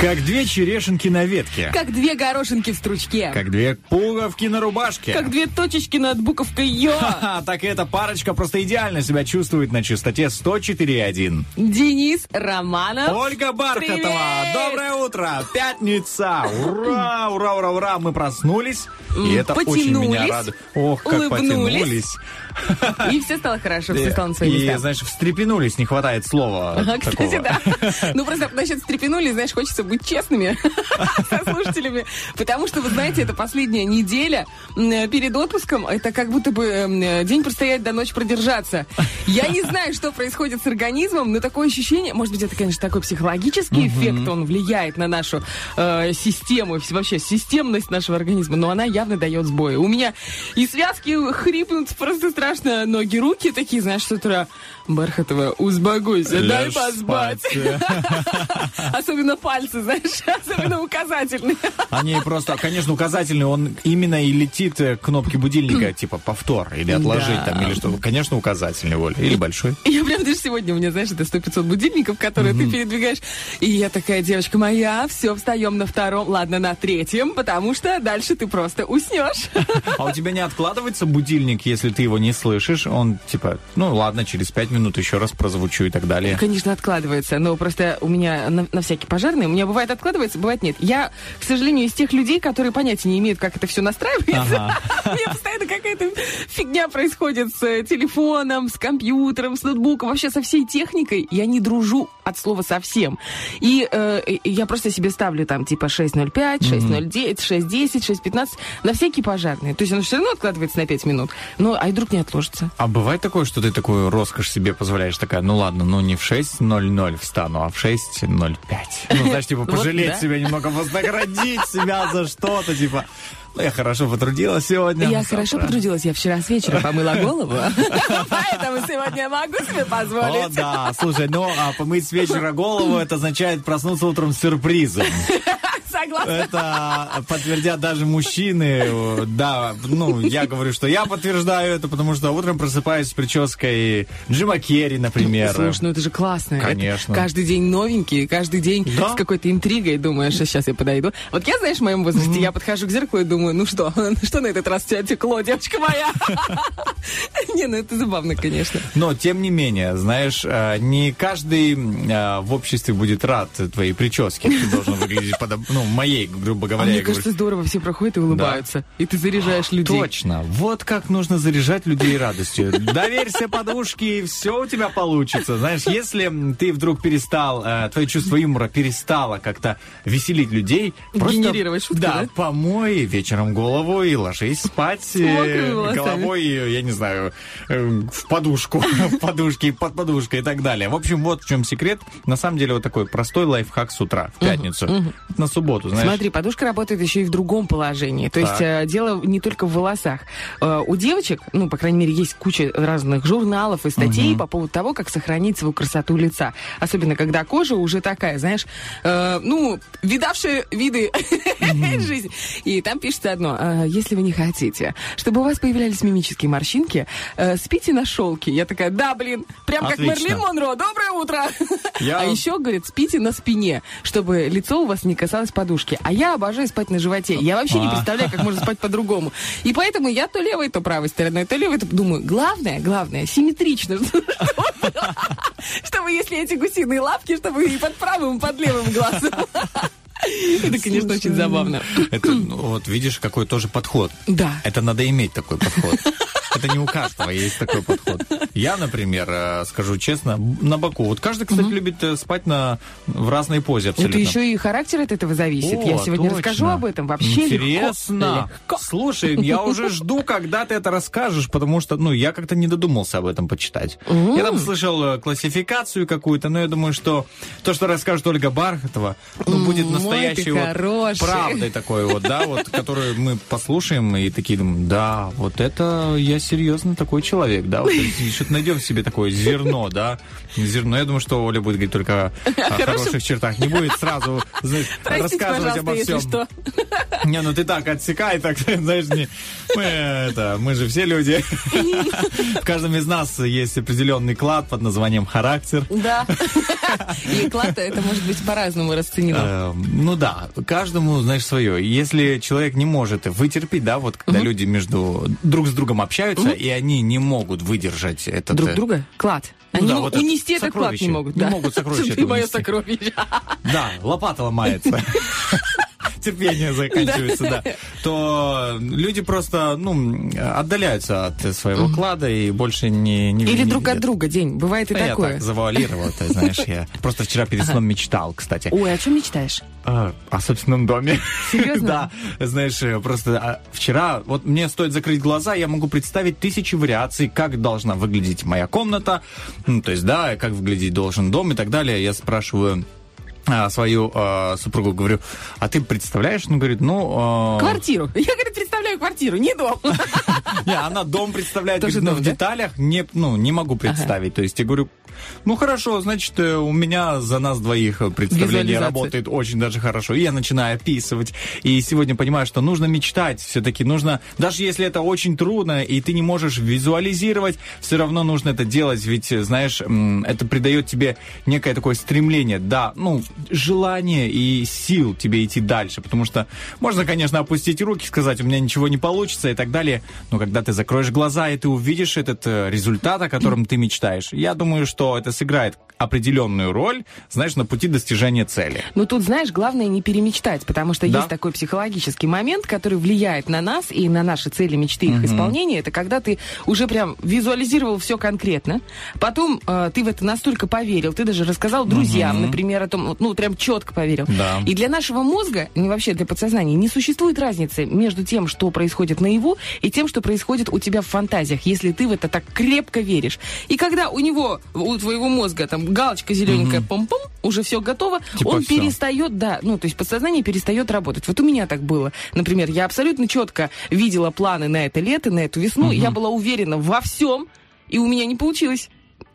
Как две черешенки на ветке. Как две горошинки в стручке. Как две пуговки на рубашке. Как две точечки над буковкой Ё. Ха, так эта парочка просто идеально себя чувствует на частоте 104.1. Денис Романов. Ольга Бархатова, Привет! доброе утро, пятница, ура, ура, ура, ура, мы проснулись, и это очень меня радует. Ох, как улыбнулись. потянулись. И все стало хорошо, все стало на свои И, места. знаешь, встрепенулись, не хватает слова кстати, да. Ну, просто насчет встрепенули, знаешь, хочется быть честными со слушателями. Потому что, вы знаете, это последняя неделя м, перед отпуском. Это как будто бы м, день простоять до ночи продержаться. Я не знаю, что происходит с организмом, но такое ощущение, может быть, это, конечно, такой психологический эффект, он влияет на нашу э, систему, вообще системность нашего организма, но она явно дает сбои. У меня и связки хрипнут просто страшно, ноги, руки такие, знаешь, с утра. Бархатова, успокойся, дай поспать. спать. Особенно пальцы, знаешь, особенно указательные. Они просто, конечно, указательный, он именно и летит э, к кнопке будильника, типа повтор или отложить там, или что. Конечно, указательный, Оля. Или большой. Я прям даже сегодня, у меня, знаешь, это 100-500 будильников, которые ты передвигаешь. И я такая, девочка моя, все, встаем на втором, ладно, на третьем, потому что дальше ты просто уснешь. А у тебя не откладывается будильник, если ты его не слышишь? Он типа, ну ладно, через пять минут еще раз прозвучу и так далее. Конечно, откладывается, но просто у меня на, на всякий пожарный, у меня бывает откладывается, бывает нет. Я, к сожалению, из тех людей, которые понятия не имеют, как это все настраивается. У меня постоянно какая-то фигня происходит с э, телефоном, с компьютером, с ноутбуком, вообще со всей техникой. Я не дружу от слова совсем. И э, я просто себе ставлю там типа 6.05, 6.09, 6.10, 6.15 на всякие пожарные. То есть оно все равно откладывается на 5 минут. Но а и вдруг не отложится. А бывает такое, что ты такую роскошь себе позволяешь, такая, ну ладно, ну не в 6.00 встану, а в 6.05. Ну, знаешь, типа, Вот пожалеть да. себя немного, вознаградить себя за что-то, типа, ну я хорошо потрудилась сегодня. Я завтра. хорошо потрудилась, я вчера с вечера помыла голову, поэтому сегодня я могу себе О, позволить. да, слушай, ну, а помыть с вечера голову, это означает проснуться утром с сюрпризом. Согласна. Это подтвердят даже мужчины. Да, ну, я говорю, что я подтверждаю это, потому что утром просыпаюсь с прической Джима Керри, например. Слушай, ну это же классно. Это Конечно. каждый день новенький, каждый день Да. с какой-то интригой думаешь, что сейчас я подойду. Вот я, знаешь, в моем возрасте, я подхожу к зеркалу и думаю, ну что, что на этот раз тебя текло, девочка моя? Не, ну это забавно, конечно. Но, тем не менее, знаешь, э, не каждый э, в обществе будет рад твоей прическе. Ты должен выглядеть подоб- ну, моей, грубо А говоря. мне я говорю. кажется, здорово, все проходят и улыбаются. И ты заряжаешь людей. Точно. Вот как нужно заряжать людей радостью. Доверься подушке, и все у тебя получится. Знаешь, если ты вдруг перестал, э, твое чувство юмора перестало как-то веселить людей, просто, Генерировать шутки, да, да? помой вечером голову и ложись спать э, головой, э, я не знаю, э, в подушку, в подушке, под подушкой и так далее. В общем, вот в чем секрет. На самом деле, вот такой простой лайфхак с утра, в пятницу, на субботу, знаешь. Смотри, подушка работает еще и в другом положении. То есть Так. э, дело не только в волосах. Э, у девочек, ну, по крайней мере, есть куча разных журналов и статей по поводу того, как сохранить свою красоту лица. Особенно, когда кожа уже такая, знаешь, э, ну, видавшая виды жизни. И там пишется одно. э, если вы не хотите, чтобы у вас появлялись мимические морщинки, э, спите на шелке. Я такая, да, блин, прям как Отлично. Мерлин Монро. Доброе утро! Я- А еще, говорит, спите на спине, чтобы лицо у вас не касалось подушки. А я обожаю спать на животе. Я вообще не А. представляю, как можно спать по-другому. И поэтому я то левой, то правой стороной, то левой, то думаю, главное, главное, симметрично. Чтобы если эти гусиные лапки, чтобы и под правым, и под левым глазом. Это, конечно, очень забавно. Это, ну, вот видишь, какой тоже подход. Да. Это надо иметь такой подход. Это не у каждого есть такой подход. Я, например, э, скажу честно, на боку. Вот каждый, кстати, любит э, спать на, в разной позе Это абсолютно. еще и характер от этого зависит. Я О, сегодня точно. расскажу об этом. Вообще Интересно. легко. Легко. Слушай, я уже жду, когда ты это расскажешь, потому что, ну, я как-то не додумался об этом почитать. Я там слышал э, классификацию какую-то, но я думаю, что то, что расскажет Ольга Бархатова, ну, будет мой настоящей вот хороший. правдой такой вот, да, вот, которую мы послушаем и такие думаем, да, вот это я серьезно такой человек, да, вот, что-то найдем себе такое зерно, да, зерно. Я думаю, что Оля будет говорить только о хороших чертах, не будет сразу знаешь, Простите, рассказывать обо всем. что. Не, ну ты так отсекай, так, знаешь, не, мы, это, мы же все люди. В каждом из нас есть определенный клад под названием характер. Да. И клад это может быть по-разному расценено. Ну да, каждому, знаешь, свое. Если человек не может вытерпеть, да, вот когда люди между друг с другом общаются, и они не могут выдержать этот... Друг э, друга? Клад. Ну Они да, вот унести этот клад не могут. Не да. могут сокровище Ты мое сокровище. Да, лопата ломается. Терпение заканчивается, да. То люди просто, ну, отдаляются от своего клада и больше не... не Или не друг от друга день. Бывает и А Я такое. так завуалировал, ты знаешь, я просто вчера перед сном мечтал, кстати. Ой, о чем мечтаешь? А, О собственном доме. Серьезно? Да, знаешь, э, просто а, вчера, вот мне стоит закрыть глаза, я могу представить тысячи вариаций, как должна выглядеть моя комната, ну, то есть, да, как выглядеть должен дом и так далее. Я спрашиваю свою а, супругу, говорю, а ты представляешь? Ну, говорит, ну... а, Квартиру. Я, говорит, представляю квартиру, не дом. Не, она дом представляет, говорит, но в деталях не, ну, не могу представить. То есть я говорю, ну хорошо, значит, э, у меня за нас двоих э, представление работает очень даже хорошо. И я начинаю описывать. И сегодня понимаю, что нужно мечтать все-таки. Нужно, даже если это очень трудно, и ты не можешь визуализировать, все равно нужно это делать. Ведь, э, знаешь, это придает тебе некое такое стремление, да, ну, желание и сил тебе идти дальше. Потому что можно, конечно, опустить руки, сказать, у меня ничего не получится и так далее. Но когда ты закроешь глаза, и ты увидишь этот э, результат, о котором ты мечтаешь, я думаю, что это сыграет определенную роль, знаешь, на пути достижения цели. Но тут, знаешь, главное не перемечтать, потому что Да. есть такой психологический момент, который влияет на нас и на наши цели, мечты, их исполнение. Это когда ты уже прям визуализировал все конкретно, потом э, ты в это настолько поверил, ты даже рассказал друзьям, например, о том, ну, прям четко поверил. Да. И для нашего мозга, и вообще для подсознания, не существует разницы между тем, что происходит наяву, и тем, что происходит у тебя в фантазиях, если ты в это так крепко веришь. И когда у него, у твоего мозга, там, галочка зелененькая, пом-пом, уже все готово, Типа он всё. перестает, да, ну, то есть подсознание перестает работать. Вот у меня так было. Например, я абсолютно четко видела планы на это лето, на эту весну, я была уверена во всем, и у меня не получилось.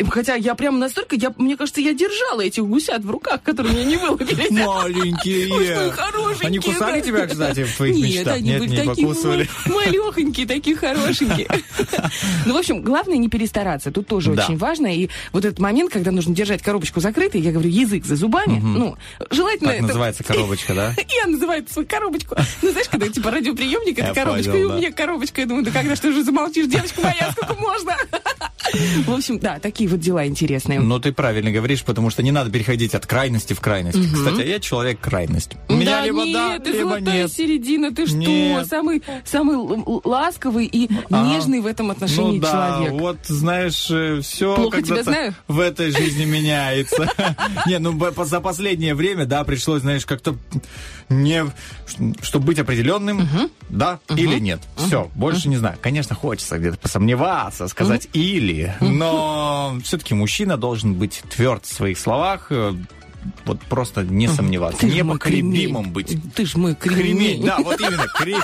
Хотя я прям настолько, я, мне кажется, я держала этих гусят в руках, которые меня не вылупились. Маленькие! Что хорошенькие, Они кусали тебя, кстати, в твоих Нет, они были такие малехонькие, такие хорошенькие. Ну, в общем, главное не перестараться. Тут тоже очень важно. И вот этот момент, когда нужно держать коробочку закрытой, я говорю, язык за зубами, ну, желательно... Так это- называется коробочка, да? Я называю свою коробочку. Ну, знаешь, когда типа радиоприемник, это коробочка, и у меня коробочка. Я думаю, да когда ж ты уже замолчишь, девочка моя, сколько можно? В общем, да, такие вот дела интересные. Но ты правильно говоришь, потому что не надо переходить от крайности в крайность. Кстати, я человек крайность. У меня да либо нет, да, ты либо золотая нет. середина, ты что? Нет. Самый, самый ласковый и Ага. нежный в этом отношении ну, да, человек. вот знаешь, все Плохо тебя знаю? в этой жизни меняется. Не, ну за последнее время, да, пришлось, знаешь, как-то не, чтобы быть определенным, да или нет. Все, больше не знаю. Конечно, хочется где-то посомневаться, сказать или, но все-таки мужчина должен быть тверд в своих словах, э, вот просто не сомневаться, Ты непоколебимым кремень. быть. Ты ж мой кремень. Кремень, да, вот именно, кре-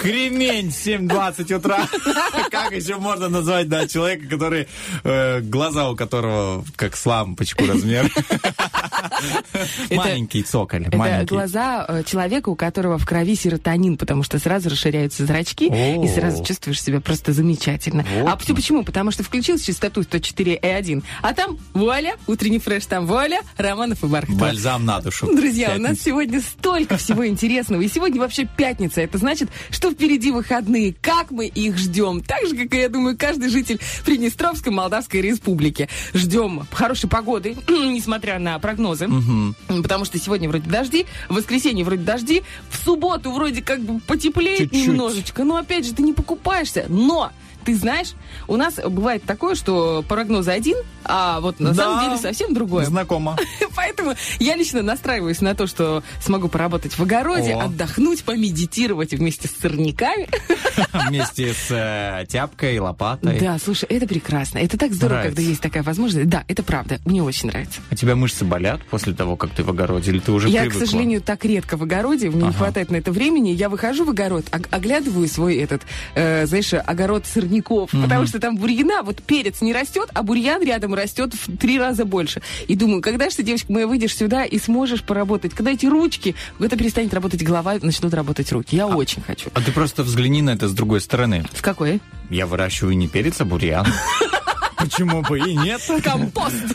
кремень 7.20 утра. Как еще можно назвать, да, человека, который, э, глаза у которого как с лампочку размер. Маленький цоколь, Это глаза э, человека, у которого в крови серотонин, потому что сразу расширяются зрачки, и сразу чувствуешь себя просто замечательно. А все почему? Потому что включил частоту 104,1, а там вуаля, утренний фреш, там вуаля, Романов Марфы Бархатовой. Бальзам на душу. Друзья, у Пятница. нас сегодня столько всего интересного. И сегодня вообще пятница. Это значит, что впереди выходные. Как мы их ждем? Так же, как и, я думаю, каждый житель Приднестровской Молдавской Республики. Ждем хорошей погоды, несмотря на прогнозы. Потому что сегодня вроде дожди, в воскресенье вроде дожди, в субботу вроде как бы потеплеет Чуть-чуть. немножечко. Но опять же, ты не покупаешься. Но ты знаешь, у нас бывает такое, что прогноз один, а вот на Да. самом деле совсем другое. Знакомо. Поэтому я лично настраиваюсь на то, что смогу поработать в огороде, О. отдохнуть, помедитировать вместе с сорняками. Вместе с э, тяпкой, лопатой. Да, слушай, это прекрасно. Это так здорово, Нравится. когда есть такая возможность. Да, это правда. Мне очень нравится. А тебя мышцы болят после того, как ты в огороде? Или ты уже я, привыкла? к сожалению, так редко в огороде, мне не Ага. хватает на это времени. Я выхожу в огород, ог- оглядываю свой этот, э, знаешь, огород сорняков, потому что там бурьяна, вот перец не растет, а бурьян рядом растет в три раза больше. И думаю, когда же ты, девочка моя, выйдешь сюда и сможешь поработать? Когда эти ручки, когда перестанет работать голова, начнут работать руки. Я очень хочу. А ты просто взгляни на это с другой стороны. В какой? Я выращиваю не перец, а бурьян. Почему бы и нет? Компост.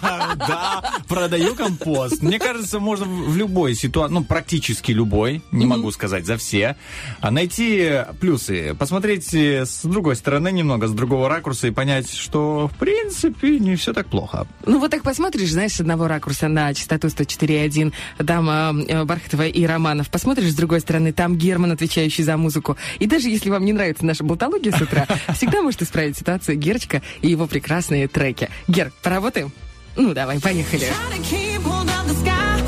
Да, продаю компост. Мне кажется, можно в любой ситуации, ну, практически любой, не могу сказать за все, а найти плюсы, посмотреть э, с другой стороны немного, с другого ракурса и понять, что, в принципе, не все так плохо. Ну, вот так посмотришь, знаешь, с одного ракурса на частоту 104.1, там э, э, Бархатова и Романов. Посмотришь с другой стороны, там Герман, отвечающий за музыку. И даже если вам не нравится наша болтология с утра, всегда может исправить ситуацию Герочка и его прекрасные треки. Гер, поработаем? Ну, давай, поехали. Sky,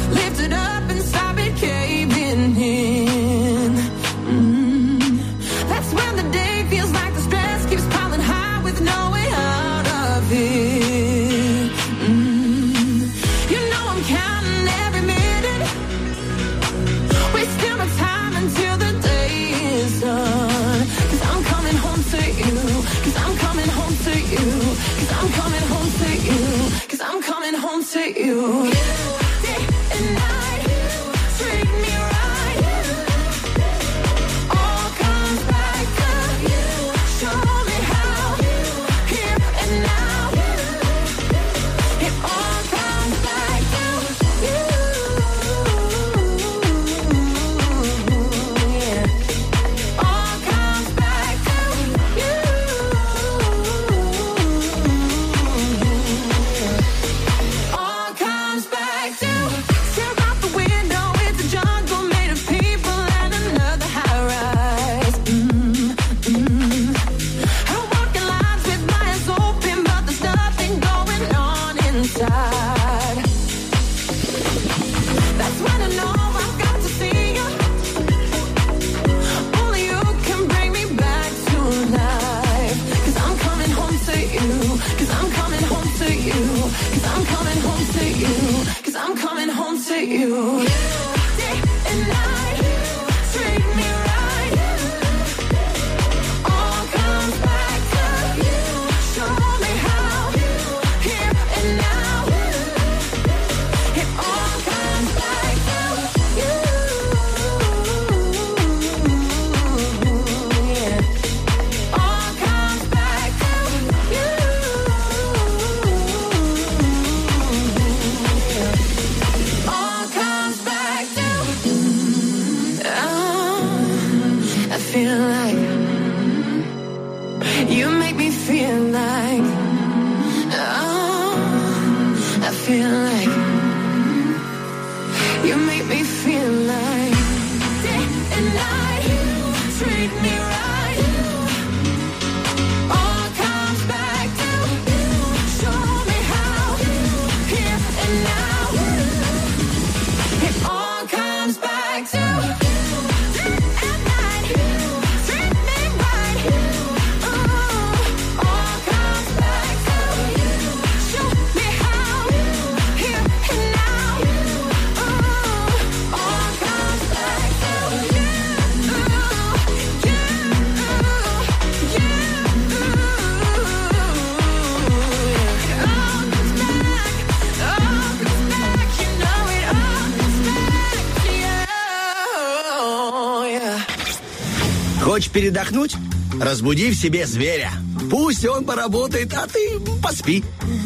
передохнуть? Разбуди в себе зверя. Пусть он поработает, а ты поспи.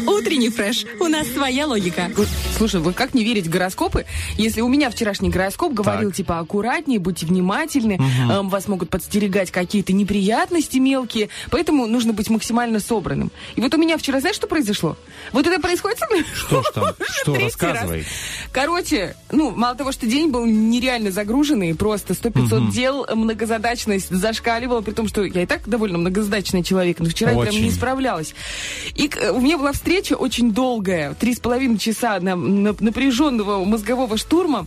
Утренний фреш. У нас своя логика. Слушай, вы как не верить в гороскопы? Если у меня вчерашний гороскоп говорил, Так. типа, аккуратнее, будьте внимательны, эм, вас могут подстерегать какие-то неприятности мелкие, поэтому нужно быть максимально собранным. И вот у меня вчера, знаешь, что произошло? Вот это происходит со мной. Что ж там? Что? Рассказывай. раз. Короче, ну, мало того, что день был нереально загруженный, просто 100-500 дел, многозадачность зашкаливала, при том, что я и так довольно многозадачный человек, но вчера я прям Очень. не справлялась. И к- у меня была встреча очень долгая, три с половиной часа на- напряженного мозгового штурма.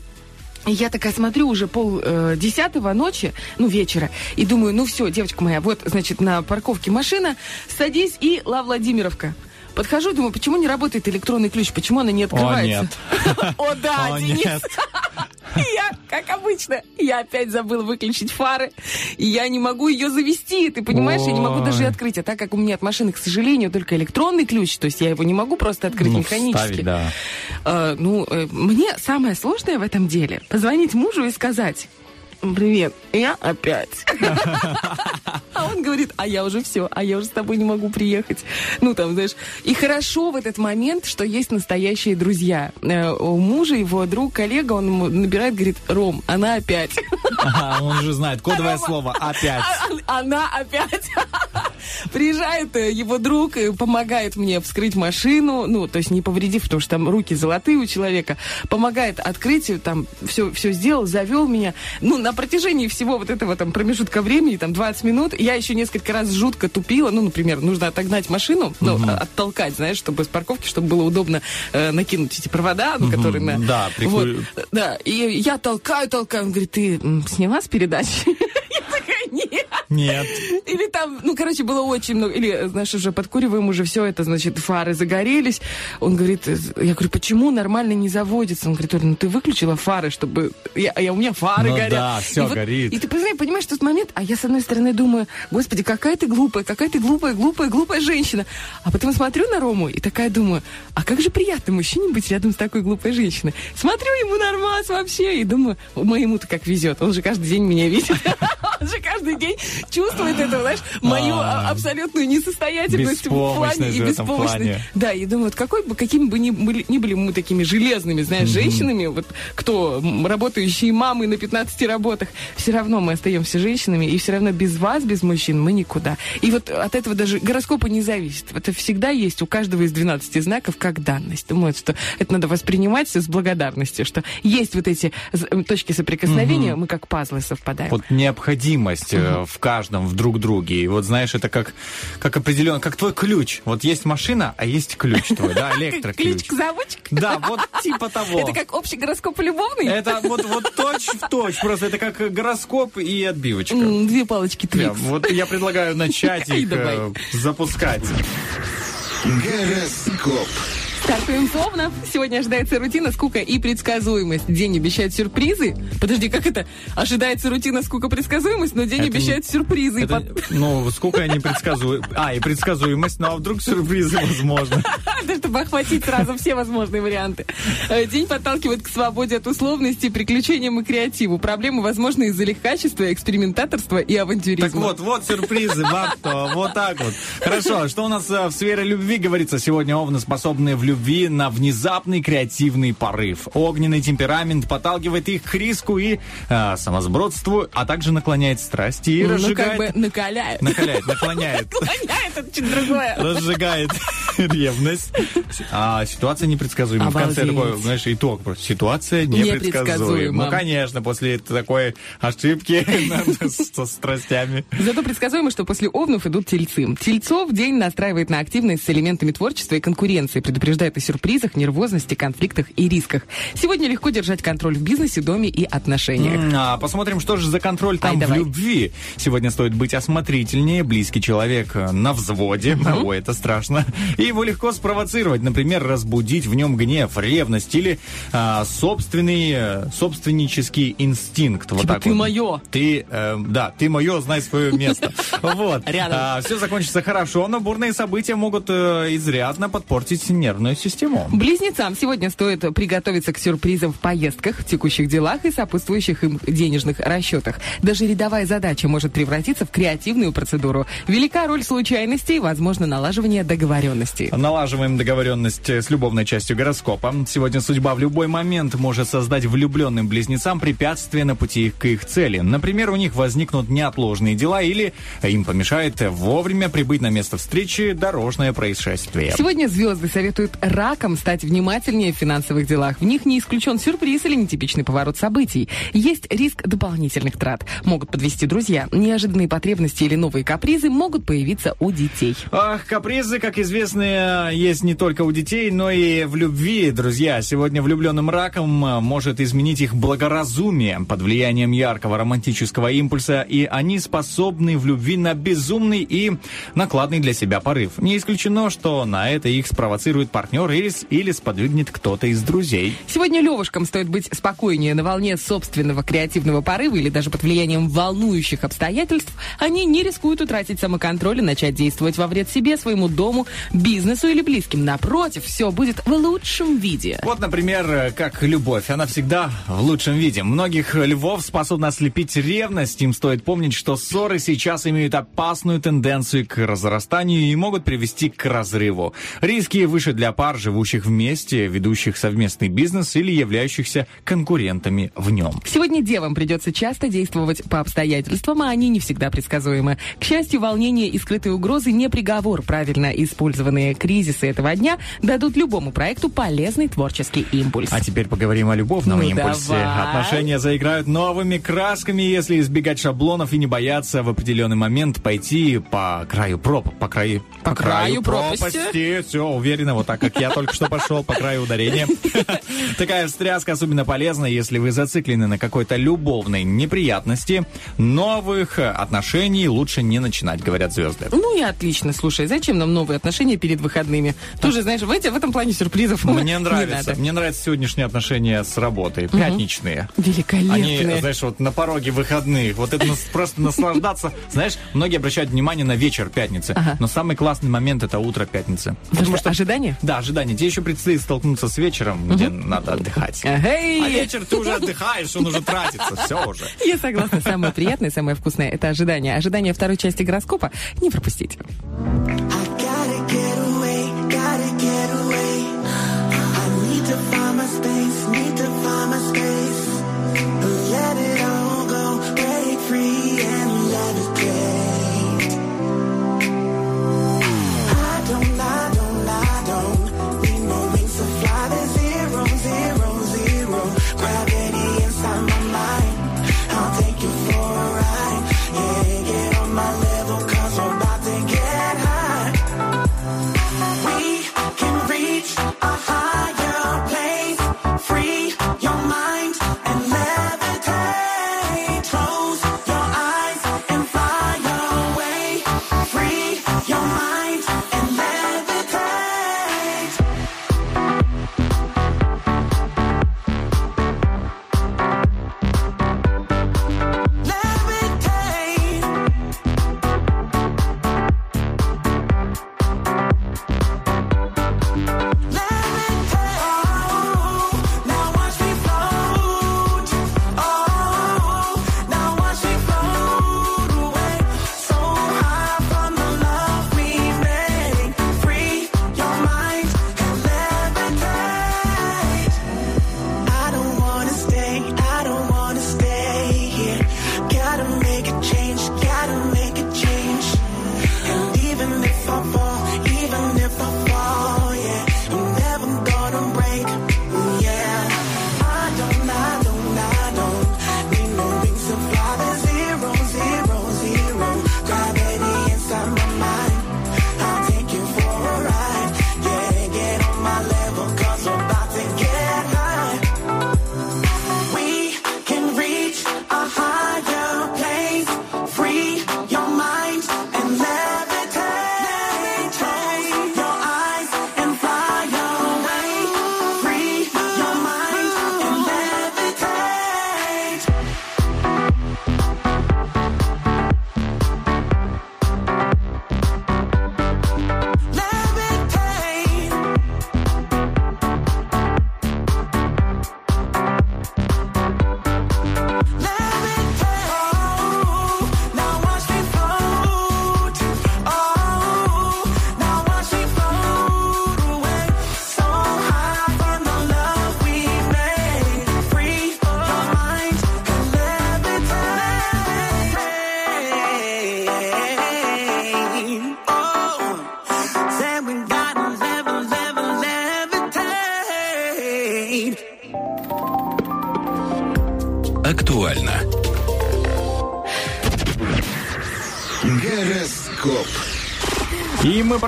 И я такая смотрю уже пол э, десятого ночи, ну, вечера, и думаю, ну все, девочка моя, вот, значит, на парковке машина, садись и Ла Владимировка. Подхожу, думаю, почему не работает электронный ключ, почему она не открывается? О, да, О, Денис. нет. И я, как обычно, я опять забыла выключить фары, и я не могу ее завести, ты понимаешь, я не могу даже Ой. открыть. А так как у меня от машины, к сожалению, только электронный ключ, то есть я его не могу просто открыть Ну, механически. вставить, да. Э, ну, э, мне самое сложное в этом деле позвонить мужу и сказать. Привет, я опять. А он говорит, а я уже все, а я уже с тобой не могу приехать. Ну, там, знаешь. И хорошо в этот момент, что есть настоящие друзья. Э, У мужа его друг, коллега, он ему набирает, говорит, Ром, она опять. Ага, он же знает кодовое Рома. слово «опять». А- Она опять. Приезжает э, его друг и помогает мне вскрыть машину, ну, то есть не повредив, потому что там руки золотые у человека, помогает открыть, э, там все, все сделал, завел меня. Ну, на протяжении всего вот этого там промежутка времени, там 20 минут, я еще несколько раз жутко тупила, ну, например, нужно отогнать машину, ну, а- оттолкать, знаешь, чтобы с парковки, чтобы было удобно э, накинуть эти провода, ну, которые на... Да, Вот, прикольно. да, и я толкаю, толкаю, он говорит, ты м, сняла с передачи? Нет. Или там, ну, короче, было очень много. Или, знаешь, уже подкуриваем уже все это, значит, фары загорелись. Он говорит, э, я говорю, почему нормально не заводится? Он говорит, ну ты выключила фары, чтобы... Я, я- у меня фары Ну горят. да, всё И вот- горит. И ты понимаешь, понимаешь, тот момент, а я с одной стороны думаю, господи, какая ты глупая, какая ты глупая, глупая, глупая женщина. А потом смотрю на Рому и такая думаю, а как же приятно мужчине быть рядом с такой глупой женщиной. Смотрю, ему нормас вообще, и думаю, моему-то как везет, он же каждый день меня видит. Он же каждый день чувствует это, знаешь, мою А. абсолютную несостоятельность в плане и беспомощность. Да, и думаю, вот какой бы, какими бы ни были, ни были мы такими железными, знаешь, женщинами, вот кто, работающие мамы на 15 работах, все равно мы остаемся женщинами, и все равно без вас, без мужчин мы никуда. И вот от этого даже гороскопа не зависит. Это всегда есть у каждого из 12 знаков как данность. Думаю, что это надо воспринимать с благодарностью, что есть вот эти точки соприкосновения, мы как пазлы совпадаем. Вот необходимость э, в каждом, в друг друге. И вот знаешь, это как, как определенно, как твой ключ. Вот есть машина, а есть ключ твой, да, электроключ. Ключик-заводчик? Да, вот типа того. Это как общий гороскоп любовный? Это вот, вот точь в точь. Просто это как гороскоп и отбивочка. Две палочки Твикс. вот я предлагаю начать их э, запускать. Гороскоп. Стартуем словно. Сегодня ожидается рутина, скука и предсказуемость. День обещает сюрпризы. Подожди, как это? Ожидается рутина, скука, предсказуемость, но день Это обещает не- сюрпризы. Это, под- ну, сколько я непредсказуем. А, и предсказуемость, ну а вдруг сюрпризы возможно. Да, чтобы охватить сразу все возможные варианты. Э, День подталкивает к свободе от условностей, приключениям и креативу. Проблемы возможны из-за легкачества, экспериментаторства и авантюризма. Так вот, вот сюрпризы, Бакто, вот так вот. Хорошо, что у нас э, в сфере любви говорится сегодня? Овны способны в любви на внезапный креативный порыв. Огненный темперамент подталкивает их к риску и э, самосбродству, а также наклоняет страсти и ну, разжигает... как бы накаляет. Накаляет, наклоняет. Наклоняет, это чуть другое. разжигает ревность. А ситуация непредсказуема. В конце Обалдеть. такой, знаешь, итог просто. Ситуация непредсказуема. Ну, конечно, после такой ошибки со страстями. Зато предсказуемо, что после овнов идут тельцы. Тельцов день настраивает на активность с элементами творчества и конкуренции, предупреждает о сюрпризах, нервозности, конфликтах и рисках. Сегодня легко держать контроль в бизнесе, доме и отношениях. А Посмотрим, что же за контроль там Ай, в давай. любви. Сегодня стоит быть осмотрительнее, близкий человек э, на взводе, ой, это страшно, и его легко спровоцировать, например, разбудить в нем гнев, ревность или а, собственный, э, собственнический инстинкт. Вот Типа, так «Ты вот. моё». Ты, э, да, ты мое, знай свое место. Вот. Рядом. Все закончится хорошо, но бурные события могут э, изрядно подпортить нервную систему. Близнецам сегодня стоит приготовиться к сюрпризам в поездках, текущих делах и сопутствующих им денежных расчетах. Даже рядовая задача может превратиться в креативную процедуру. Велика роль случайностей и, возможно, налаживание договоренностей. Налаживаем договоренность с любовной частью гороскопа. Сегодня судьба в любой момент может создать влюбленным близнецам препятствия на пути к их цели. Например, у них возникнут неотложные дела или им помешает вовремя прибыть на место встречи дорожное происшествие. Сегодня звезды советуют ракам стать внимательнее в финансовых делах. В них не исключен сюрприз или нетипичный поворот событий. Есть риск дополнительных трат. Могут подвести друзья. Неожиданные потребности или новые капризы могут появиться у детей. Ах, капризы, как известно, есть не только у детей, но и в любви, друзья. Сегодня влюбленным раком а, может изменить их благоразумие под влиянием яркого романтического импульса, и они способны в любви на безумный и накладный для себя порыв. Не исключено, что на это их спровоцирует партнер или, с- или сподвигнет кто-то из друзей. Сегодня левушкам стоит быть спокойнее на волне собственного креативного порыва или даже под влиянием волнующих обстоятельств. Они не рискуют утратить самоконтроль и начать действовать во вред себе, своему дому, бизнесу или близким. Напротив, все будет в лучшем виде. Вот, например, как любовь. Она всегда в лучшем виде. Многих львов способна ослепить ревность. Им стоит помнить, что ссоры сейчас имеют опасную тенденцию к разрастанию и могут привести к разрыву. Риски выше для пар, живущих вместе, ведущих совместный бизнес или являющихся конкурентами в нем. Сегодня девам придется часто действовать по обстоятельствам, а они не всегда предсказуемы. К счастью, волнение и скрытые угрозы не приговор. Правильно использованные кризисы этого дня дадут любому проекту полезный творческий импульс. А теперь поговорим о любовном Ну, импульсе. давай. Отношения заиграют новыми красками, если избегать шаблонов и не бояться в определенный момент пойти по краю проб, по краю, По краю пропасти. Все, уверенно, вот так, как я только что пошел по краю ударения. Такая встряска особенно полезна, если вы зациклены на какой-то любовной неприятности. Новых отношений лучше не начинать, говорят звезды. Ну и отлично, слушай, зачем нам новые отношения перед выходными? Тоже, знаешь, в, эти- в этом плане сюрпризов Мне не нравится, мне нравятся сегодняшние отношения с работой, пятничные. Они, Великолепные. знаешь, вот на пороге выходных, вот это просто наслаждаться. Знаешь, многие обращают внимание на вечер пятницы, но самый классный момент это утро пятницы. Потому что ожидание? Да, ожидание. Тебе еще предстоит столкнуться с вечером, где надо отдыхать. Эй! А вечер ты уже отдыхаешь, он уже тратится, все уже. Я согласна, самое приятное, самое вкусное – это ожидание. Ожидание второй части гороскопа не пропустите. Need to find my space, need to find my space. Let it all go, break free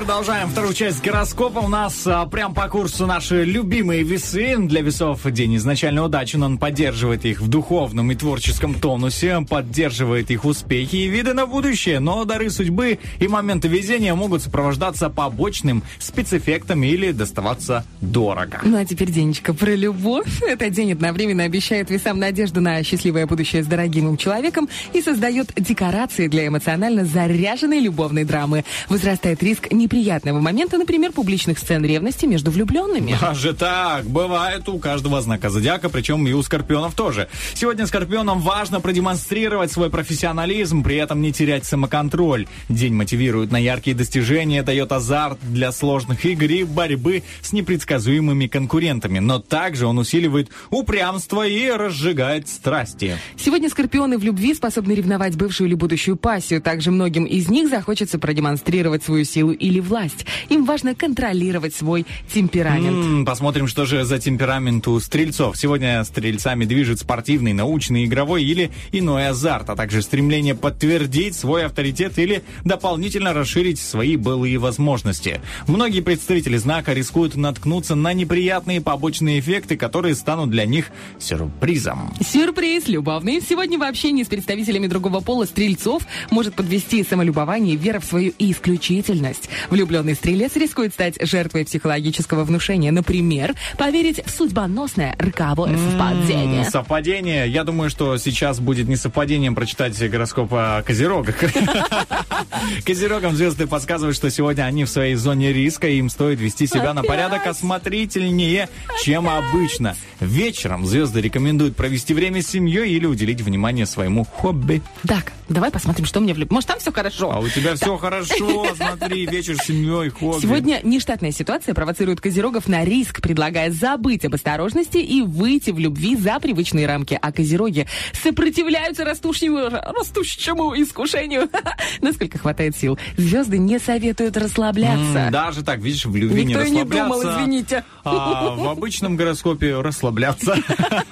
продолжаем вторую часть гороскопа. У нас а, прям по курсу наши любимые весы. Для весов день изначально удачен. Он поддерживает их в духовном и творческом тонусе, поддерживает их успехи и виды на будущее. Но дары судьбы и моменты везения могут сопровождаться побочным спецэффектом или доставаться дорого. Ну а теперь, Денечка, про любовь. Этот день одновременно обещает весам надежду на счастливое будущее с дорогим им человеком и создает декорации для эмоционально заряженной любовной драмы. Возрастает риск неприятного момента, например, публичных сцен ревности между влюбленными. Даже так, бывает у каждого знака зодиака, причем и у скорпионов тоже. Сегодня скорпионам важно продемонстрировать свой профессионализм, при этом не терять самоконтроль. День мотивирует на яркие достижения, дает азарт для сложных игр и борьбы с непредсказуемыми конкурентами. Но также он усиливает упрямство и разжигает страсти. Сегодня скорпионы в любви способны ревновать бывшую или будущую пассию. Также многим из них захочется продемонстрировать свою силу или власть. Им важно контролировать свой темперамент. М, Посмотрим, что же за темперамент у стрельцов. Сегодня стрельцами движет спортивный, научный, игровой или иной азарт, а также стремление подтвердить свой авторитет или дополнительно расширить свои былые возможности. Многие представители знака рискуют наткнуться на неприятные побочные эффекты, которые станут для них сюрпризом. Сюрприз любовный. Сегодня в общении с представителями другого пола стрельцов может подвести самолюбование и вера в свою исключительность. Влюбленный стрелец рискует стать жертвой психологического внушения. Например, поверить в судьбоносное роковое совпадение. Совпадение. Я думаю, что сейчас будет не совпадением прочитать гороскоп о Козерогах. Козерогам звезды подсказывают, что сегодня они в своей зоне риска, и им стоит вести себя на порядок осмотрительнее, чем обычно. Вечером звезды рекомендуют провести время с семьей или уделить внимание своему хобби. Так, давай посмотрим, что мне влюб... Может, там все хорошо? А у тебя все хорошо, смотри, вечер семьей, хобби. Сегодня нештатная ситуация провоцирует козерогов на риск, предлагая забыть об осторожности и выйти в любви за привычные рамки. А козероги сопротивляются растущему, растущему искушению. Насколько хватает сил. Звезды не советуют расслабляться. Даже так, видишь, в любви Никто и не не думал, расслабляться. извините. А в обычном гороскопе расслабляться.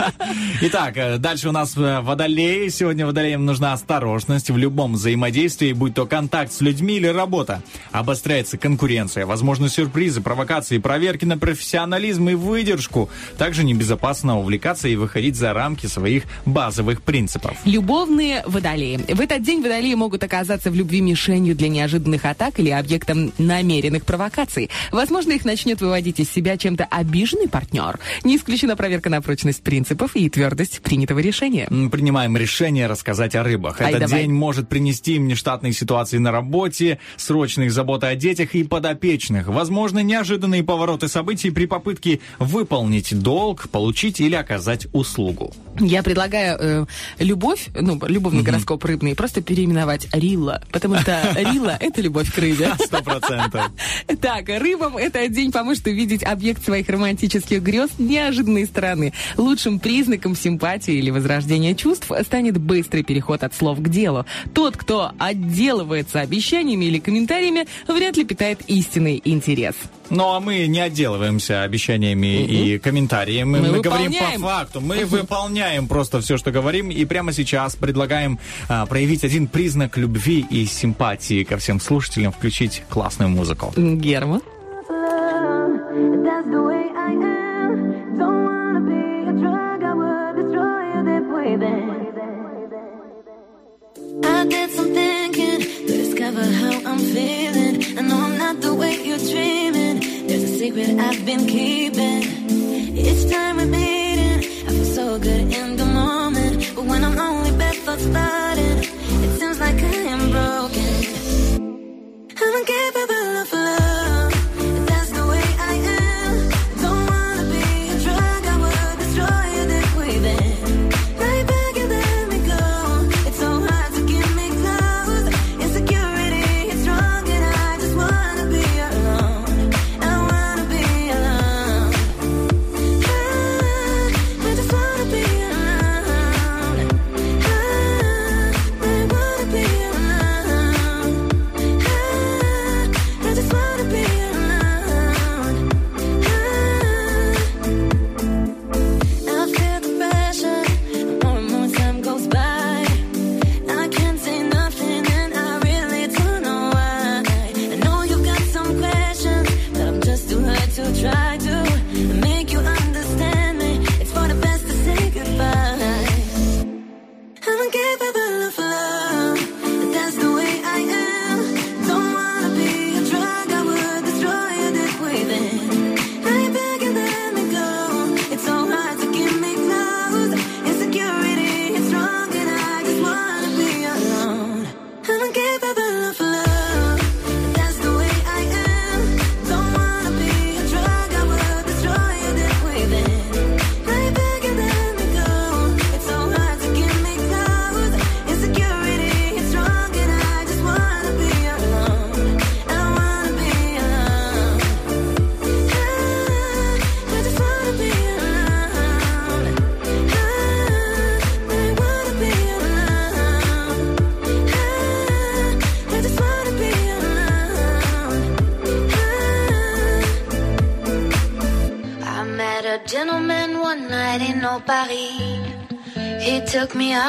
Итак, э, дальше у нас э, водолеи. Сегодня водолеям нужна осторожность в любом взаимодействии, будь то контакт с людьми или работа. Обостряется конкуренция, возможны сюрпризы, провокации, проверки на профессионализм и выдержку. Также небезопасно увлекаться и выходить за рамки своих базовых принципов. Любовные водолеи. В этот день водолеи могут оказаться в любви мишенью для неожиданных атак или объектом намеренных провокаций. Возможно, их начнет выводить из себя чем-то обиженный партнер. Не исключена проверка на прочность принципов и твердость принятого решения. Принимаем решение рассказать о рыбах. Ай, Этот давай. день может принести им нештатные ситуации на работе, срочные заботы о детях и подопечных. Возможно, неожиданные повороты событий при попытке выполнить долг, получить или оказать услугу. Я предлагаю э, любовь, ну, любовный гороскоп рыбный, просто переименовать Рилла, потому что Рилла — это любовь к рыбе. Сто процентов. Так, рыбам этот день поможет увидеть объект своих романтических грез неожиданной стороны. Лучшим признаком симпатии или возрождения чувств станет быстрый переход от слов к делу. Тот, кто отделывается обещаниями или комментариями, вряд ли питает истинный интерес. Ну, а мы не отделываемся обещаниями и комментариями. Мы Мы, говорим по факту. Мы выполняем просто все, что говорим. И прямо сейчас предлагаем а, проявить один признак любви и симпатии ко всем слушателям, включить классную музыку. Герман. I did some thinking discover how I'm feeling. I know I'm not the way you're dreaming. There's a secret I've been keeping. Each time we're meeting, I feel so good in the moment. But when I'm only bad thoughts starting, it seems like I am broken. I'm incapable of love.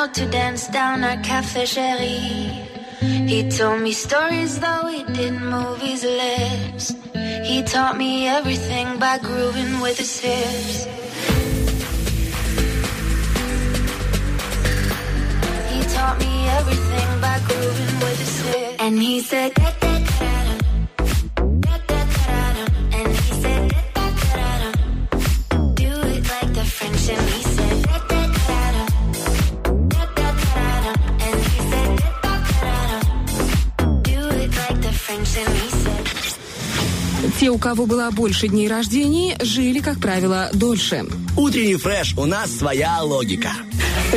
Out to dance down at Cafe Cherie. He told me stories though he didn't move his lips. He taught me everything by grooving with his hips. He taught me everything by grooving with his hips. And he said, у кого было больше дней рождений, жили, как правило, дольше. Утренний фреш, у нас своя логика.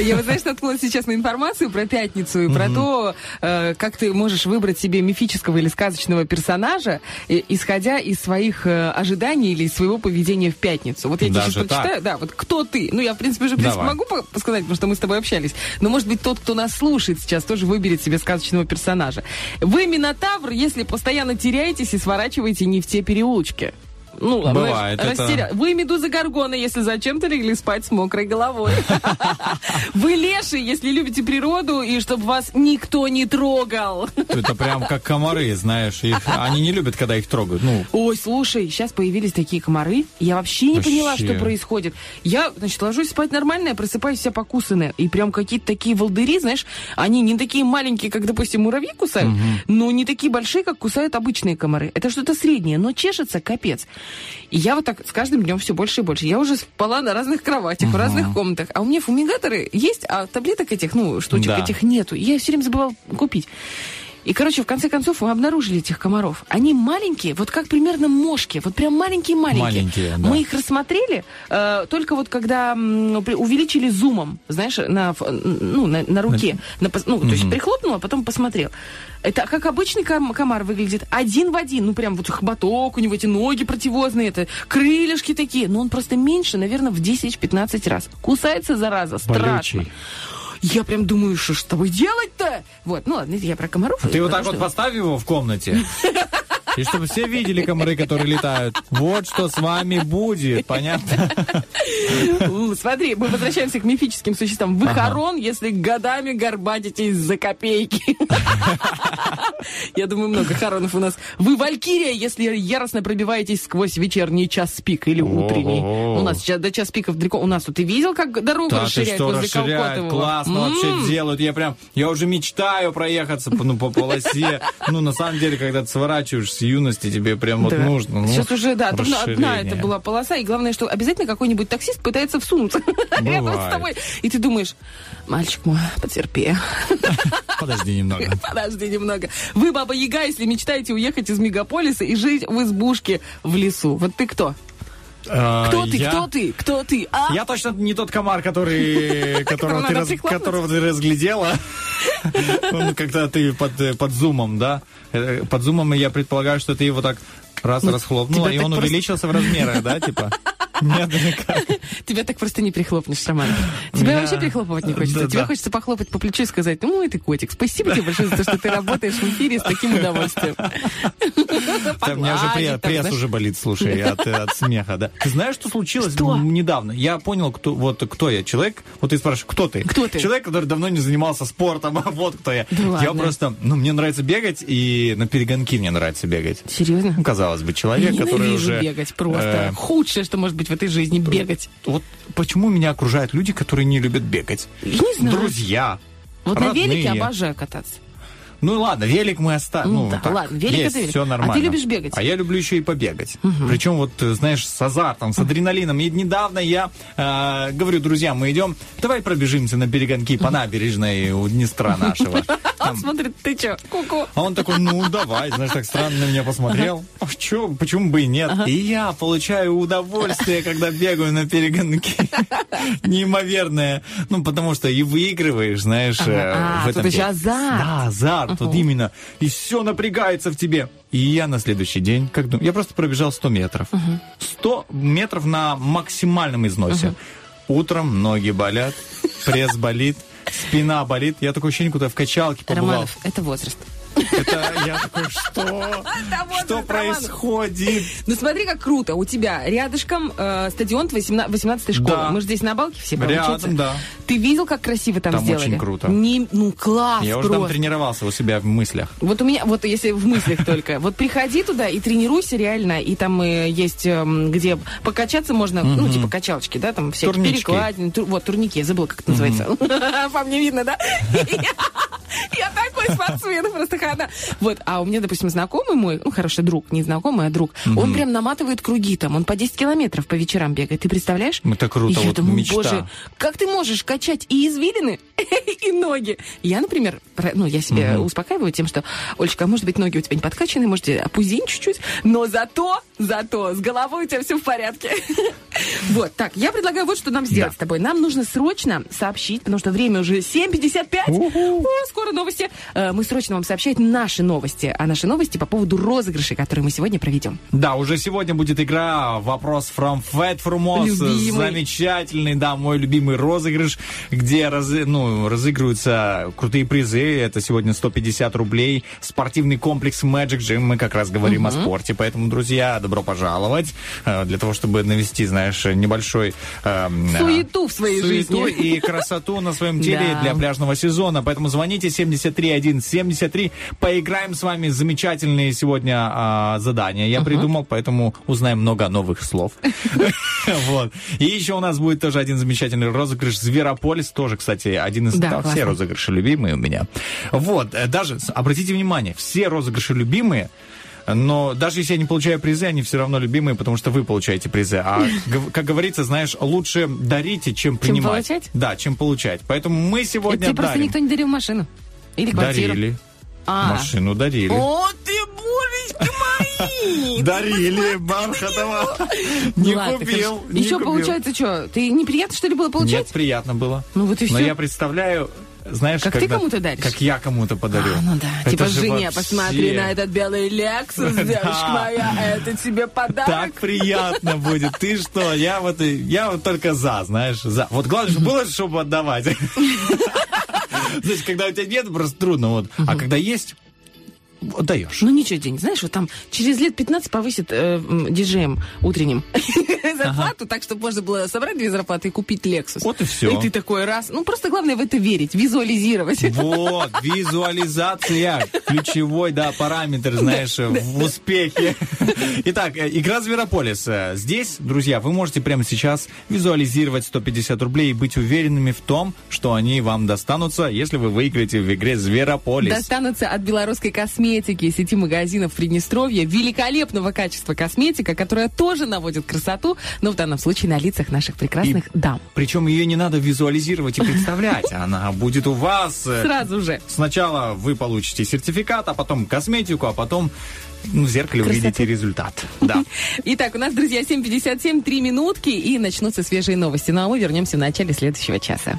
Я, вот, знаешь, наткнулась сейчас на информацию про пятницу и про то, э, как ты можешь выбрать себе мифического или сказочного персонажа, э, исходя из своих э, ожиданий или из своего поведения в пятницу. Вот я тебе сейчас прочитаю. Да, вот кто ты? Ну, я, в принципе, уже в принципе, Давай. могу сказать, потому что мы с тобой общались. Но, может быть, тот, кто нас слушает сейчас, тоже выберет себе сказочного персонажа. Вы Минотавр, если постоянно теряетесь и сворачиваете не в те переулочки. Ну, Бывает, знаешь, это- растеря- Вы медуза Гаргона, если зачем-то легли спать с мокрой головой. Вы леши, если любите природу и чтобы вас никто не трогал. Это прям как комары, знаешь. Их, они не любят, когда их трогают. Ну, Ой, слушай, сейчас появились такие комары. Я вообще не поняла, что происходит. Я, значит, ложусь спать нормально, я просыпаюсь вся покусанная. И прям какие-то такие волдыри, знаешь, они не такие маленькие, как, допустим, муравьи кусают, но не такие большие, как кусают обычные комары. Это что-то среднее, но чешется капец. И я вот так с каждым днем все больше и больше. Я уже спала на разных кроватях, в разных комнатах. А у меня фумигаторы есть, а таблеток этих, ну, штучек Да. этих нету. Я все время забывала купить. И, короче, в конце концов мы обнаружили этих комаров. Они маленькие, вот как примерно мошки, вот прям маленькие-маленькие. Маленькие, да. Мы их рассмотрели э, только вот когда м, увеличили зумом, знаешь, на, ну, на, на руке. На ну, то есть прихлопнула, потом посмотрел. Это как обычный ком- комар выглядит, один в один. Ну, прям вот хоботок, у него эти ноги противозные, это крылышки такие. Но он просто меньше, наверное, в 10-15 раз. Кусается, зараза, страшно. Болючий. Я прям думаю, что ж с тобой делать-то? Вот, ну ладно, я про комаров. ты вот так вот поставь его в комнате. И чтобы все видели комары, которые летают. Вот что с вами будет, понятно? Смотри, мы возвращаемся к мифическим существам. Вы хорон, если годами горбатитесь за копейки. Я думаю, много хоронов у нас. Вы валькирия, если яростно пробиваетесь сквозь вечерний час пик или утренний. У нас сейчас до час пиков далеко. У нас тут ты видел, как дорогу расширяют возле Колкотового? классно вообще М, делают. Я прям, я уже мечтаю проехаться по, ну, по полосе. Ну, на самом деле, когда ты сворачиваешь с юности, тебе прям вот Да. нужно. ну, Сейчас уже, да, там одна это была полоса, и главное, что обязательно какой-нибудь таксист пытается всунуться рядом с тобой. И ты думаешь, мальчик мой, потерпи. Подожди немного. Подожди немного. Вы, Баба Яга, если мечтаете уехать из мегаполиса и жить в избушке в лесу. Вот ты кто? А, Кто ты? я- Кто ты? Кто ты? А? Я точно не тот комар, который, которого, ты раз- которого ты разглядела. Ну, когда ты под, э, под зумом, да? Э, Под зумом я предполагаю, что ты его так раз расхлопнула, Ну, тебя и он увеличился в размерах, да, типа? Нет, никак. Тебя так просто не прихлопнешь, Роман. Тебя Меня- вообще прихлопывать не хочется. Да, Тебе да. хочется похлопать по плечу и сказать, ну, мой ты котик, спасибо тебе большое за то, что ты работаешь в эфире с таким удовольствием. У меня Погладить пресс, уже болит, слушай, от, от смеха, да. Ты знаешь, что случилось недавно? Я понял, кто, вот кто я. Человек, вот ты спрашиваешь, кто ты? Кто ты? Человек, который давно не занимался спортом, а вот кто я. Я просто, ну, мне нравится бегать, и на перегонки мне нравится бегать. Серьезно? Ну, казалось бы, человек, который уже... бегать просто. э, Худшее, что может быть в этой жизни, бегать. вот почему меня окружают люди, которые не любят бегать? Я не знаю. Друзья. Вот на велике родные. обожаю кататься. Ну ладно, велик мы оставим. Ну Ну, да, так, ладно, велик есть, это велик. все А ты нормально. любишь бегать? А я люблю еще и побегать. Причем вот, э, знаешь, с азартом, с адреналином. И недавно я э, говорю, друзья, мы идем, давай пробежимся на перегонки по набережной у Днестра нашего. Он смотрит, ты чё, ку-ку. А он такой, ну давай, знаешь, так странно на меня посмотрел. А чё, почему бы и нет? И я получаю удовольствие, когда бегаю на перегонки. Неимоверное. Ну, потому что и выигрываешь, знаешь, э, А, в тут этом еще деле. азарт. Да, азарт, вот именно. И все напрягается в тебе. И я на следующий день, как думаю, я просто пробежал 100 метров. 100 метров на максимальном износе. Утром ноги болят, пресс болит, спина болит. Я такое ощущение, куда в качалке побывал. Романов, это возраст. Это я такой, что? Что происходит? Ну смотри, как круто. У тебя рядышком э, стадион 18 школы. Да. Мы же здесь на Балке все получается. Рядом, да. Ты видел, как красиво там, Там сделали? очень круто. Не- ну, класс Я уже там тренировался у себя в мыслях. Вот у меня, вот если в мыслях только, вот приходи туда и тренируйся реально, и там э, есть, эм, где покачаться можно, ну, типа качалочки, да, там всякие Турнички. перекладины, тур- вот, турники, я забыла, как это называется. По мне видно, да? Я такой спортсмен, просто хода. Вот, а у меня, допустим, знакомый мой, ну, хороший друг, не знакомый, а друг, он прям наматывает круги там, он по 10 километров по вечерам бегает, ты представляешь? Это круто, Я вот думаю, мечта. боже, как ты можешь качать и извилины, и ноги? Я, например, ну, я себя успокаиваю тем, что, Олечка, а может быть, ноги у тебя не подкачаны, может, опузень чуть-чуть, но зато, зато с головой у тебя все в порядке. Вот, так, я предлагаю вот что нам сделать Да. с тобой. Нам нужно срочно сообщить, потому что время уже 7.55, О, скоро новости. Э, Мы срочно вам сообщать наши новости, а наши новости по поводу розыгрышей, которые мы сегодня проведем. Да, уже сегодня будет игра «Вопрос from Fat Frumos». Любимый. Замечательный, да, мой любимый розыгрыш, где раз, ну, разыгрываются крутые призы. Это сегодня 150 рублей. Спортивный комплекс Magic Gym. Мы как раз говорим о спорте. Поэтому, друзья, добро пожаловать. Э, Для того, чтобы навести, знаешь, небольшой... эм, э, Суету в своей суету жизни. и красоту на своем теле Да. для пляжного сезона. Поэтому звоните 73173. Поиграем с вами. Замечательные сегодня а, задания я придумал, поэтому узнаем много новых слов. Вот. И еще у нас будет тоже один замечательный розыгрыш Зверополис. Тоже, кстати, один из... Да, все розыгрыши любимые у меня. Вот. э, Даже, обратите внимание, все розыгрыши любимые, но даже если я не получаю призы, они все равно любимые, потому что вы получаете призы. А, как говорится, знаешь, лучше дарите, чем принимать. получать? Да, чем получать. Поэтому мы сегодня тебе просто дарим. никто не дарил машину. Или квартиру. Дарили. А. Машину дарили. О, ты, божечки мои! Дарили Бархатова. Не купил. Еще получается что? Ты неприятно, что ли, было Нет, получать? приятно было. Ну вот и Но всё. я представляю, знаешь, Как ты когда- кому-то даришь? Как я кому-то подарю. А, ну да. Это типа, же жене, вообще посмотри на этот белый Лексус, девочка моя, это тебе подарок. Так приятно будет. Ты что? Я вот, я вот только за, знаешь, за. Вот главное, чтобы было, чтобы отдавать. Знаешь, когда у тебя нет, просто трудно. Вот. А когда есть, отдаешь. Ну ничего, День, знаешь, вот там через лет 15 повысит э, диджеем утренним зарплату, так, чтобы можно было собрать две зарплаты и купить Lexus. Вот и всё. И ты такой раз. Ну, просто главное в это верить, визуализировать. Вот, визуализация, ключевой, да, параметр, знаешь, в успехе. Итак, э, игра Зверополис. Э, Здесь, друзья, вы можете прямо сейчас визуализировать 150 рублей и быть уверенными в том, что они вам достанутся, если вы выиграете в игре Зверополис. Достанутся от белорусской косметики сети магазинов Приднестровья великолепного качества косметика, которая тоже наводит красоту, но в данном случае на лицах наших прекрасных дам. Причем ее не надо визуализировать и представлять. Она будет у вас. э, Сразу же. Сначала вы получите сертификат, а потом косметику, а потом ну, в зеркале Красоту. увидите результат. Да. Итак, у нас, друзья, 7.57, 3 минутки, и начнутся свежие новости. Ну а мы вернемся в начале следующего часа.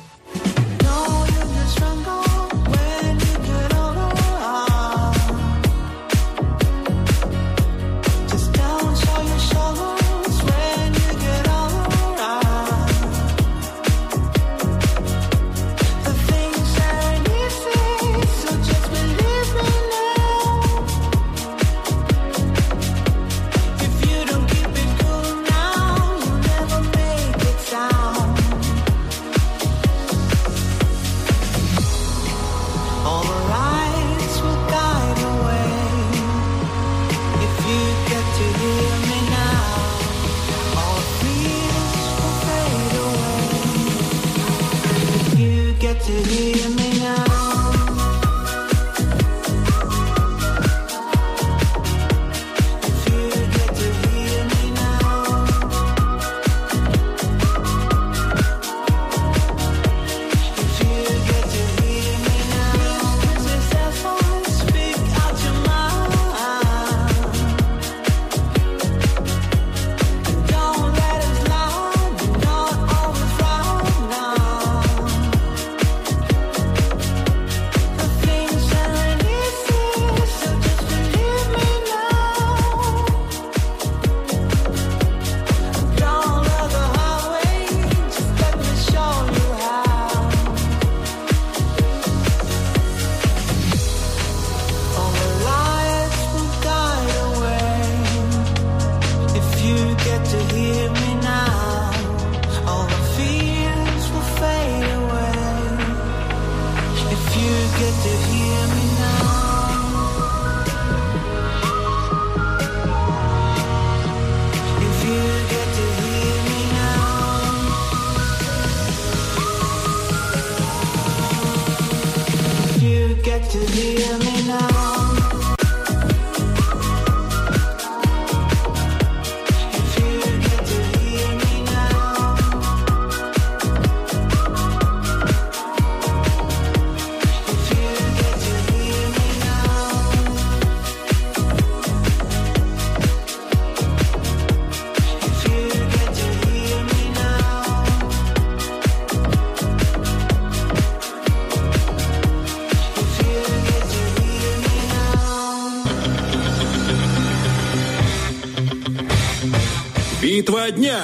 Битва дня.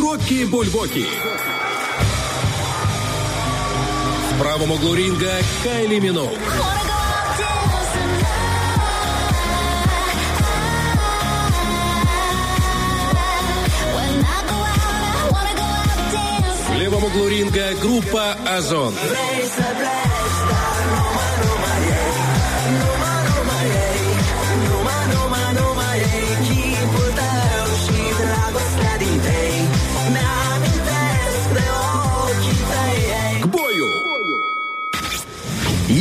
Рокки Бульбоки. В правом углу ринга Кайли Миноуг. В левом углу ринга группа Озон. К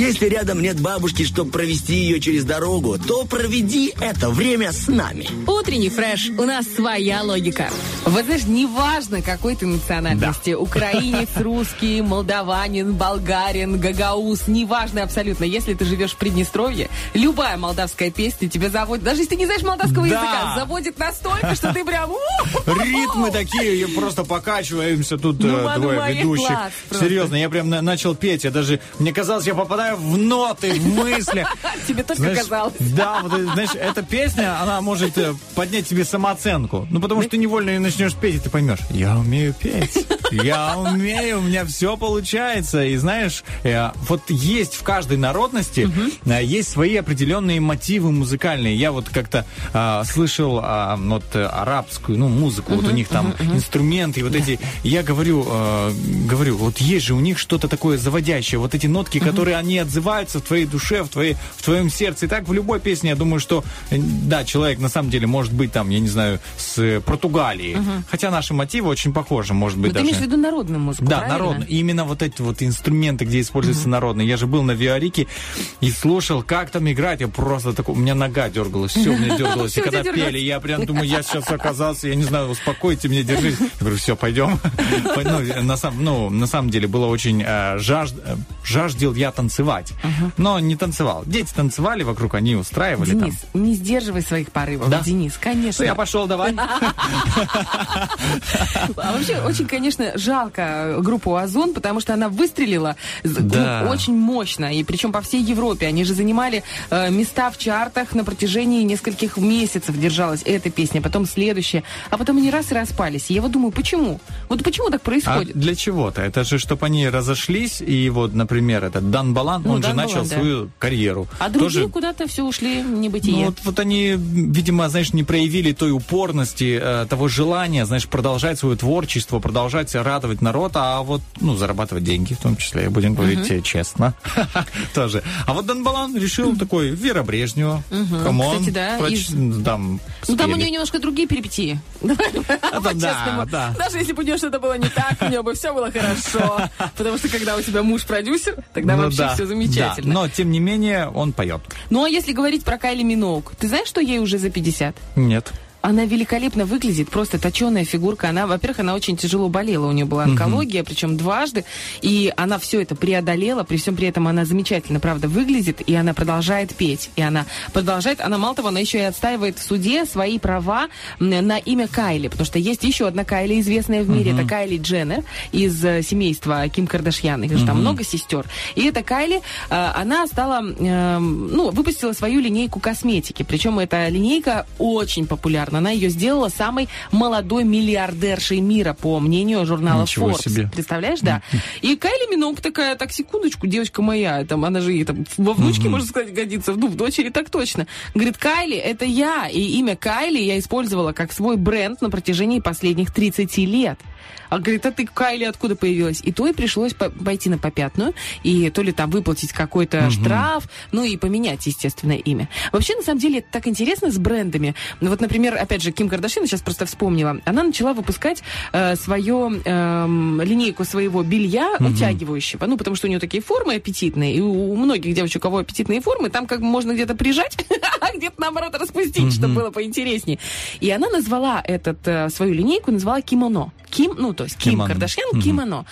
Если рядом нет бабушки, чтобы провести ее через дорогу, то проведи это время с нами. Утренний фреш. У нас своя логика. Вот знаешь, неважно, какой ты национальности. Украинец, русский, молдаванин, болгарин, гагаус. Неважно абсолютно. Если ты живешь в Приднестровье, любая молдавская песня тебя заводит. Даже если ты не знаешь молдавского Да. языка, заводит настолько, что ты прям... Ритмы такие, и просто покачиваемся тут Ну, э, двое ведущих. класс. Серьезно, я прям на- начал петь. Я даже, мне казалось, я попадаю в ноты, в мысли. Тебе только казалось. Да, вот, знаешь, эта песня, она может э, поднять тебе самооценку. Ну, потому что ты невольно ее начнешь петь, и ты поймешь, я умею петь. Я умею, у меня все получается. И знаешь, э, вот есть в каждой народности, э, есть свои определенные мотивы музыкальные. Я вот как-то а, слышал а, вот э, арабскую, ну, музыку, вот у них там инструменты, вот эти. Я говорю, э, говорю, вот есть же у них что-то такое заводящее, вот эти нотки, которые они отзываются в твоей душе, в, твоей, в твоем сердце. И так в любой песне, я думаю, что, э, да, человек на самом деле может быть там, я не знаю, с Португалии. Хотя наши мотивы очень похожи, может быть, ты даже. имеешь в виду народную музыку, Да, правильно? народный. И именно вот эти вот инструменты, где используются народные. Я же был на Виарике и слушал, как там играть. Я просто такой, у меня нога дергалась, все у меня дергалось. И когда пели, я прям думаю, я сейчас оказался, я не знаю, успокойте меня, держись. Я говорю, все, пойдем. Ну, на самом, ну, на самом деле было очень э, э, жаждел я танцевать. Но не танцевал. Дети танцевали вокруг, они устраивали там. Денис, не сдерживай своих порывов. Да? Денис, конечно. Ну, Я пошел, давай. А вообще, очень, конечно, жалко группу Озон, потому что она выстрелила ну, Да. очень мощно. И причем по всей Европе. Они же занимали э, места в чартах на протяжении нескольких месяцев держалась эта песня, потом следующая. А потом они раз и распались. И я вот думаю, почему? Вот почему так А происходит? для чего-то? Это же, чтобы они разошлись, и вот, например, этот Дан Балан, Ну, он же Дан начал Балан, да. свою карьеру. А другие Тоже куда-то все ушли в Ну, небытие. вот, вот они, видимо, знаешь, не проявили той упорности, э, того желания, знаешь, продолжать свое творчество, продолжать радовать народ, а вот, ну, зарабатывать деньги в том числе, будем говорить э, честно, тоже. А вот Дан Балан решил такой, Вера Брежнева, come on, Кстати, да, там, Ну, там у нее немножко другие перипетии. Да. Даже если бы у нее что-то было не так, у нее бы все было хорошо. Потому что когда у тебя муж продюсер, тогда Ну вообще все замечательно. но, тем не менее, он поет. Ну, а если говорить про Кайли Миноуг, ты знаешь, что ей уже за 50? Нет. Она великолепно выглядит, просто точеная фигурка. Она, во-первых, она очень тяжело болела, у нее была онкология, причем дважды, и она все это преодолела, при всем при этом она замечательно, правда, выглядит, и она продолжает петь, и она продолжает, она мало того, она еще и отстаивает в суде свои права на имя Кайли, потому что есть еще одна Кайли, известная в мире, это Кайли Дженнер из э, семейства Ким Кардашьян, их же там много сестер, и эта Кайли, э, она стала, эм, ну, выпустила свою линейку косметики, причем эта линейка очень популярна популярна. Она ее сделала самой молодой миллиардершей мира, по мнению журнала Ничего Forbes. себе. Представляешь, да? И Кайли Миноуг такая, так, секундочку, девочка моя, там, она же ей там во внучке, можно сказать, годится, ну, в дочери так точно. Говорит, Кайли, это я, и имя Кайли я использовала как свой бренд на протяжении последних 30 лет. А говорит, а ты, Кайли, откуда появилась? И то и пришлось по- пойти на попятную, и то ли там выплатить какой-то штраф, ну и поменять, естественно, имя. Вообще, на самом деле, это так интересно с брендами. Ну вот, например, опять же, Ким Кардашьян, сейчас просто вспомнила, она начала выпускать э, свою эм, линейку своего белья утягивающего, ну, потому что у нее такие формы аппетитные, и у, у многих девочек, у кого аппетитные формы, там как бы можно где-то прижать, а где-то, наоборот, распустить, чтобы было поинтереснее. И она назвала этот, э, свою линейку, назвала кимоно. Ким, ну, то есть Ким Кимоно. Кардашьян, кимоно.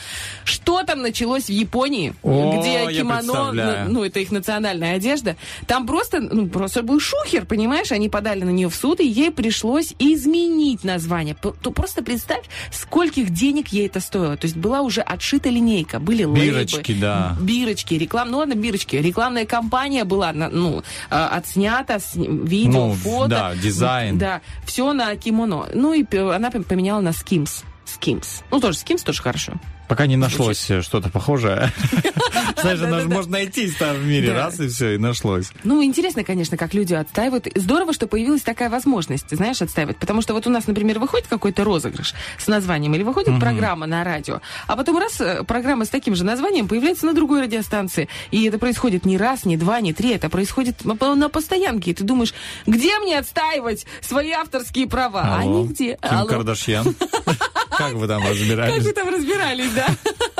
Что там началось в Японии, О, где кимоно, представляю. ну, это их национальная одежда, там просто, ну, просто был шухер, понимаешь? Они подали на нее в суд, и ей пришлось изменить название. То просто представь, скольких денег ей это стоило. То есть была уже отшита линейка, были Бирочки, лейбы, да. бирочки, реклам, ну ладно, бирочки, рекламная кампания была, ну, а, отснята, с- видео, Ну, фото. да, дизайн. Да, все на кимоно. Ну и она поменяла на Skims. Skims. Ну, тоже Skims тоже хорошо. Пока не нашлось э, что-то похожее. Знаешь, оно же можно найти там в мире, раз и все, и нашлось. Ну, интересно, конечно, как люди отстаивают. Здорово, что появилась такая возможность, знаешь, отстаивать. Потому что вот у нас, например, выходит какой-то розыгрыш с названием, или выходит программа на радио, а потом раз э, программа с таким же названием появляется на другой радиостанции. И это происходит не раз, не два, не три, это происходит на по- на постоянке. И ты думаешь, где мне отстаивать свои авторские права? А нигде. Ким. Кардашьян. Как вы там Как разбирались? же там разбирались, да?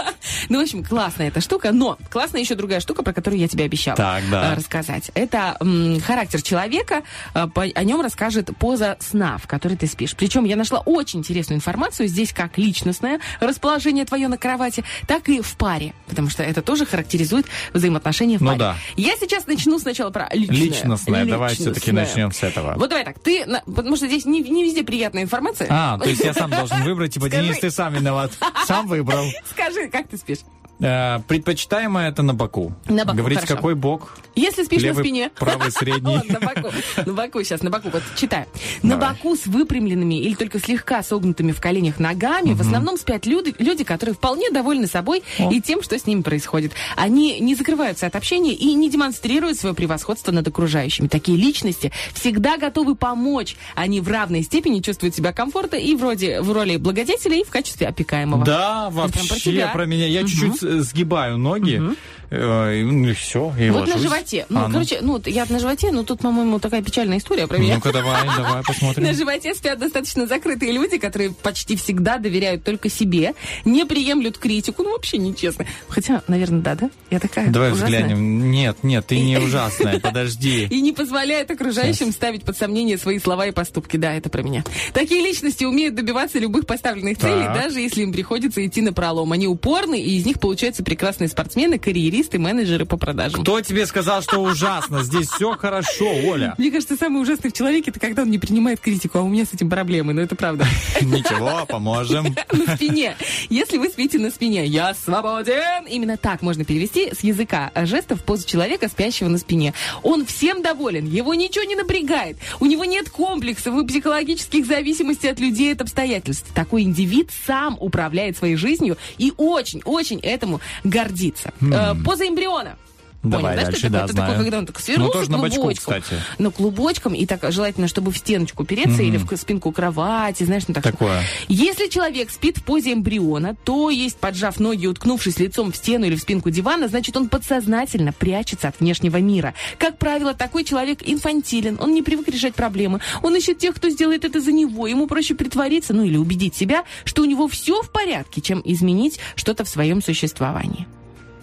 Ну, в общем, классная эта штука, но классная еще другая штука, про которую я тебе обещала Так, да. э, рассказать. Это м, характер человека, э, по- о нем расскажет поза сна, в которой ты спишь. Причем я нашла очень интересную информацию здесь как личностное расположение твое на кровати, так и в паре, потому что это тоже характеризует взаимоотношения в Ну паре. да. Я сейчас начну сначала про личное. Личностное, давай все-таки Личностное. начнем с этого. Вот давай так, ты, потому что здесь не, не везде приятная информация. А, то есть я сам должен выбрать, типа. Денис, ты сам виноват. Сам выбрал. Скажи, как ты спишь? Э, Предпочитаемое это на боку. На боку, Говорить, хорошо. какой бок? Если спишь Левый, на спине. правый, средний. На боку. На боку сейчас, на боку. Вот читаю. На боку с выпрямленными или только слегка согнутыми в коленях ногами в основном спят люди, которые вполне довольны собой и тем, что с ними происходит. Они не закрываются от общения и не демонстрируют свое превосходство над окружающими. Такие личности всегда готовы помочь. Они в равной степени чувствуют себя комфортно и вроде в роли благодетеля, и в качестве опекаемого. Да, вообще про меня. Я чуть-чуть сгибаю ноги, э, и, ну все, и Вот на ложусь. животе. Ну, А, короче, ну, я на животе, ну, тут, по-моему, такая печальная история про меня. Ну-ка, давай, давай посмотрим. На животе спят достаточно закрытые люди, которые почти всегда доверяют только себе, не приемлют критику, ну вообще нечестно. Хотя, наверное, да, да? Я такая Давай ужасная. взглянем. Нет, нет, ты не ужасная, подожди. И не позволяет окружающим ставить под сомнение свои слова и поступки. Да, это про меня. Такие личности умеют добиваться любых поставленных целей, даже если им приходится идти на пролом. Они упорны, и из них получаются прекрасные спортсмены, карьеристы, менеджеры по продажам. Кто тебе сказал, что ужасно? Здесь все хорошо, Оля. Мне кажется, самый ужасный в человеке это когда он не принимает критику, а у меня с этим проблемы, но это правда. Ничего, поможем. На спине. Если вы спите на спине, я свободен. Именно так можно перевести с языка жестов позу человека, спящего на спине. Он всем доволен, его ничего не напрягает, у него нет комплексов и психологических зависимостей от людей, от обстоятельств. Такой индивид сам управляет своей жизнью и очень-очень этому гордится. Э, поза эмбриона. Давай Понял, да, дальше, что да, знаю. такой, когда он так свернулся Ну, тоже на бочку, клубочком. кстати. Ну, клубочком, и так желательно, чтобы в стеночку упереться или в спинку кровати, знаешь, ну так. Такое. Если человек спит в позе эмбриона, то есть, поджав ноги, уткнувшись лицом в стену или в спинку дивана, значит, он подсознательно прячется от внешнего мира. Как правило, такой человек инфантилен, он не привык решать проблемы, он ищет тех, кто сделает это за него, ему проще притвориться, ну или убедить себя, что у него все в порядке, чем изменить что-то в своем существовании.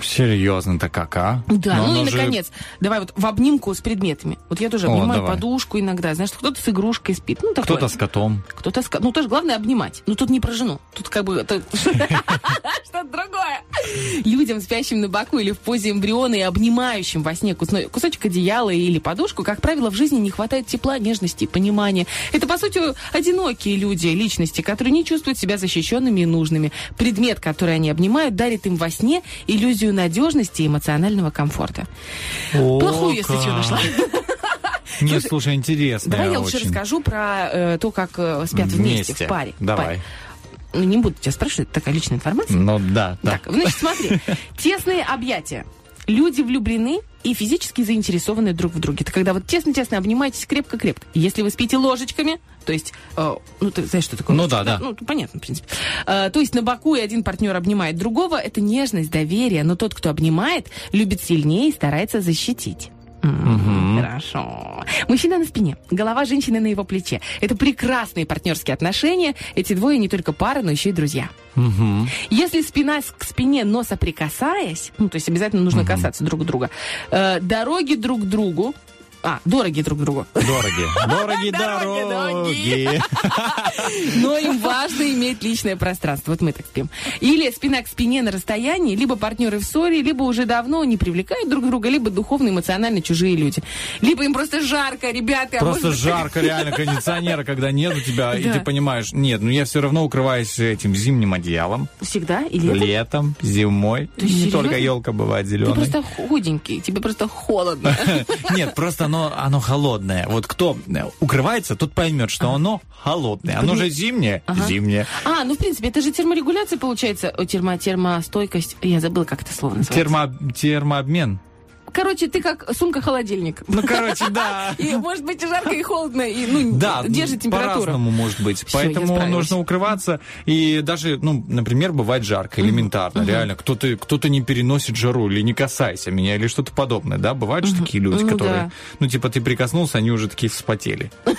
Серьезно-то как, а? Да, Но ну и же- наконец, давай вот в обнимку с предметами. Вот я тоже О, обнимаю давай. подушку иногда, знаешь, кто-то с игрушкой спит, ну такое. Кто-то с котом. Кто-то с... ко- Ну, тоже главное обнимать. Ну, тут не про жену. Тут как бы... Что-то другое. Людям, спящим на боку или в позе эмбриона и обнимающим во сне кусочек одеяла или подушку, как правило, в жизни не хватает тепла, нежности, понимания. Это, по сути, одинокие люди, личности, которые не чувствуют себя защищенными и нужными. Предмет, который они обнимают, дарит им во сне иллюзию надежности и эмоционального комфорта. О, Плохую, если как. что, нашла. Нет, слушай, интересно. Давай я лучше расскажу про э, то, как э, спят вместе, в паре. в Давай. паре. Ну, не буду тебя спрашивать, это такая личная информация. Ну да, да. Так, значит, смотри. Тесные объятия. Люди влюблены и физически заинтересованы друг в друге. Это когда вот тесно-тесно обнимаетесь крепко-крепко. Если вы спите ложечками, то есть, э, ну, ты знаешь, что такое Ну да, да. Ну, понятно, в принципе. Э, то есть на боку и один партнер обнимает другого, это нежность, доверие, но тот, кто обнимает, любит сильнее и старается защитить. М, Хорошо. Мужчина на спине, голова женщины на его плече. Это прекрасные партнерские отношения. Эти двое не только пара, но еще и друзья. Мгм. Если спина к спине, но соприкасаясь, ну, то есть обязательно нужно касаться друг друга, э, дороги друг к другу, а, дороги друг другу, Дороги. Дороги Дороги, но им важно иметь личное пространство. Вот мы так спим. Или спина к спине на расстоянии, либо партнеры в ссоре, либо уже давно не привлекают друг друга, либо духовно, эмоционально чужие люди. Либо им просто жарко, ребята. а Просто жарко, реально, кондиционера, когда нет у тебя, и ты понимаешь, нет, ну я все равно укрываюсь этим зимним одеялом. Всегда? Это? Летом, зимой. Ты Не только елка бывает Ты зеленой. просто худенький, тебе просто холодно. Нет, просто оно, оно холодное. Вот кто э, укрывается, тот поймет, что оно холодное. Оно же зимнее. Ага. Зимнее. А, ну, в принципе, это же терморегуляция, получается. Термо, термостойкость. Я забыла, как это слово называется. Термо, термообмен. Короче, ты как сумка-холодильник. Ну, короче, да. И может быть и жарко, и холодно, и ну, Да, держит температуру. по-разному может быть. Всё, Поэтому нужно укрываться. И даже, ну, например, бывает жарко, элементарно, реально. Кто-то кто не переносит жару, или не касайся меня, или что-то подобное, да? Бывают же такие люди, Ну которые, ну, типа, ты прикоснулся, они уже такие вспотели.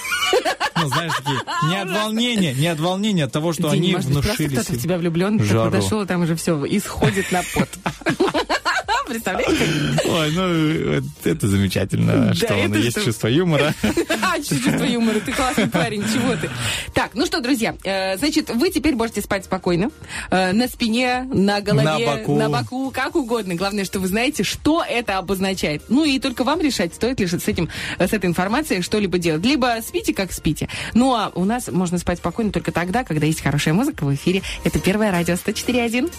Ну, знаешь, такие, не от волнения, не от волнения, от того, что День, они может быть, просто внушили кто-то в тебя влюблен, ты подошел, и там уже все, исходит на пот. Представляете? Ой, ну, это замечательно, что он это есть чувство юмора. А, чувство юмора, ты классный парень, чего ты? Так, ну что, друзья, э, значит, вы теперь можете спать спокойно, э, на спине, на голове, На боку. на боку, как угодно. Главное, что вы знаете, что это обозначает. Ну и только вам решать, стоит ли с этим, с этой информацией что-либо делать. Либо спите, как спите. Ну а у нас можно спать спокойно только тогда, когда есть хорошая музыка в эфире. Это первое радио 104.1.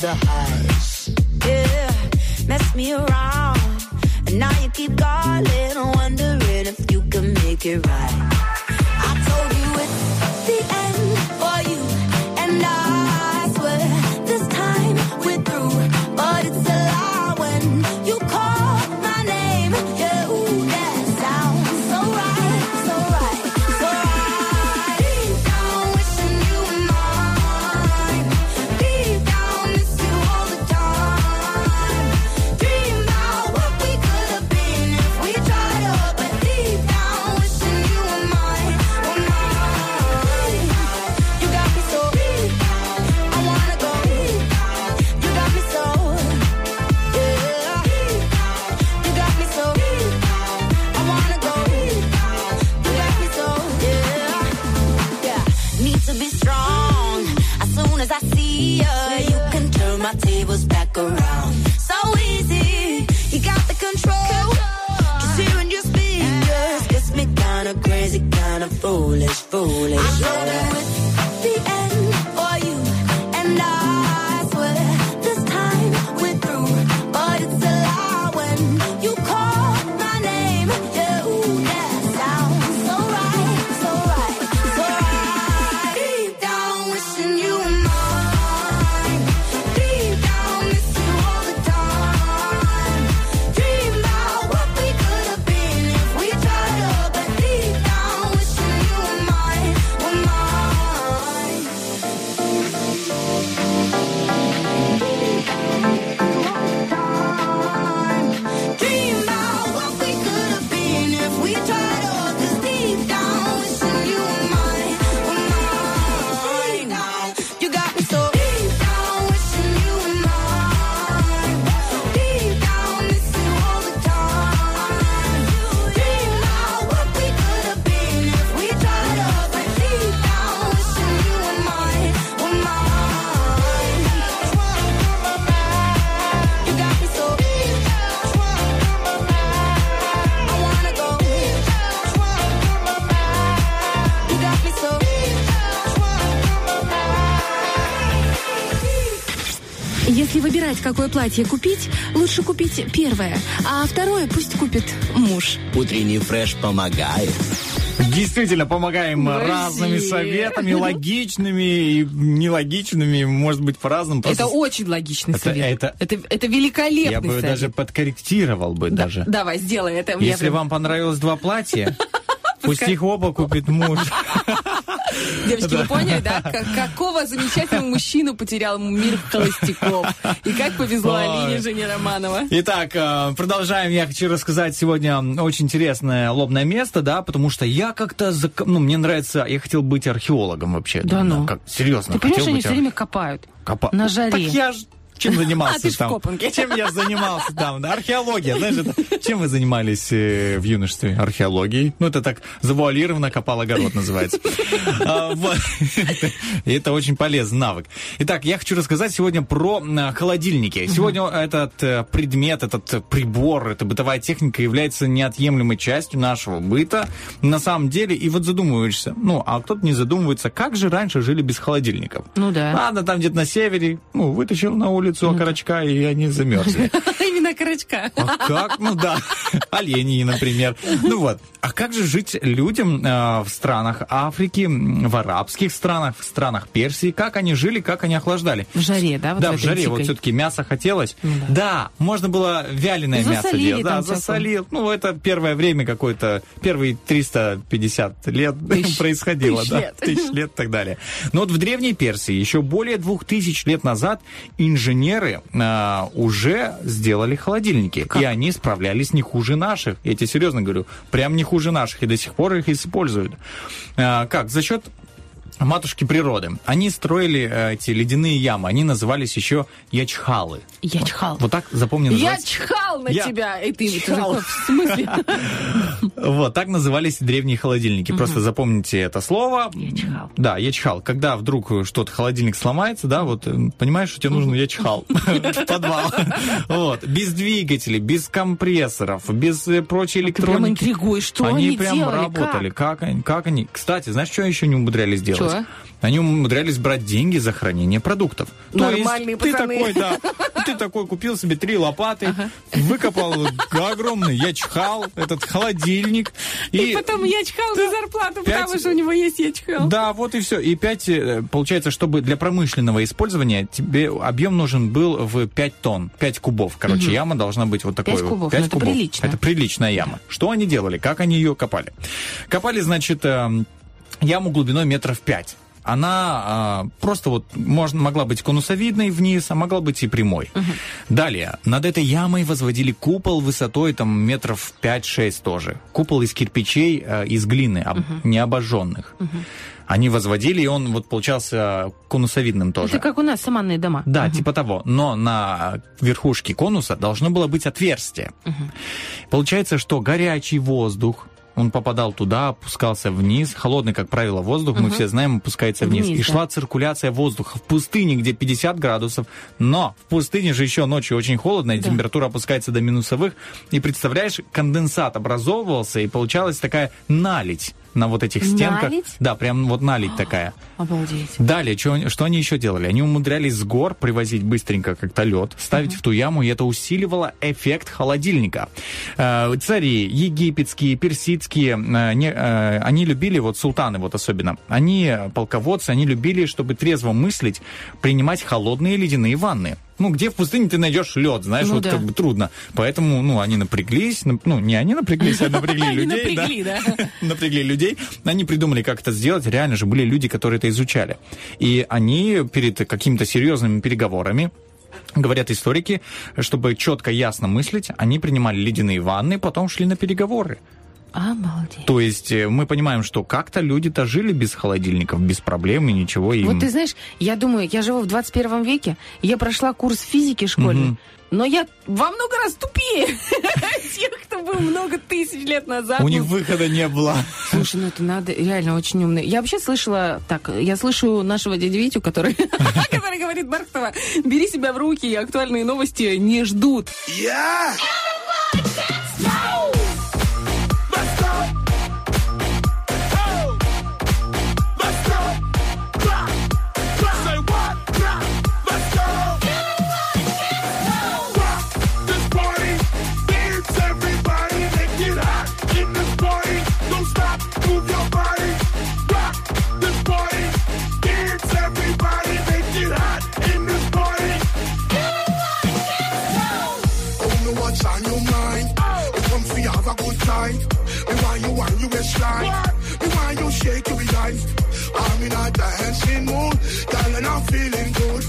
the highs. Yeah, mess me around, and now you keep calling, wondering if you can make it right. Foolish, какое платье купить, лучше купить первое, а второе пусть купит муж. Утренний фреш помогает. Действительно, помогаем Подожди. разными советами, логичными и нелогичными, может быть, по-разному. Это Просто очень логичный Это- совет. это- это, это великолепный Я бы совет. даже подкорректировал бы Да, даже. Давай, сделай это. Я Если прям- вам понравилось два платья, пусть их оба купит муж. Девочки, вы поняли, да? Как- какого замечательного мужчину потерял мир холостяков? И как повезло. Алине Жене Романова. Итак, э, продолжаем. Я хочу рассказать сегодня очень интересное лобное место, да, потому что я как-то, ну, мне нравится, я хотел быть археологом вообще. Да ну. Как, серьезно. Ты понимаешь, они все время копают. Копа- на жаре. Так я ж чем занимался А, ты в там? копанге. Чем я занимался там? Археология, знаешь, это- чем вы занимались э, в юношестве? Археологией. Ну, это так завуалированно копал огород называется. А, Это очень полезный навык. Итак, я хочу рассказать сегодня про э, холодильники. Сегодня этот э, предмет, этот э, прибор, эта бытовая техника является неотъемлемой частью нашего быта. На самом деле, и вот задумываешься, ну, а кто-то не задумывается, как же раньше жили без холодильников? Ну да. Ладно, там где-то на севере, ну, вытащил на улицу окорочка, и они замерзли. Именно корочка. А как? Ну да, олени, например. Ну вот. А как же жить людям э, в странах Африки, в арабских странах, в странах Персии? Как они жили, как они охлаждали? В жаре, да? вот да, в жаре. Вот все-таки мясо хотелось. Ну да. можно было вяленое мясо делать. Да, засолил. Ну, это первое время какое-то, первые 350 лет Тысяч- происходило. тысяч да, лет. Тысяч лет и так далее. Но вот в Древней Персии еще более двух тысяч лет назад инженеры а, уже сделали холодильники. И они справлялись не хуже наших. Я тебе серьезно говорю, прям не хуже наших. И до сих пор их используют. А, как? За счет матушки природы. Они строили э, эти ледяные ямы. Они назывались еще ячхалы. Я чхал. Вот так запомни Я называется. чхал на Я тебя. И ты, ты чхал. такой, в смысле? Вот, так назывались древние холодильники. Просто запомните это слово. Ячхал. Да, ячхал. Когда вдруг что-то, холодильник сломается, да, вот, э, понимаешь, что тебе нужно ячхал в подвал. Вот, без двигателей, без компрессоров, без э, прочей прям электроники. интригуешь, что они, прям работали. Как? они? Как они? Кстати, знаешь, что еще не умудрялись делать? Чё? Они умудрялись брать деньги за хранение продуктов. Нормальные То есть пацаны. ты такой, да, ты такой купил себе три лопаты, выкопал огромный ячхал, этот холодильник. И потом я чхал за зарплату, Пять- потому что у него есть я чхал. Да, вот и все. И 5, получается, чтобы для промышленного использования тебе объем нужен был в 5 тонн, 5 кубов. Короче, яма должна быть вот такой. Пять вот. кубов, Пять ну это прилично. Это приличная яма. Что они делали? Как они ее копали? Копали, значит, эм, яму глубиной метров 5. Она а, просто вот можно, могла быть конусовидной вниз, а могла быть и прямой. Далее, над этой ямой возводили купол высотой там метров 5-6 тоже. Купол из кирпичей, э, из глины, об- не обожженных. Они возводили, и он вот получался конусовидным тоже. Это как у нас саманные дома. Да, типа того. Но на верхушке конуса должно было быть отверстие. Получается, что горячий воздух, он попадал туда, опускался вниз. Холодный, как правило, воздух, мы все знаем, опускается вниз. Вниз, и да. шла циркуляция воздуха в пустыне, где 50 градусов. Но в пустыне же еще ночью очень холодно, и Да. температура опускается до минусовых. И представляешь, конденсат образовывался, и получалась такая налить на вот этих стенках. Наледь? Да, прям вот налить такая. Обалдеть. Далее, что, они- что они еще делали? Они умудрялись с гор привозить быстренько как-то лед, ставить в ту яму, и это усиливало эффект холодильника. Э, цари египетские, персидские, э, не- э, они любили, вот султаны вот особенно, они, э, полководцы, они любили, чтобы трезво мыслить, принимать холодные ледяные ванны. Ну, где в пустыне ты найдешь лед, знаешь, Ну вот да. как бы трудно. Поэтому, ну, они напряглись, нап- ну, не они напряглись, а напрягли людей. напрягли, да. напрягли людей. Они придумали, как это сделать. Реально же были люди, которые это изучали. И они перед какими-то серьезными переговорами Говорят историки, чтобы четко, ясно мыслить, они принимали ледяные ванны, потом шли на переговоры. Обалдеть. То есть э, мы понимаем, что как-то люди-то жили без холодильников, без проблем и ничего им... Вот ты знаешь, я думаю, я живу в 21 веке, я прошла курс физики школьный, но я во много раз тупее тех, кто был много тысяч лет назад. У них выхода не было. Слушай, ну это надо, реально очень умный. Я вообще слышала, так, я слышу нашего дядю Витю, который, который говорит Бархтова, бери себя в руки, актуальные новости не ждут. Я! wine. I'm in a dancing mood, girl, and I'm feeling good.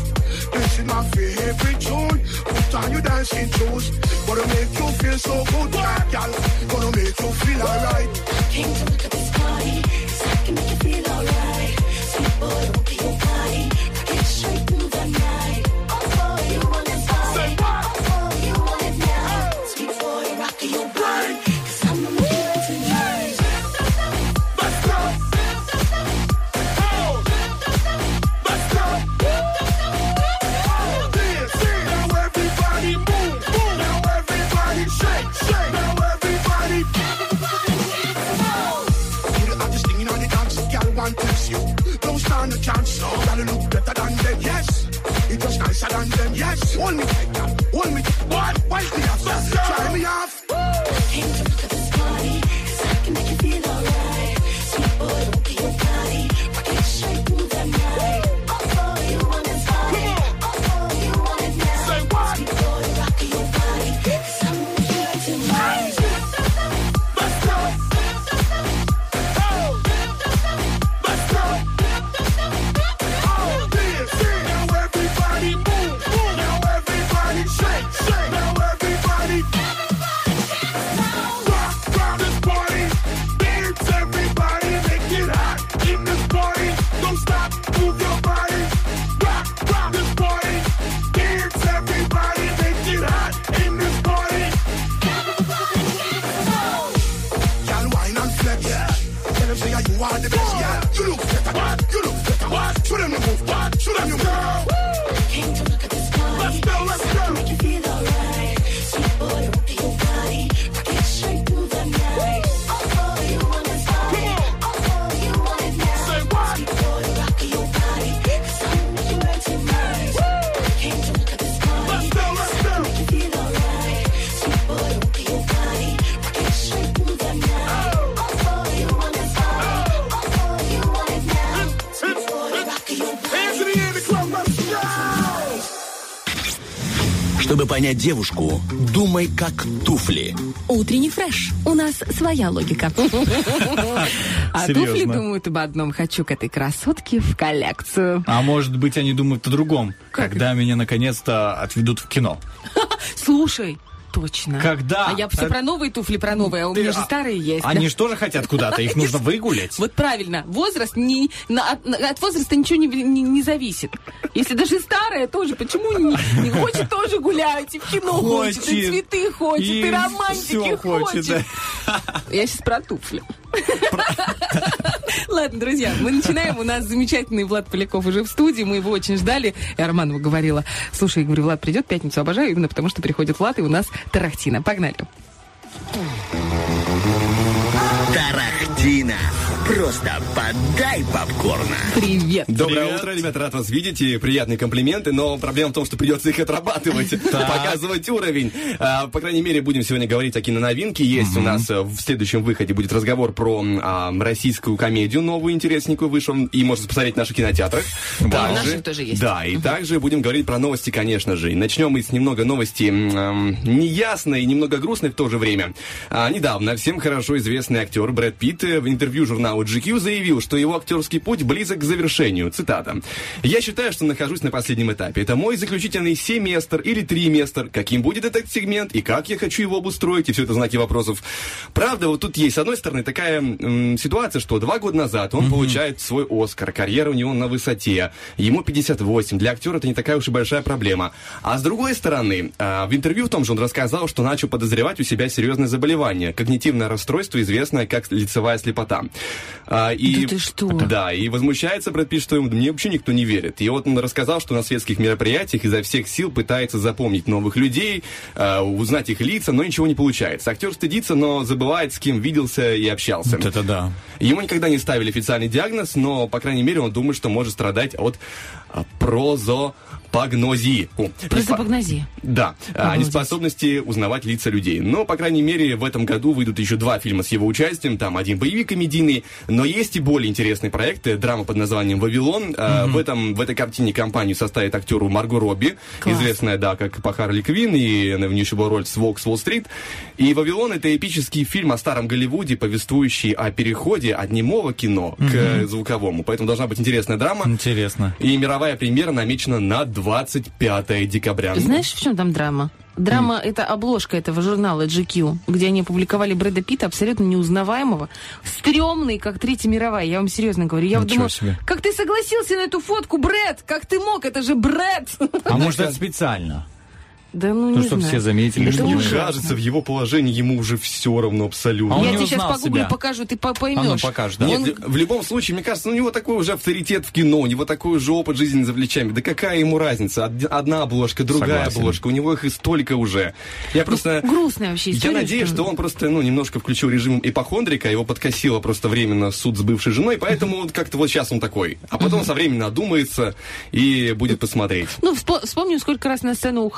This is my favorite tune. Put on your dancing shoes. Gonna make you feel so good, girl. Gonna make you feel alright. Hold me понять девушку, думай как туфли. Утренний фреш. У нас своя логика. А туфли думают об одном. Хочу к этой красотке в коллекцию. А может быть, они думают о другом. Когда меня наконец-то отведут в кино. Слушай, точно. Когда? А я все А- про новые туфли, про новые, а у Ты- меня же старые есть. Они да. же тоже хотят куда-то, их нужно выгулять. Вот правильно, возраст не, от, возраста ничего не зависит. Если даже старая тоже, почему не, не хочет тоже гулять, и в кино хочет, и цветы хочет, и, и романтики хочет, хочет. Я сейчас про туфли. Ладно, друзья, мы начинаем. У нас замечательный Влад Поляков уже в студии. Мы его очень ждали. Я Романова говорила, слушай, я говорю, Влад придет пятницу, обожаю, именно потому что приходит Влад, и у нас Тарахтина. Погнали. Просто подай попкорна. Привет. Доброе Привет. утро, ребята, рад вас видеть и приятные комплименты, но проблема в том, что придется их отрабатывать, показывать уровень. А, По крайней мере, будем сегодня говорить о киноновинке. Есть у нас э, в следующем выходе будет разговор про а, российскую комедию новую, интересненькую, вышел, и можно посмотреть в наших кинотеатрах. Да, наших тоже есть. Да, и также будем говорить про новости, конечно же. И начнем мы с немного новости эм, неясной и немного грустной в то же время. А, недавно всем хорошо известный актер Брэд Питт э, в интервью журналу GQ заявил, что его актерский путь близок к завершению. Цитата. «Я считаю, что нахожусь на последнем этапе. Это мой заключительный семестр или триместр. Каким будет этот сегмент и как я хочу его обустроить?» И все это знаки вопросов. Правда, вот тут есть, с одной стороны, такая м, ситуация, что два года назад он получает свой Оскар, карьера у него на высоте. Ему 58. Для актера это не такая уж и большая проблема. А с другой стороны, а, в интервью в том же он рассказал, что начал подозревать у себя серьезное заболевание. Когнитивное расстройство, известное как лицевая слепота. А, и, Да ты что? Да, и возмущается Брэд Питт, что ему мне вообще никто не верит. И вот он рассказал, что на светских мероприятиях изо всех сил пытается запомнить новых людей, а, узнать их лица, но ничего не получается. Актер стыдится, но забывает, с кем виделся и общался. Вот это да. Ему никогда не ставили официальный диагноз, но, по крайней мере, он думает, что может страдать от а, пагнозии. О, Просто погнози. Да, а, неспособности узнавать лица людей. Но, по крайней мере, в этом году выйдут еще два фильма с его участием. Там один боевик комедийный, но есть и более интересные проекты. Драма под названием «Вавилон». А, В, этом, в этой картине компанию составит актеру Марго Робби, Класс. известная, да, как по Харли Квин, и она в еще была роль с Волк с Уолл-стрит. И «Вавилон» — это эпический фильм о старом Голливуде, повествующий о переходе от немого кино к э, звуковому. Поэтому должна быть интересная драма. Интересно. И мировая премьера намечена на 25 декабря. Знаешь, в чем там драма? Драма — это обложка этого журнала GQ, где они опубликовали Брэда Питта, абсолютно неузнаваемого, стрёмный, как Третья мировая, я вам серьезно говорю. Я вот Ничего думаю, себе. как ты согласился на эту фотку, Брэд? Как ты мог? Это же Брэд! А может, это специально? Да ну Ну, не чтобы знаю. все заметили, Это что Мне кажется, в его положении ему уже все равно абсолютно. А он Я не тебе сейчас погуглю себя. и покажу, ты по- А ну, поймешь. покажешь, да? Нет, в любом случае, мне кажется, ну, у него такой уже авторитет в кино, у него такой уже опыт жизни за плечами. Да какая ему разница? Од- Одна обложка, другая Согласен. обложка, у него их и столько уже. Я просто... Грустная вообще история. Я надеюсь, что он просто, ну, немножко включил режим ипохондрика, его подкосило просто временно суд с бывшей женой, поэтому вот как-то вот сейчас он такой. А потом со временем одумается и будет посмотреть. Ну, вспо- вспомню, сколько раз на сцену,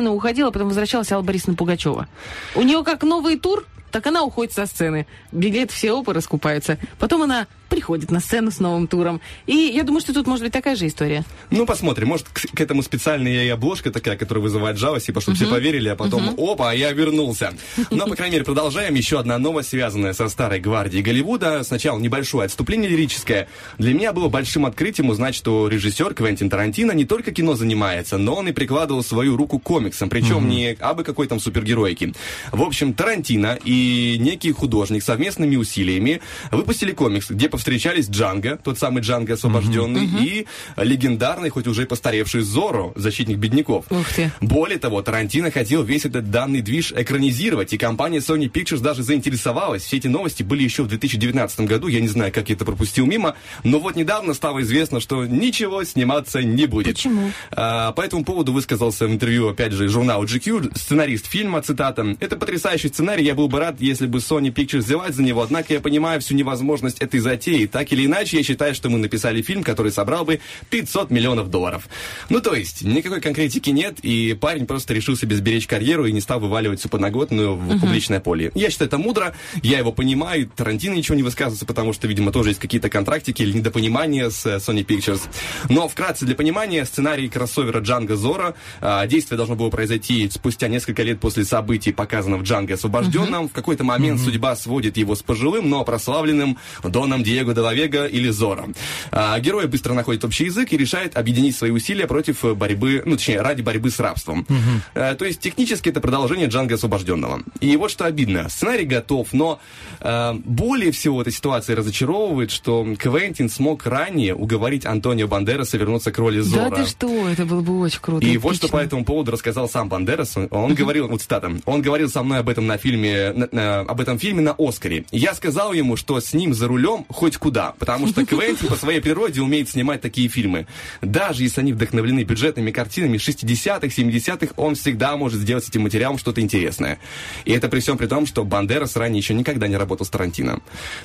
сцены уходила, потом возвращалась Алла Борисовна Пугачева. У нее как новый тур, так она уходит со сцены. Билет все опы раскупаются. Потом она приходит на сцену с новым туром. И я думаю, что тут может быть такая же история. Ну, посмотрим. Может, к, к этому специальная и обложка такая, которая вызывает жалость, типа, чтобы все поверили, а потом, опа, я вернулся. Но, по крайней мере, продолжаем. Еще одна новость, связанная со старой гвардией Голливуда. Сначала небольшое отступление лирическое. Для меня было большим открытием узнать, что режиссер Квентин Тарантино не только кино занимается, но он и прикладывал свою руку к комиксам. Причем не абы какой там супергеройки. В общем, Тарантино и некий художник совместными усилиями выпустили комикс, где повстречались Джанго, тот самый Джанго освобожденный, и легендарный, хоть уже и постаревший Зоро, защитник бедняков. Ух ты. Более того, Тарантино хотел весь этот данный движ экранизировать, и компания Sony Pictures даже заинтересовалась. Все эти новости были еще в 2019 году, я не знаю, как я это пропустил мимо, но вот недавно стало известно, что ничего сниматься не будет. Почему? А, по этому поводу высказался в интервью, опять же, журналу GQ, сценарист фильма, цитата, «Это потрясающий сценарий, я был бы рад, если бы Sony Pictures взялась за него, однако я понимаю всю невозможность этой затеи. Так или иначе, я считаю, что мы написали фильм, который собрал бы 500 миллионов долларов». Ну, то есть, никакой конкретики нет, и парень просто решил себе сберечь карьеру и не стал вываливать всю подноготную в публичное поле. Я считаю, это мудро, я его понимаю, Тарантино ничего не высказывается, потому что, видимо, тоже есть какие-то контрактики или недопонимания с э, Sony Pictures. Но вкратце для понимания, сценарий кроссовера Джанго Зора, а, действие должно было произойти спустя несколько лет после событий, показанных в Джанго освобожденном. В какой-то момент судьба сводит его с пожилым, но прославленным Доном Диего де ла Вега или Зора. Герой быстро находит общий язык и решает объединить свои усилия против борьбы, ну, точнее, ради борьбы с рабством. Э, То есть, технически это продолжение Джанго освобожденного. И вот что обидно. Сценарий готов, но э, более всего в этой ситуации разочаровывает, что Квентин смог ранее уговорить Антонио Бандераса вернуться к роли Зора. Да ты что, это было бы очень круто. И вот что по этому поводу рассказал сам Бандерас. Он- Он говорил, вот цитата, он говорил со мной об этом на фильме, на- на- об этом фильме на Оскаре. Я сказал ему, что с ним за рулем хоть куда, потому что Квентин по своей природе умеет снимать такие фильмы. Даже если они вдохновлены бюджетными картинами 60-х, 70-х, он всегда может сделать с этим материалом что-то интересное. И это при всем при том, что Бандерас ранее еще никогда не работал с Тарантино.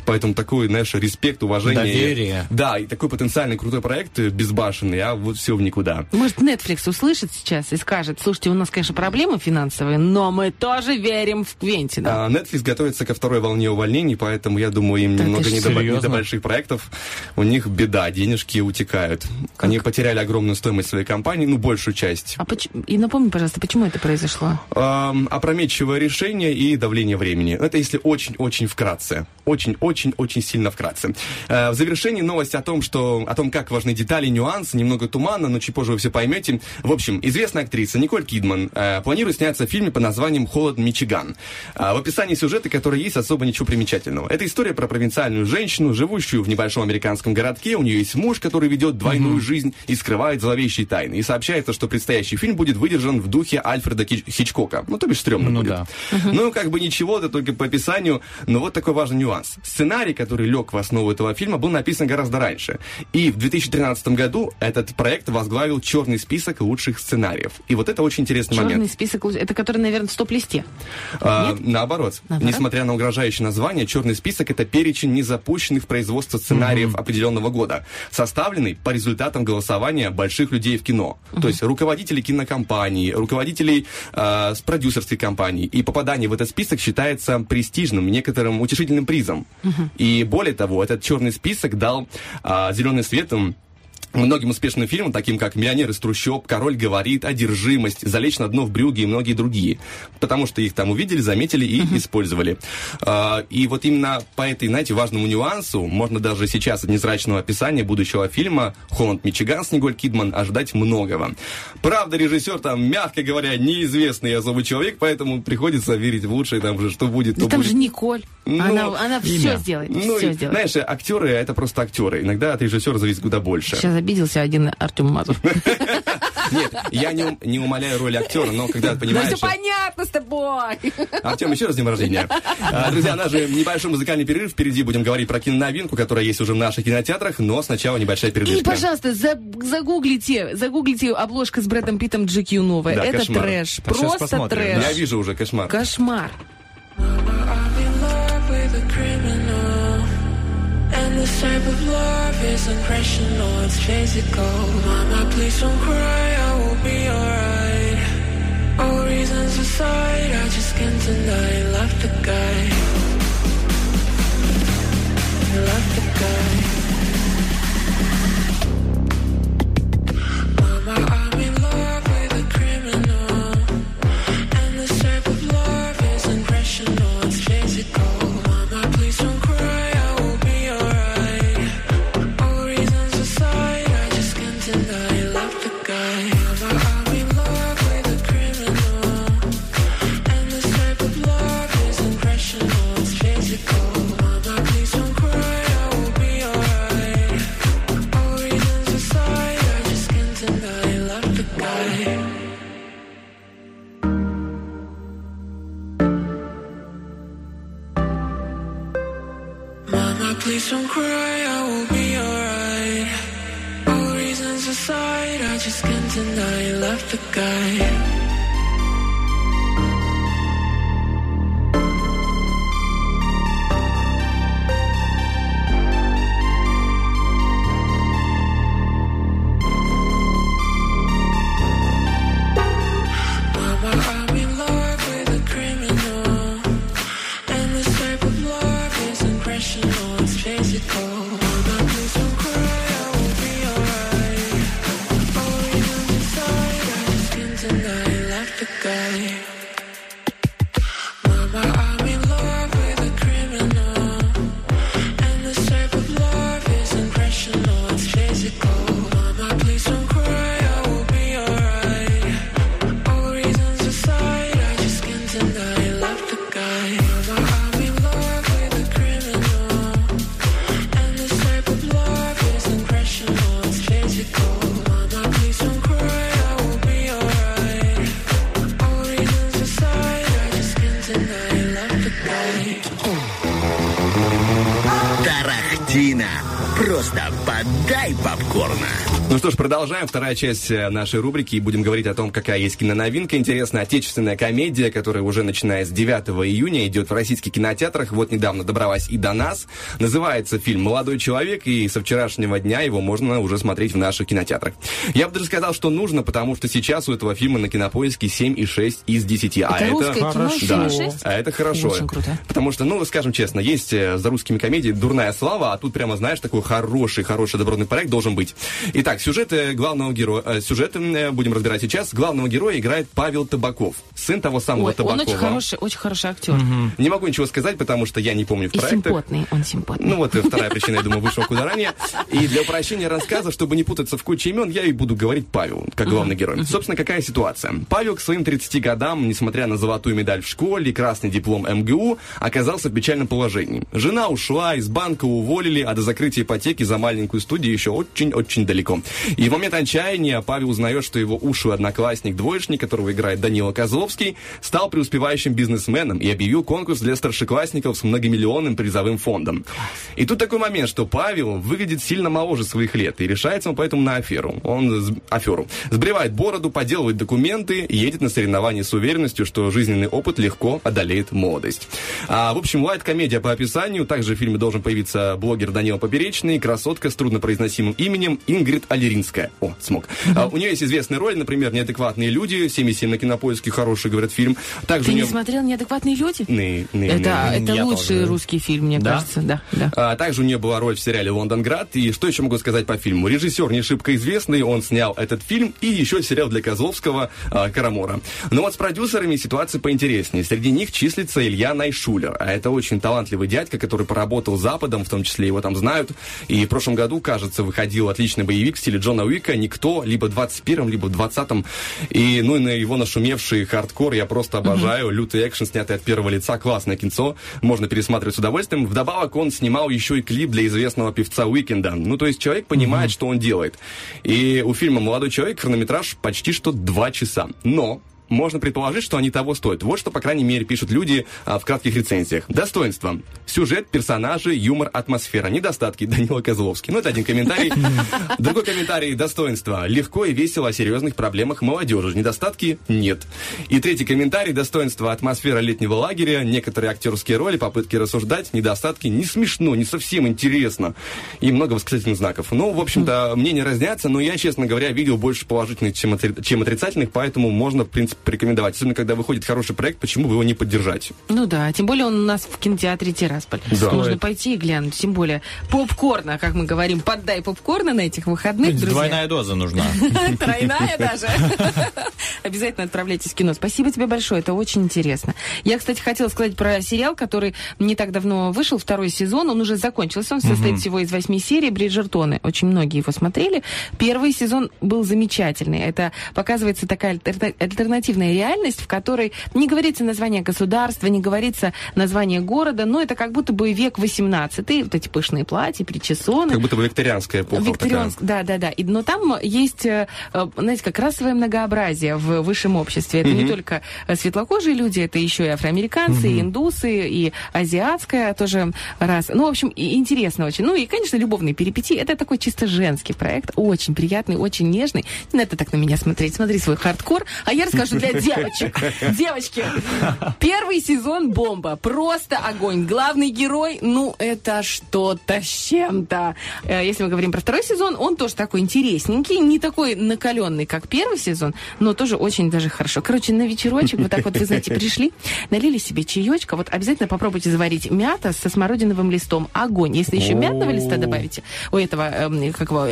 Поэтому такой, знаешь, респект, уважение. Доверие. Да, и такой потенциальный крутой проект, э, безбашенный, а вот все в никуда. Может, Netflix услышит сейчас и скажет, слушайте, у нас, конечно, проблемы финансовые, но мы тоже верим в Квентина. А, Netflix готовится ко второй волне увольнений, поэтому я думаю, им Да немного не что? до, не до Серьезно? Больших проектов. У них беда, денежки утекают. Они потеряли огромную стоимость своей компании, ну, большую часть. А поч- И напомни, пожалуйста, почему это произошло? Эм, опрометчивое решение и давление времени. Это если очень-очень вкратце. Очень-очень-очень сильно вкратце. Э, в завершении новость о том, что о том, как важны детали, нюансы, немного туманно, но чуть позже вы все поймете. В общем, известная актриса Николь Кидман э, планирует сняться в фильме под названием «Холод Мичиган». А в описании сюжета, который есть, особо ничего примечательного. Это история про провинциальную женщину, живущую в небольшом американском городке. У нее есть муж, который ведет двойную жизнь и скрывает зловещие тайны. И сообщается, что предстоящий фильм будет выдержан в духе Альфреда Хич- Хичкока. Ну, то бишь, стрёмно Ну будет. да. Ну, как бы ничего, это только по описанию. Но вот такой важный нюанс. Сценарий, который лег в основу этого фильма, был написан гораздо раньше. И в 2013 году этот проект возглавил черный список лучших сценариев. И вот это очень интересный Черный момент. список, луч- это который, наверное, в стоп-листе. А, Нет? наоборот. Наоборот? Несмотря на угрожающее название, черный список это перечень незапущенных годовых производства сценариев определенного года, составленный по результатам голосования больших людей в кино. То есть руководителей кинокомпаний, руководителей э, с продюсерской компании. И попадание в этот список считается престижным, некоторым утешительным призом. И более того, этот черный список дал а, зеленый свет м, многим успешным фильмам, таким как «Миллионер из трущоб», «Король говорит», «Одержимость», «Залечь на дно в брюге» и многие другие. Потому что их там увидели, заметили и использовали. А, и вот именно по этой, знаете, важному нюансу можно даже сейчас от незрачного описания будущего фильма «Холланд Мичиган» с Николь Кидман ожидать многого. Правда, режиссер там, мягко говоря, неизвестный особый человек, поэтому приходится верить в лучшее, там же, что будет, Да то там будет. же Николь. Ну, она она все сделает. Ну, все и, сделает. знаешь, актеры это просто актеры. Иногда от режиссера зависит куда больше. Сейчас обиделся один Артем Мазур. Нет, я не, не умоляю роли актера, но когда ты Ну понимаешь... все понятно с тобой. Артем, еще раз днем рождения. А, Друзья, наш же небольшой музыкальный перерыв. Впереди будем говорить про киноновинку, которая есть уже в наших кинотеатрах, но сначала небольшая И, передышка. пожалуйста, за- загуглите, загуглите обложка с Брэдом Питом GQ новая. Да, Это кошмар. трэш. Просто посмотрим. трэш. Я вижу уже кошмар. Кошмар. This type of love isn't rational, it's physical. Mama, please don't cry, I will be alright. All reasons aside, I just can't deny. Love the guy. Love the guy. Продолжаем. Вторая часть э, нашей рубрики. И будем говорить о том, какая есть киноновинка. Интересная отечественная комедия, которая уже начиная с 9 июня идет в российских кинотеатрах. Вот недавно добралась и до нас. Называется фильм «Молодой человек», и со вчерашнего дня его можно уже смотреть в наших кинотеатрах. Я бы даже сказал, что нужно, потому что сейчас у этого фильма на кинопоиске 7,6 из 10. а Это русское кино, хорошо. 7,6? А это хорошо. Очень круто. Потому что, ну, скажем честно, есть э, за русскими комедиями дурная слава, а тут прямо, знаешь, такой хороший, хороший добротный проект должен быть. Итак, сюжет э, главного героя, э, сюжет э, будем разбирать сейчас. Главного героя играет Павел Табаков, сын того самого Ой, он Табакова. очень хороший, очень хороший актер. Не могу ничего сказать, потому что я не помню в И проектах. симпотный, он симпотный. Ну вот и вторая причина, я думаю, вышла куда ранее. И для упрощения рассказа, чтобы не путаться в куче имен, я и буду говорить Павел, как главный герой. Собственно, какая ситуация? Павел к своим 30 годам, несмотря на золотую медаль в школе, красный диплом МГУ, оказался в печальном положении. Жена ушла, из банка уволили, а до закрытия ипотеки за маленькую студию еще очень-очень далеко. И в момент отчаяния Павел узнает, что его ушлый одноклассник-двоечник, которого играет Данила Козловский, стал преуспевающим бизнесменом и объявил конкурс для старшеклассников с многомиллионным призовым фондом. И тут такой момент, что Павел выглядит сильно моложе своих лет, и решается он поэтому на аферу. Он аферу. Сбривает бороду, поделывает документы едет на соревнования с уверенностью, что жизненный опыт легко одолеет молодость. А, в общем, лайт-комедия по описанию. Также в фильме должен появиться блогер Данила Поперечный, красотка с труднопроизносимым именем Ингрид Алеринская. О, смог. А, у нее есть известная роль, например, «Неадекватные люди», 77 на кинопоиске, хороший, говорят, фильм. Также Ты у не нее... смотрел «Неадекватные люди»? Не, не, Это, не. это Я лучший тоже. русский фильм, мне Да? кажется. Да, да. А также у нее была роль в сериале «Лондонград». И что еще могу сказать по фильму? Режиссер не шибко известный, он снял этот фильм и еще сериал для Козловского а, «Карамора». Но вот с продюсерами ситуация поинтереснее. Среди них числится Илья Найшулер. А это очень талантливый дядька, который поработал с Западом, в том числе его там знают. И в прошлом году, кажется, выходил отличный боевик в стиле Джона Уика «Никто», либо в 21-м, либо в 20-м. И, ну, и на его нашумевший хардкор я просто обожаю. Лютый экшен, снятый от первого лица, классное кинцо. Можно пересматривать с удовольствием. Вдобавок он снимал еще и клип для известного певца Weeknd. Ну, то есть человек понимает, что он делает. И у фильма «Молодой человек» хронометраж почти что два часа. Но можно предположить, что они того стоят. Вот что, по крайней мере, пишут люди а, в кратких рецензиях. Достоинства. Сюжет, персонажи, юмор, атмосфера. Недостатки. Данила Козловский. Ну, это один комментарий. Другой комментарий. Достоинства. Легко и весело о серьезных проблемах молодежи. Недостатки нет. И третий комментарий. Достоинства. Атмосфера летнего лагеря. Некоторые актерские роли, попытки рассуждать. Недостатки. Не смешно, не совсем интересно. И много восклицательных знаков. Ну, в общем-то, мнения разнятся, но я, честно говоря, видел больше положительных, чем, отри- чем отрицательных, поэтому можно, в принципе, порекомендовать. Особенно, когда выходит хороший проект, почему бы его не поддержать? Ну да, тем более он у нас в кинотеатре Тирасполь. Да. Можно пойти и глянуть. Тем более попкорна, как мы говорим, поддай попкорна на этих выходных, друзья. Двойная доза нужна. Тройная даже. Обязательно отправляйтесь в кино. Спасибо тебе большое, это очень интересно. Я, кстати, хотела сказать про сериал, который не так давно вышел, второй сезон. Он уже закончился, он состоит всего из восьми серий. Бриджертоны. Очень многие его смотрели. Первый сезон был замечательный. Это показывается такая альтерна- альтернативная реальность, в которой не говорится название государства, не говорится название города, но это как будто бы век 18 вот эти пышные платья, причесоны. Как будто бы викторианская эпоха. вот такая. Викторианск, да, да, да. И, но там есть, э, э, знаете, как расовое многообразие в высшем обществе. Это не только светлокожие люди, это еще и афроамериканцы, и индусы, и азиатская тоже раса. Ну, в общем, интересно очень. Ну и, конечно, любовные перипетии. Это такой чисто женский проект, очень приятный, очень нежный. Не надо так на меня смотреть. Смотри свой хардкор, а я расскажу для девочек. Девочки, первый сезон бомба, просто огонь. Главный герой, ну, это что-то с чем-то. Э, Если мы говорим про второй сезон, он тоже такой интересненький, не такой накаленный, как первый сезон, но тоже очень даже хорошо. Короче, на вечерочек, вот так вот, вы знаете, пришли, налили себе чаечка, вот обязательно попробуйте заварить мята со смородиновым листом. Огонь. Если еще мятного листа добавите, у этого, эм, как его,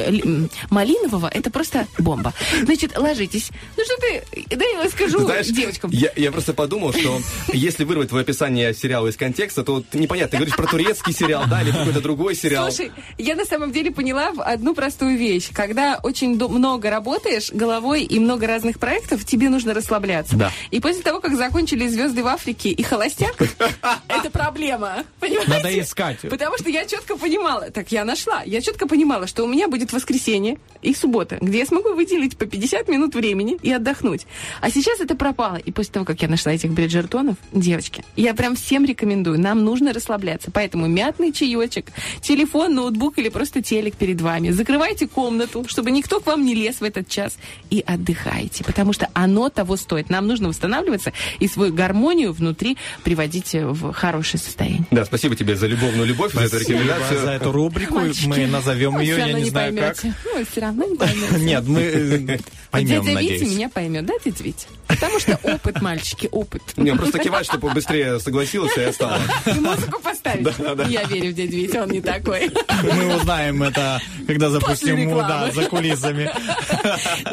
малинового, это просто бомба. Значит, ложитесь. Ну что ты, да я скажу Знаешь, девочкам. Я, я просто подумал, что если вырвать твое описание сериала из контекста, то непонятно, ты говоришь про турецкий сериал, да, или какой-то другой сериал. Слушай, я на самом деле поняла одну простую вещь. Когда очень много работаешь головой и много разных проектов, тебе нужно расслабляться. Да. И после того, как закончили «Звезды в Африке» и «Холостяк», это проблема. Понимаете? Надо искать. Потому что я четко понимала, так я нашла, я четко понимала, что у меня будет воскресенье и суббота, где я смогу выделить по 50 минут времени и отдохнуть. А сейчас это пропало. И после того, как я нашла этих бриджертонов, девочки, я прям всем рекомендую, нам нужно расслабляться. Поэтому мятный чаечек, телефон, ноутбук или просто телек перед вами. Закрывайте комнату, чтобы никто к вам не лез в этот час. И отдыхайте, потому что оно того стоит. Нам нужно восстанавливаться и свою гармонию внутри приводить в хорошее состояние. Да, спасибо тебе за любовную любовь, за эту Спасибо рекомендацию. за эту рубрику. Мальчики, Мы назовем ее, я равно не знаю как. поймете. Вы все равно не поймете. Нет, мы э, поймем, Дядя Витя меня поймет, да, дядя Витя? Потому что опыт, мальчики, опыт. Не, просто кивает, чтобы быстрее согласился и осталось. И музыку поставить. Я верю в дядю Витю, он не такой. Мы узнаем это, когда запустим После му- да, за кулисами.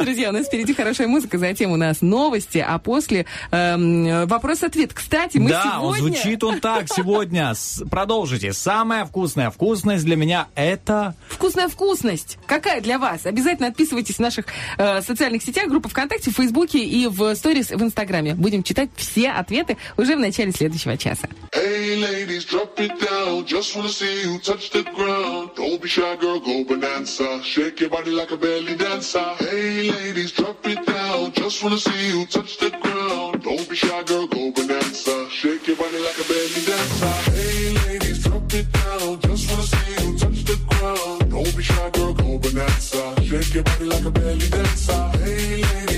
Друзья, у нас впереди хорошая музыка, затем у нас новости, а после эм, вопрос-ответ. Кстати, мы да, сегодня... звучит он так сегодня. С- Продолжите. Самая вкусная вкусность для меня это... Вкусная вкусность. Какая для вас? Обязательно отписывайтесь в наших э, социальных сетях, группа ВКонтакте, в Фейсбуке и в сторис в Инстаграме. Будем читать все ответы уже в начале следующего часа. Hey ladies, drop it down. Just wanna see you touch the ground. Don't be shy, girl, go bonanza. Shake your body like a belly dancer. Hey ladies, drop it down. Just wanna see you touch the ground. Don't be shy, girl, go bonanza. Shake your body like a belly dancer. Hey ladies, drop it down. Just wanna see you touch the ground. Don't be shy, girl, go bonanza. Shake your body like a belly dancer. Hey ladies,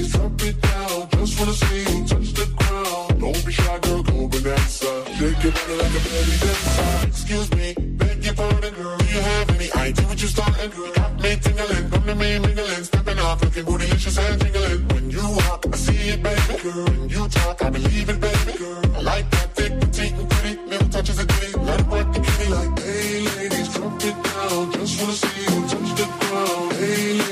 see you touch the ground. Don't be shy, girl, go bonanza. Shake your body like a belly dancer. Excuse me, beg your pardon, girl. Do You have any idea what you're starting. Girl? You got me tingling, come to me mingling, stepping off, looking bootylicious and jingling. When you walk, I see it, baby girl. When you talk, I believe it, baby girl. I like that thick, petite, and pretty, little touches of ditty. Let it work the kitty like, hey ladies, drop it down, just wanna see you touch the ground. Hey ladies,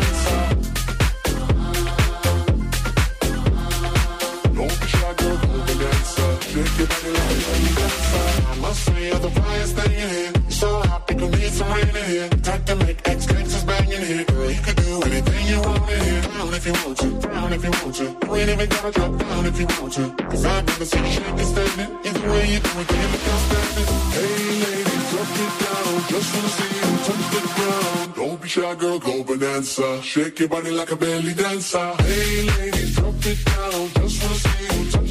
Shake your body like. I must say, you're the thing in here. So hot, we gon' need some rain in here. Time to make X gangsters bang in here. Girl, you can do anything you want in here. Down if you want to, down if you want to. You ain't even gotta drop down if you want to. Cause I've never seen you shake standing. Either way you you outstanding. Hey ladies, drop it down. Just wanna see you touch the ground. Don't be shy, girl, go bonanza. Shake your body like a belly dancer. Hey ladies, drop it down. Just wanna see you touch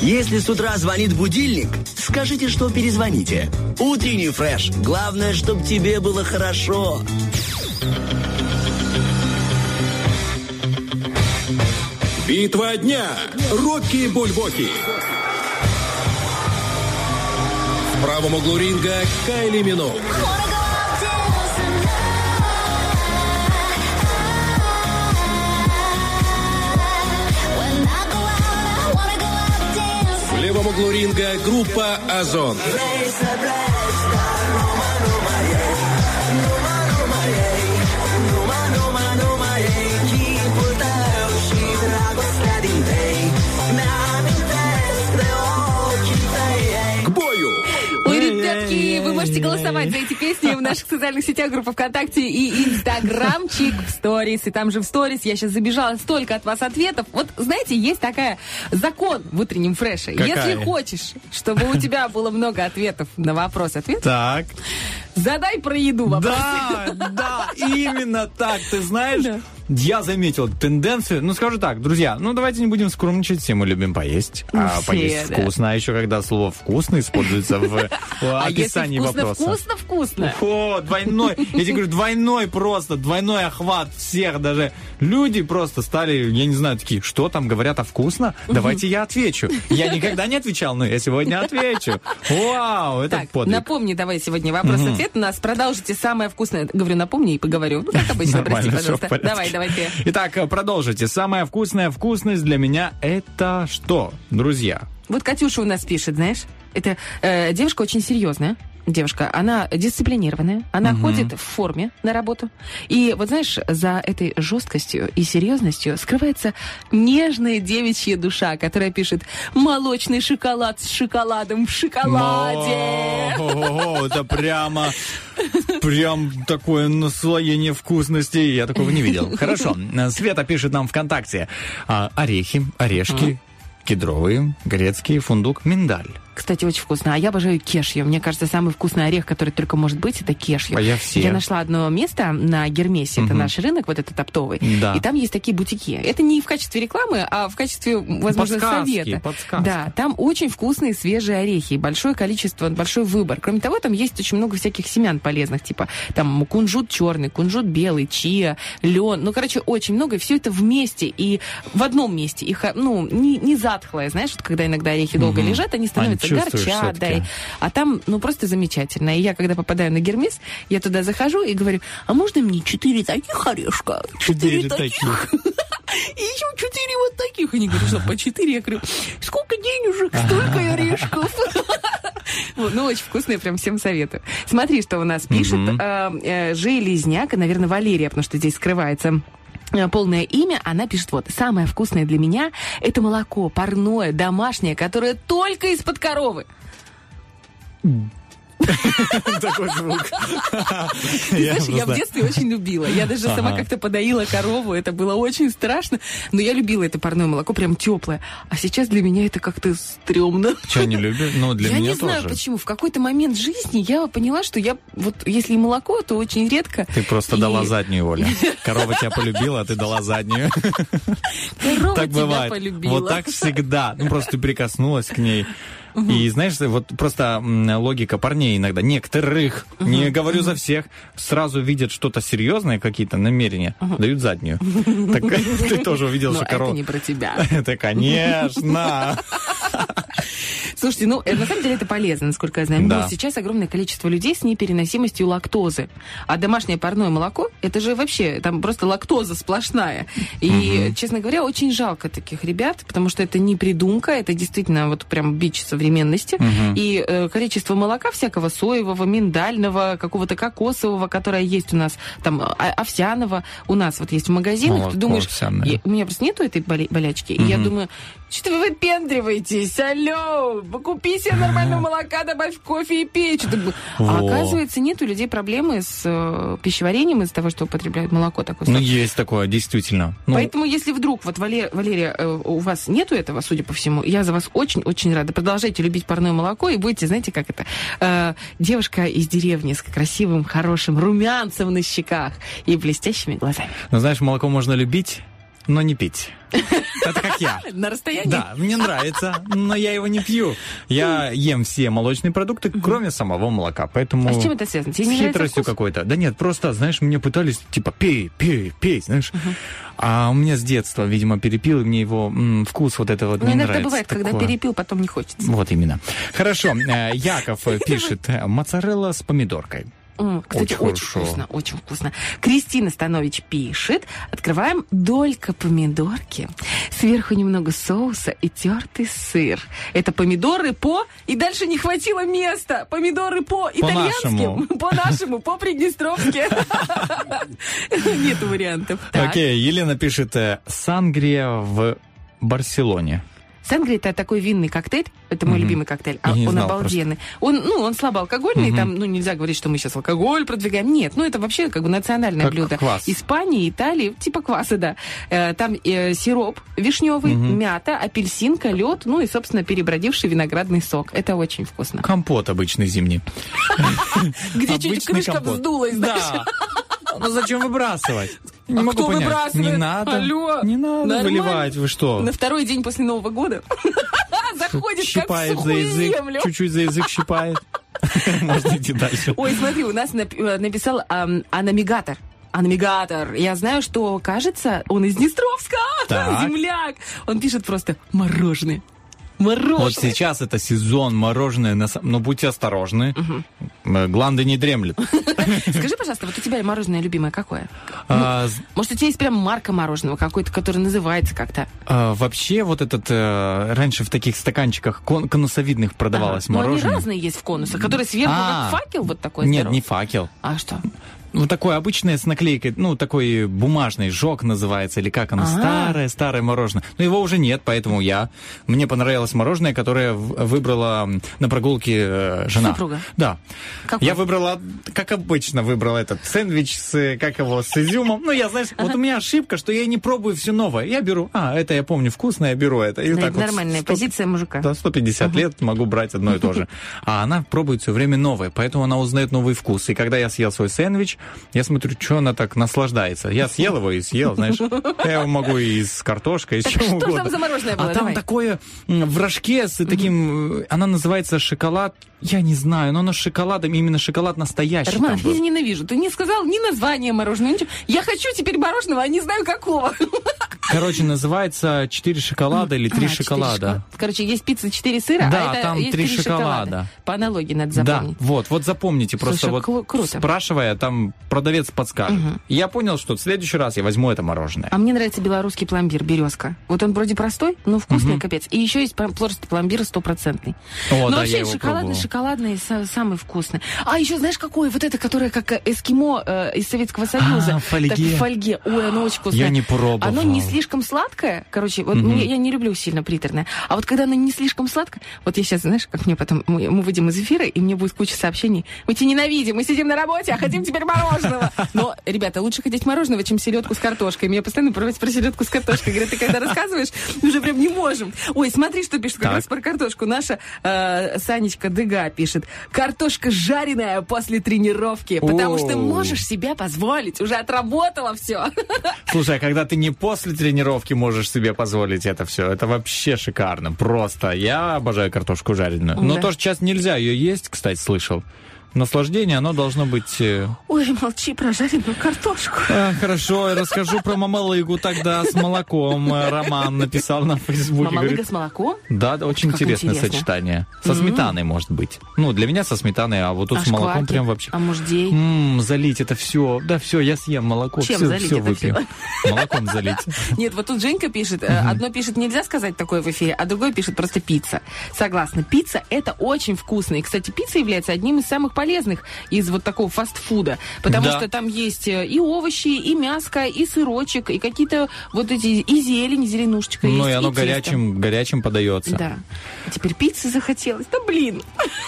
Если с утра звонит будильник, скажите, что перезвоните. Утренний фреш. Главное, чтобы тебе было хорошо. Битва дня. Рокки Бульбоки. В правом углу ринга Кайли Миноуг. В левом углу ринга группа Озон. Вы можете голосовать за эти песни наших социальных сетях, группа ВКонтакте и Инстаграмчик в сторис. И там же в сторис я сейчас забежала столько от вас ответов. Вот, знаете, есть такая закон в утреннем фреше. Какая? Если хочешь, чтобы у тебя было много ответов на вопрос-ответ, Так. задай про еду вопрос. Да, да, именно так. Ты знаешь, я заметил тенденцию. Ну, скажу так, друзья, ну давайте не будем скромничать, все мы любим поесть. А Все, поесть да. вкусно. А еще когда слово вкусно используется в А описании вкусно, вопроса. вкусно, вкусно. Двойной, я тебе говорю, двойной просто, двойной охват всех даже. Люди просто стали, я не знаю, такие, что там говорят, а вкусно? Давайте я отвечу. Я никогда не отвечал, но я сегодня отвечу. Вау, это Так, подвиг. напомни давай сегодня вопрос-ответ. У нас продолжите самое вкусное. Говорю, напомни и поговорю. Ну, как обычно, прости, Нормально, в пожалуйста. Давай, давай ты. Итак, продолжите. Самая вкусная вкусность для меня это что, друзья? Вот Катюша у нас пишет, знаешь, это э, девушка очень серьезная. Девушка, она дисциплинированная, она ходит в форме на работу. И вот знаешь, за этой жесткостью и серьезностью скрывается нежная девичья душа, которая пишет молочный шоколад с шоколадом в шоколаде. О, это прямо, прям такое наслоение вкусностей. Я такого не видел. Хорошо. Света пишет нам ВКонтакте. А, орехи, орешки, кедровые, грецкий, фундук, миндаль. Кстати, очень вкусно. А я обожаю кешью. Мне кажется, самый вкусный орех, который только может быть, это кешью. А я все. нашла одно место на Гермесе, это наш рынок, вот этот оптовый. Да. И там есть такие бутики. Это не в качестве рекламы, а в качестве, возможно, Подсказки, совета. подсказка. Да, там очень вкусные свежие орехи, большое количество, большой выбор. Кроме того, там есть очень много всяких семян полезных, типа там кунжут черный, кунжут белый, чиа, лен. Ну, короче, очень много, и все это вместе и в одном месте. Их, ну, не, не затхлое, знаешь, вот когда иногда орехи долго лежат, они становятся И- а там, ну, просто замечательно. И я, когда попадаю на Гермес, я туда захожу и говорю, а можно мне четыре таких орешка? Четыре таких. И еще четыре вот таких. Они говорят, что по четыре? Я говорю, сколько денежек, столько и орешков. Ну, очень вкусное, прям всем советую. Смотри, что у нас пишет Мгм. э, Железняк, наверное, Валерия, потому что здесь скрывается полное имя, она пишет вот, самое вкусное для меня это молоко парное, домашнее, которое только из-под коровы. Такой звук. Ты Я знаешь, я в детстве очень любила. Я даже сама как-то подоила корову, это было очень страшно, но я любила это парное молоко, прям теплое. А сейчас для меня это как-то стрёмно. Че, не любишь? Ну, для я меня не знаю тоже. почему. В какой-то момент жизни я поняла, что я вот если молоко, то очень редко. Ты просто дала заднюю, Оля. Корова тебя полюбила, а ты дала заднюю. Корова тебя полюбила. Вот так всегда. Ну, просто ты прикоснулась к ней. И знаешь, вот просто логика парней иногда, некоторых, не говорю за всех, сразу видят что-то серьезное, какие-то намерения, дают заднюю. Так ты тоже увидел, Но что это корова... не про тебя. Это, конечно. Слушайте, ну, э, на самом деле это полезно, насколько я знаю. Да. Но сейчас огромное количество людей с непереносимостью лактозы. А домашнее парное молоко, это же вообще, там просто лактоза сплошная. И, честно говоря, очень жалко таких ребят, потому что это не придумка, это действительно вот прям бич современности. Мгм. И э, количество молока всякого соевого, миндального, какого-то кокосового, которое есть у нас, там, а- овсяного, у нас вот есть в магазинах. Молоко ты думаешь, овсяное. я- у меня просто нету этой боли- болячки. И я думаю, что вы выпендриваетесь? Алло, купи себе нормального молока, добавь в кофе и пей. Было. А оказывается, нет у людей проблемы с э, пищеварением из-за того, что употребляют молоко такое. Ну, есть такое, действительно. Ну, Поэтому, если вдруг, вот, Валер- Валерия, э, у вас нету этого, судя по всему, я за вас очень-очень рада. Продолжайте любить парное молоко и будете, знаете, как это, э, девушка из деревни с красивым, хорошим румянцем на щеках и блестящими глазами. ну, знаешь, молоко можно любить, но не пить. Это как я. На расстоянии? Да, мне нравится, но я его не пью. Я ем все молочные продукты, кроме самого молока, поэтому... А с чем это связано? Тебе С не хитростью какой-то. Да нет, просто, знаешь, мне пытались, типа, пей, пей, пей, знаешь. А у меня с детства, видимо, перепил, и мне его м, вкус вот этого вот Ну, не иногда нравится. бывает, когда Такое. перепил, потом не хочется. Вот именно. Хорошо, э, Яков пишет, моцарелла с помидоркой. М, Кстати, Очень очень, хорошо. вкусно, очень вкусно. Кристина Станович пишет. Открываем долька помидорки. Сверху немного соуса и тертый сыр. Это помидоры по... И дальше не хватило места. Помидоры по итальянским. По-нашему. По-приднестровски. Нет вариантов. Окей, Елена пишет, э, сангрия в Барселоне. Сангрия это такой винный коктейль. Это мой Мгм. любимый коктейль. А он обалденный. Он, ну, он слабоалкогольный, Мгм. там, ну, нельзя говорить, что мы сейчас алкоголь продвигаем. Нет, ну, это вообще как бы национальное Как блюдо. квас. Испании, Италии, типа кваса, да. Э, Там э, сироп вишневый, Мгм. мята, апельсинка, лед, ну и, собственно, перебродивший виноградный сок. Это очень вкусно. Компот обычный зимний. Где чуть крышка вздулась. Да. Ну зачем выбрасывать? Не А могу кто понять. выбрасывает? Не надо. Алло, не надо нормально. выливать. Вы что? На второй день после Нового года заходит как в щипает за сухую язык, землю. чуть-чуть за язык щипает. Можно идти дальше. Ой, смотри, у нас э, написал ам, анамигатор. Анамигатор. Я знаю, что, кажется, он из Днестровска. Так. Земляк. Он пишет просто мороженое. Мороженое. Вот сейчас это сезон мороженое, на но будьте осторожны. Э, Гланды не дремлет. Скажи, пожалуйста, вот у тебя мороженое любимое какое? А, з- Может, у тебя есть прям марка мороженого какой-то, который называется как-то? а, Вообще вот этот э, раньше в таких стаканчиках кон- конусовидных продавалось Ага. Но они мороженое. разные есть в конусах, которые сверху А. как факел вот такой Нет, не факел. А что? Вот такое обычное с наклейкой, ну, такой бумажный жог называется, или как оно, А. старое, старое мороженое. Но его уже нет, поэтому я, мне понравилось мороженое, которое выбрала на прогулке э, жена. Супруга? Да. Какой? Я выбрала, как обычно, выбрала этот сэндвич с, как его, с изюмом. Ну, я, знаешь, вот у меня ошибка, что я не пробую все новое. Я беру, а, это я помню вкусно, я беру это. И Ну, так нормальная позиция мужика. да, 150 лет могу брать одно и то же. А она пробует все время новое, поэтому она узнает новый вкус. И когда я съел свой сэндвич, я смотрю, что она так наслаждается. Я съел его и съел, знаешь. Я его могу и с картошкой, и с Так чем что угодно. там за мороженое было? А там Давай. такое в рожке с таким... э, Она называется шоколад... Я не знаю, но оно с шоколадом, именно шоколад настоящий. Роман, я тебя ненавижу. Ты не сказал ни название мороженого, ничего. Я хочу теперь мороженого, а не знаю какого. Короче, называется 4 шоколада или 3 А, шоколада. шоколада. Короче, есть пицца 4 сыра, Да, а это там есть три три шоколада. По аналогии надо Да, запомнить. вот, вот запомните, просто Слушай, вот круто. спрашивая, там продавец подскажет. И я понял, что в следующий раз я возьму это мороженое. А мне нравится белорусский пломбир, березка. Вот он вроде простой, но вкусный Мгм. капец. И еще есть просто пломбир стопроцентный. О, но да, вообще я его шоколадный. Шоколадный са- самый вкусный. А еще знаешь какой? Вот это, которое как э, эскимо э, из Советского Союза. А, фольге. Так, фольге. Ой, оно очень вкусное. Я не пробовал. Оно не слишком сладкое. Короче, вот Мгм. мне- я не люблю сильно приторное. А вот когда оно не слишком сладкое, вот я сейчас, знаешь, как мне потом, мы, мы выйдем из эфира, и мне будет куча сообщений. Мы тебя ненавидим, мы сидим на работе, а хотим теперь мороженого. Но, ребята, лучше хотеть мороженого, чем селедку с картошкой. Меня постоянно просят про селедку с картошкой. Говорят, ты когда рассказываешь, мы уже прям не можем. Ой, смотри, что пишет как раз про картошку. Наша э, Санечка Дыга пишет. Картошка жареная после тренировки, потому что можешь себя позволить. Уже отработала все. Слушай, а когда ты не после тренировки можешь себе позволить это все, это вообще шикарно. Просто я обожаю картошку жареную. Но Да. тоже сейчас нельзя ее есть, кстати, слышал. Наслаждение, оно должно быть... э, Ой, молчи про жареную картошку. а, хорошо, я расскажу про мамалыгу тогда с молоком. Э, Роман написал на Фейсбуке. Мамалыга говорит, с молоком? Да, да, очень Как интересное интересно. сочетание. Со М. сметаной, может быть. Ну, для меня со сметаной, а вот тут А с молоком шкварки? прям вообще... А муждей? М, залить это все. Да, все, я съем молоко. Чем все, залить все это выпью. Молоком залить. Нет, вот тут Женька пишет, э, одно пишет, нельзя сказать такое в эфире, а другое пишет просто пицца. Согласна, пицца это очень вкусно. И, кстати, пицца является одним из самых полезных из вот такого фастфуда, потому Да. что там есть э, и овощи, и мяско, и сырочек, и какие-то вот эти, и зелень, зеленушечка Ну, есть, и оно тесто. горячим, горячим подается. Да. А теперь пиццы захотелось. Да блин.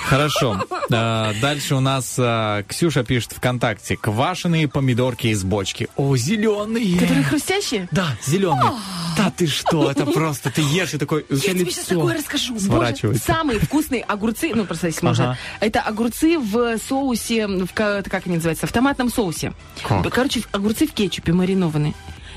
Хорошо. А, Дальше у нас а, Ксюша пишет ВКонтакте. Квашеные помидорки из бочки. О, зеленые. Которые хрустящие? Да, зеленые. Да ты что, это просто, ты ешь и такой, Я тебе сейчас такое расскажу. Боже, сворачивается. самые вкусные огурцы, ну просто если можно, это огурцы в соусе, в, ка- это как они называются, в томатном соусе. Как? Короче, огурцы в кетчупе маринованные.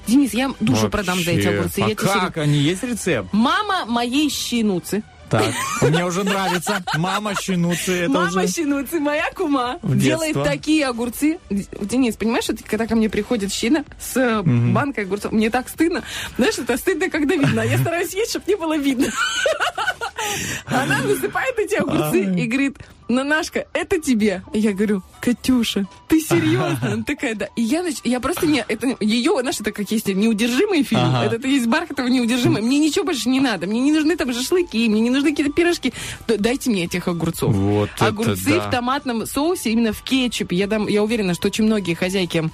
Денис, я душу Вообще. продам за эти огурцы. А я тебе как? серьезно- Они есть рецепт? Мама моей щенуцы. Так, мне уже нравится. Мама щенуцы, это Мама уже... щенуцы, моя кума, В делает такие огурцы. Денис, понимаешь, что когда ко мне приходит щина с э, банкой огурцов, мне так стыдно. Знаешь, это стыдно, когда видно. А Я стараюсь есть, чтобы не было видно. Она насыпает эти огурцы и говорит, Нанашка, это тебе. Я говорю, Катюша, ты серьезно? Она такая, да. И я, нач- я просто не... Это, ее, знаешь, это как есть неудержимый фильм. Ага. Это, это есть Бархатова неудержимый. Мне ничего больше не надо. Мне не нужны там шашлыки, мне не нужны какие-то пирожки. Дайте мне этих огурцов. Вот это Огурцы да. в томатном соусе, именно в кетчупе. Я, дам, я уверена, что очень многие хозяйки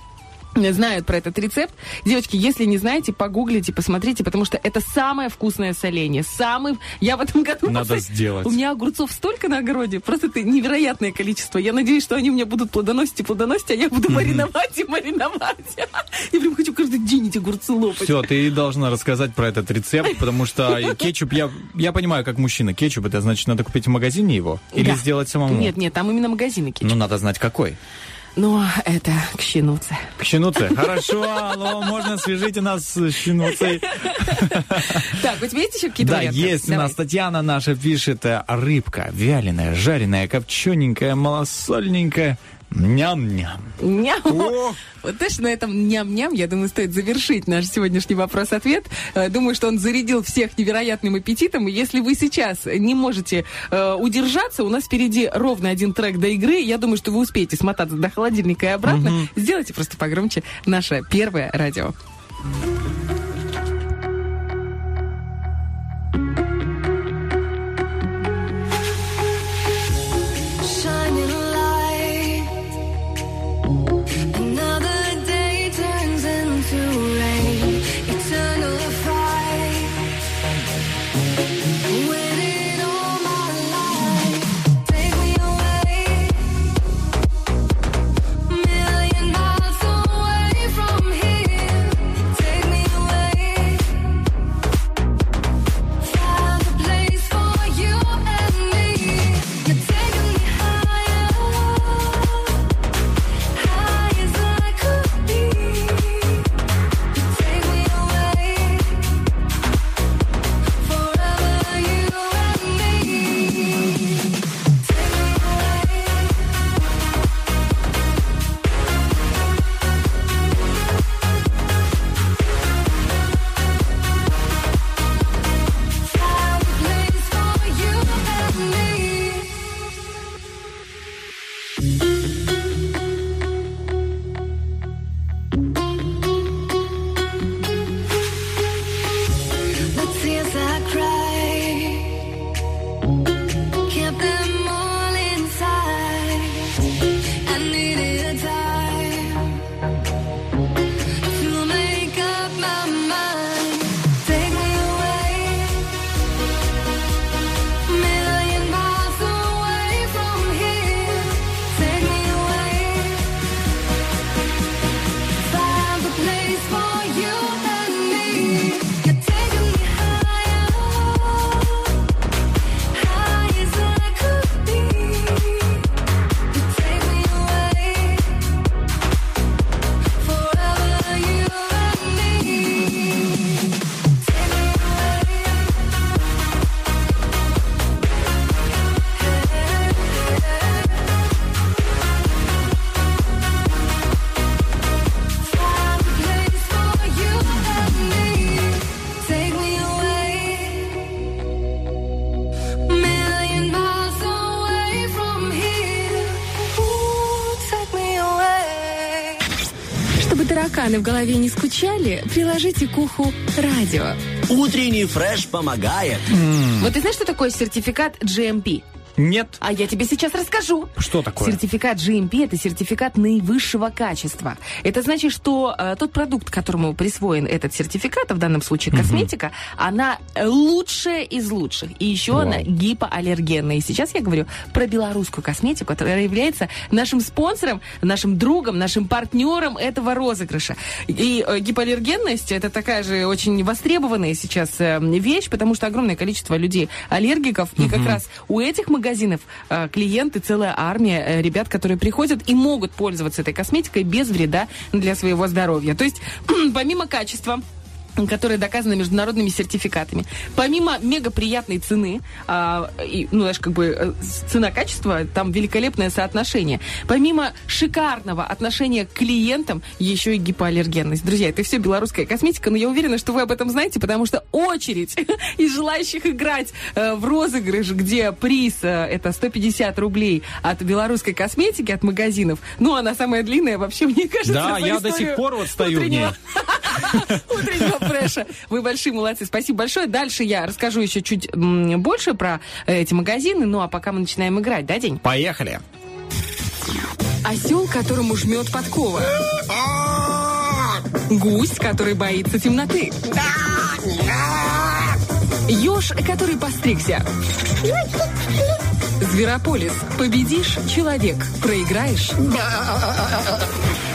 знают про этот рецепт. Девочки, если не знаете, погуглите, посмотрите, потому что это самое вкусное соленье. Самый... Я в этом году... Надо просто- сделать. У меня огурцов столько на огороде, просто это невероятное количество. Я надеюсь, что они у меня будут плодоносить и плодоносить, а я буду мариновать и мариновать. Я прям хочу каждый день эти огурцы лопать. Все, ты должна рассказать про этот рецепт, потому что кетчуп, я, я понимаю, как мужчина, кетчуп, это значит, надо купить в магазине его или Да. сделать самому? Нет, нет, там именно магазины кетчуп. Ну, надо знать, какой. Но это к щенуце. К щенуце. Хорошо, алло, можно свяжите нас с щенуцей. Так, у тебя есть еще какие-то Да, есть у нас Татьяна наша пишет, э, рыбка вяленая, жареная, копчененькая, малосольненькая. Ням-ням. Ням. О! Вот точно на этом ням-ням, я думаю, стоит завершить наш сегодняшний вопрос-ответ. Э, Думаю, что он зарядил всех невероятным аппетитом. И если вы сейчас не можете э, удержаться, у нас впереди ровно один трек до игры. Я думаю, что вы успеете смотаться до холодильника и обратно. Сделайте просто погромче наше первое радио. Тараканы в голове не скучали, приложите к уху радио. Утренний фреш помогает. Вот ты знаешь, что такое сертификат GMP? Нет. А я тебе сейчас расскажу. Что такое? Сертификат GMP – это сертификат наивысшего качества. Это значит, что э, тот продукт, которому присвоен этот сертификат, а в данном случае косметика, она лучшая из лучших. И еще Вау. она гипоаллергенная. И сейчас я говорю про белорусскую косметику, которая является нашим спонсором, нашим другом, нашим партнером этого розыгрыша. И э, гипоаллергенность – это такая же очень востребованная сейчас э, вещь, потому что огромное количество людей аллергиков. И как раз у этих магазинов э, клиенты, целая армия э, ребят, которые приходят и могут пользоваться этой косметикой без вреда для своего здоровья. То есть, помимо качества, которое доказано международными сертификатами. Помимо мега приятной цены, а, и, ну, знаешь, как бы э, цена-качество, там великолепное соотношение. Помимо шикарного отношения к клиентам, еще и гипоаллергенность. Друзья, это все белорусская косметика, но я уверена, что вы об этом знаете, потому что очередь из желающих играть э, в розыгрыш, где приз э, это 150 рублей от белорусской косметики, от магазинов, ну, она самая длинная вообще, мне кажется, Да, я до сих пор вот стою в ней. утреннего фреша. Вы большие молодцы. Спасибо большое. Дальше я расскажу еще чуть больше про э, эти магазины. Ну, а пока мы начинаем играть, да, День? Поехали. Осел, которому жмет подкова. Гусь, который боится темноты. Еж, который постригся. Зверополис. Победишь – человек. Проиграешь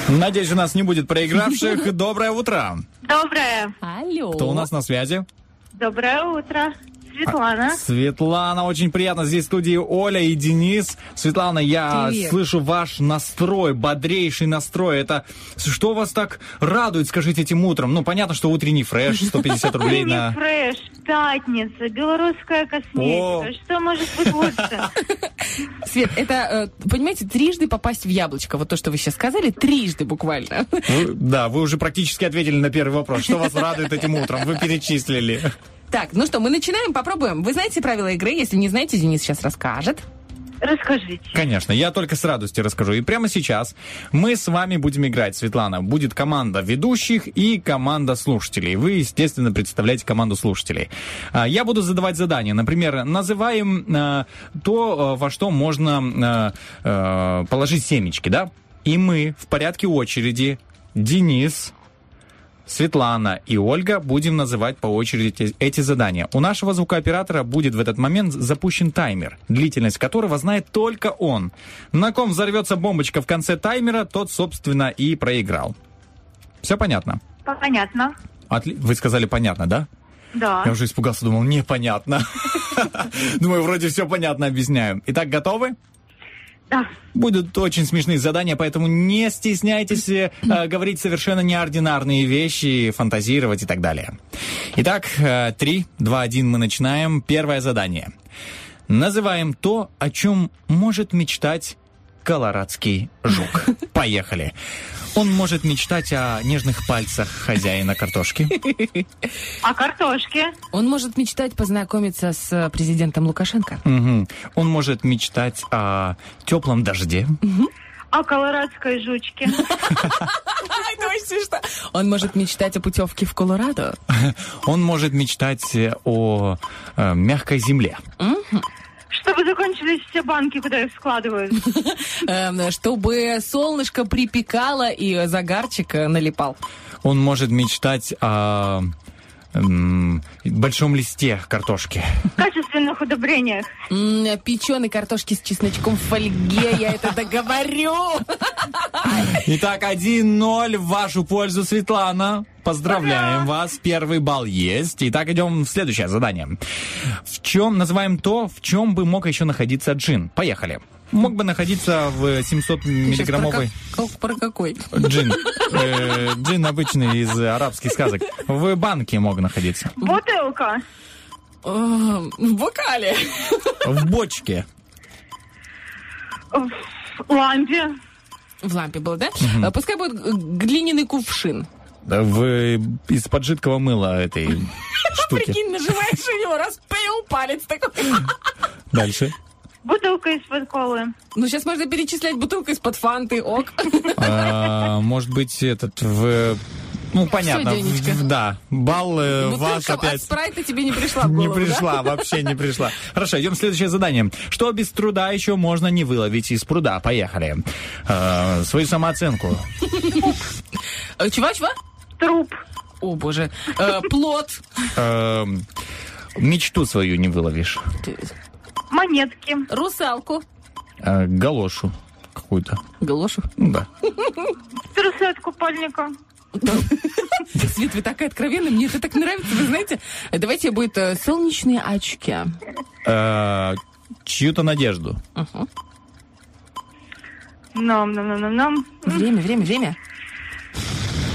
Надеюсь, у нас не будет проигравших. Доброе утро. Доброе. Алло. Кто у нас на связи? Доброе утро. Светлана. Светлана, очень приятно. Здесь в студии Оля и Денис. Светлана, я Привет. слышу ваш настрой, бодрейший настрой. Это что вас так радует, скажите, этим утром? Ну, понятно, что утренний фреш, 150 рублей Утренний на... фреш, пятница, белорусская косметика. Что может быть лучше? Свет, это, э, понимаете, трижды попасть в яблочко. Вот то, что вы сейчас сказали, трижды буквально. Да, вы уже практически ответили на первый вопрос. Что вас радует этим утром? Вы перечислили. Так, ну что, мы начинаем, попробуем. Вы знаете правила игры? Если не знаете, Денис сейчас расскажет. Расскажите. Конечно, я только с радостью расскажу. И прямо сейчас мы с вами будем играть, Светлана. Будет команда ведущих и команда слушателей. Вы, естественно, представляете команду слушателей. А, Я буду задавать задания. Например, называем а, то, а, во что можно положить семечки, да? И мы в порядке очереди, Денис, Светлана и Ольга будем называть по очереди эти задания. У нашего звукооператора будет в этот момент запущен таймер, длительность которого знает только он. На ком взорвется бомбочка в конце таймера, тот, собственно, и проиграл. Все понятно? Понятно. Отли- Вы сказали понятно, да? Да. Я уже испугался, думал, непонятно. Думаю, вроде все понятно объясняю. Итак, готовы? Да. Будут очень смешные задания, поэтому не стесняйтесь э, э, говорить совершенно неординарные вещи, фантазировать и так далее. Итак, э, три, два, один, мы начинаем. Первое задание. Называем то, о чем может мечтать колорадский жук. Поехали. Он может мечтать о нежных пальцах хозяина картошки. А картошки? Он может мечтать познакомиться с э, президентом Лукашенко. Мгм. Он может мечтать о теплом дожде. А колорадской? Ай, это очень смешно. Он может мечтать о путевке в Колорадо. Он может мечтать о э, мягкой земле. Чтобы закончились все банки, куда их складывают. Эм, Чтобы солнышко припекало и загарчик э, налипал. Он может мечтать о большом листе картошки. В качественных удобрениях. Печеной картошки с чесночком в фольге, я это договорю. Итак, 1-0 в вашу пользу, Светлана. Поздравляем вас. Первый балл есть. Итак, идем в следующее задание. В чем называем то, в чем бы мог еще находиться джин? Поехали. Мог бы находиться в 700 миллиграммовой... Про, как- про какой? Джин. Э, джин обычный из арабских сказок. В банке мог находиться. Бутылка. Э, В бокале. В бочке. В лампе. В лампе было, да? Э, Пускай будет глиняный кувшин. Да, В, из-под жидкого мыла этой штуки. Прикинь, нажимаешь у него, раз пил палец такой. Дальше. Бутылка из-под колы. Ну, сейчас можно перечислять бутылку из-под фанты, ок. А, Может быть, этот в... Ну, понятно. в- Денечка. в- Да. Бал э, ваш Бутылка от опять... спрайта тебе не пришла в Не голову, да? пришла, вообще не пришла. Хорошо, идем в следующее задание. Что без труда еще можно не выловить из пруда? Поехали. Э, свою самооценку. Э, Чего, чего? Труп. О, боже. Э, Плод. Э, мечту свою не выловишь. Монетки. Русалку. Э, галошу какую-то. Галошу. Ну да. Трусы от купальника. Свет, вы такая откровенная, мне это так нравится, вы знаете. Давайте будет э, солнечные очки. Э, чью-то надежду. Нам, нам, нам, нам, нам. Время, время, время.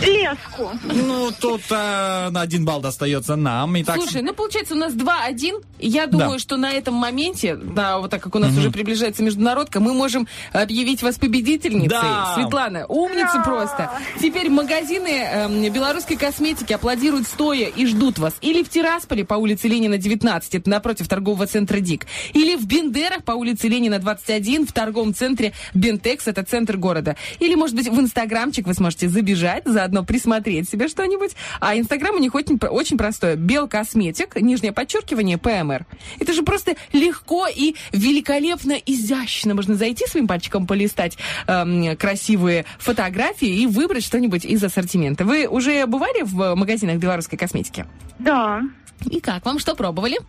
Леску. Ну, тут э, на один балл достается нам. Итак, Слушай, ну получается у нас 2-1. Я думаю, Да. что на этом моменте, да, вот так как у нас уже приближается международка, мы можем объявить вас победительницей. Да. Светлана, умница просто. Теперь магазины эм, белорусской косметики аплодируют стоя и ждут вас. Или в Тирасполе по улице Ленина 19, это напротив торгового центра ДИК. Или в Бендерах по улице Ленина 21 в торговом центре Бентекс, это центр города. Или, может быть, в Инстаграмчик вы сможете забежать, заодно присмотреть себе что-нибудь. А Инстаграм у них очень, очень простое. Белкосметик, нижнее подчеркивание, ПМР. Это же просто легко и великолепно, изящно. Можно зайти своим пальчиком полистать эм, красивые фотографии и выбрать что-нибудь из ассортимента. Вы уже бывали в магазинах белорусской косметики? Да. И как? Вам что пробовали?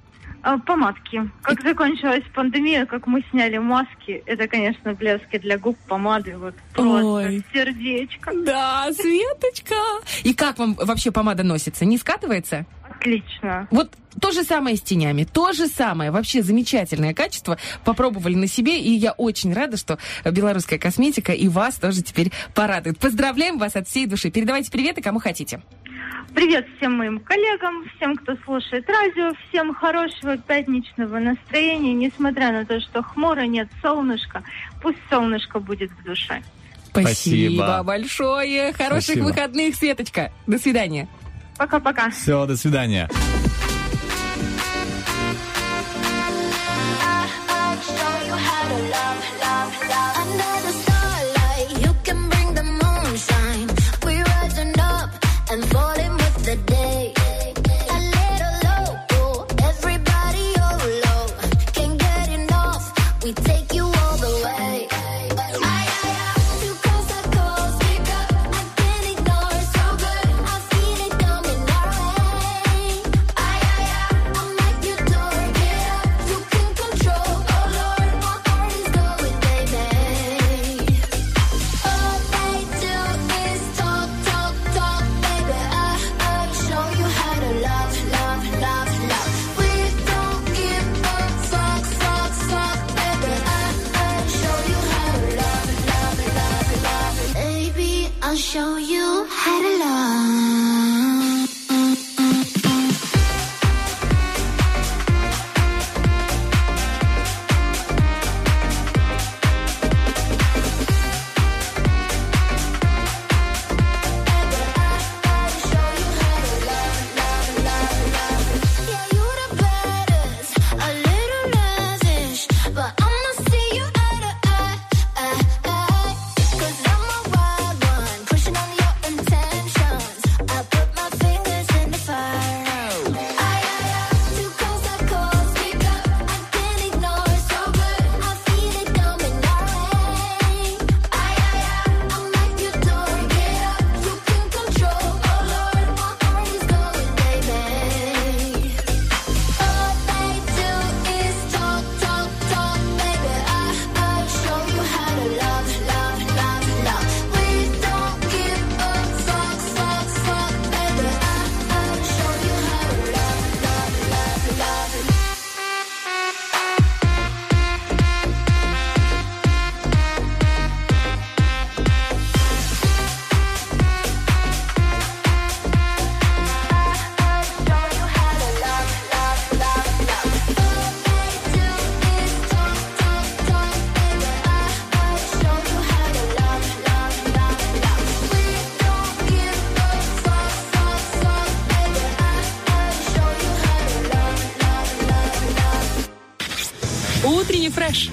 А, Помадки. Как закончилась пандемия, как мы сняли маски, это, конечно, блески для губ, помады, вот просто Ой. сердечко. Да, Светочка. И как вам вообще помада носится? Не скатывается? Отлично. Вот то же самое с тенями, то же самое, вообще замечательное качество. Попробовали на себе, и я очень рада, что белорусская косметика и вас тоже теперь порадует. Поздравляем вас от всей души. Передавайте приветы кому хотите. Привет всем моим коллегам, всем, кто слушает радио, всем хорошего пятничного настроения, несмотря на то, что хмуро нет солнышка, пусть солнышко будет в душе. Спасибо. большое. Хороших Спасибо. выходных, Светочка. До свидания. Пока-пока. Все, до свидания. Under show you how to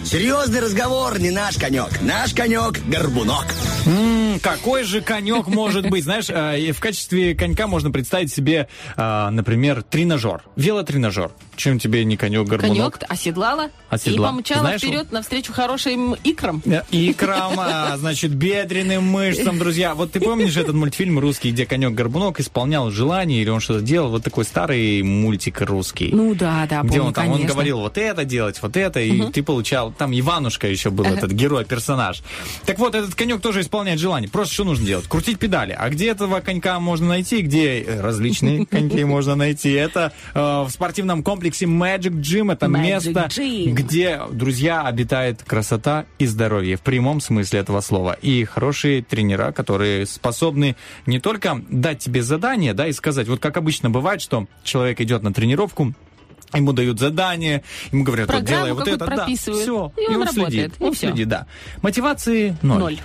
Серьезный разговор не наш конек. Наш конек – горбунок. М, какой же конек может быть? Знаешь, э, в качестве конька можно представить себе, э, например, тренажер, велотренажер. Чем тебе не конек, горбунок? Конек оседлала, Оседла. и помчала Знаешь, вперед навстречу хорошим икрам. Э, Икрам, а, значит, бедренным мышцам, друзья. Вот ты помнишь этот мультфильм русский, где конек-горбунок исполнял желание или он что-то делал? Вот такой старый мультик русский. Ну да, да, где помню, он там, он конечно. говорил вот это делать, вот это, и Мгм. ты получал, там Иванушка еще был, этот герой, персонаж. Так вот, этот конек тоже исполняет желание. Просто что нужно делать? Крутить педали. А где этого конька можно найти? Где э, различные коньки можно найти? Это э, в спортивном комплексе Magic Gym. Это Magic место, Gym. где, друзья, обитает красота и здоровье в прямом смысле этого слова. И хорошие тренера, которые способны не только дать тебе задание, да, и сказать, вот как обычно бывает, что человек идет на тренировку, Ему дают задание, ему говорят, вот делай вот это, да, все, и он работает, следит, и он всё. следит, да. Мотивации ноль. Ноль.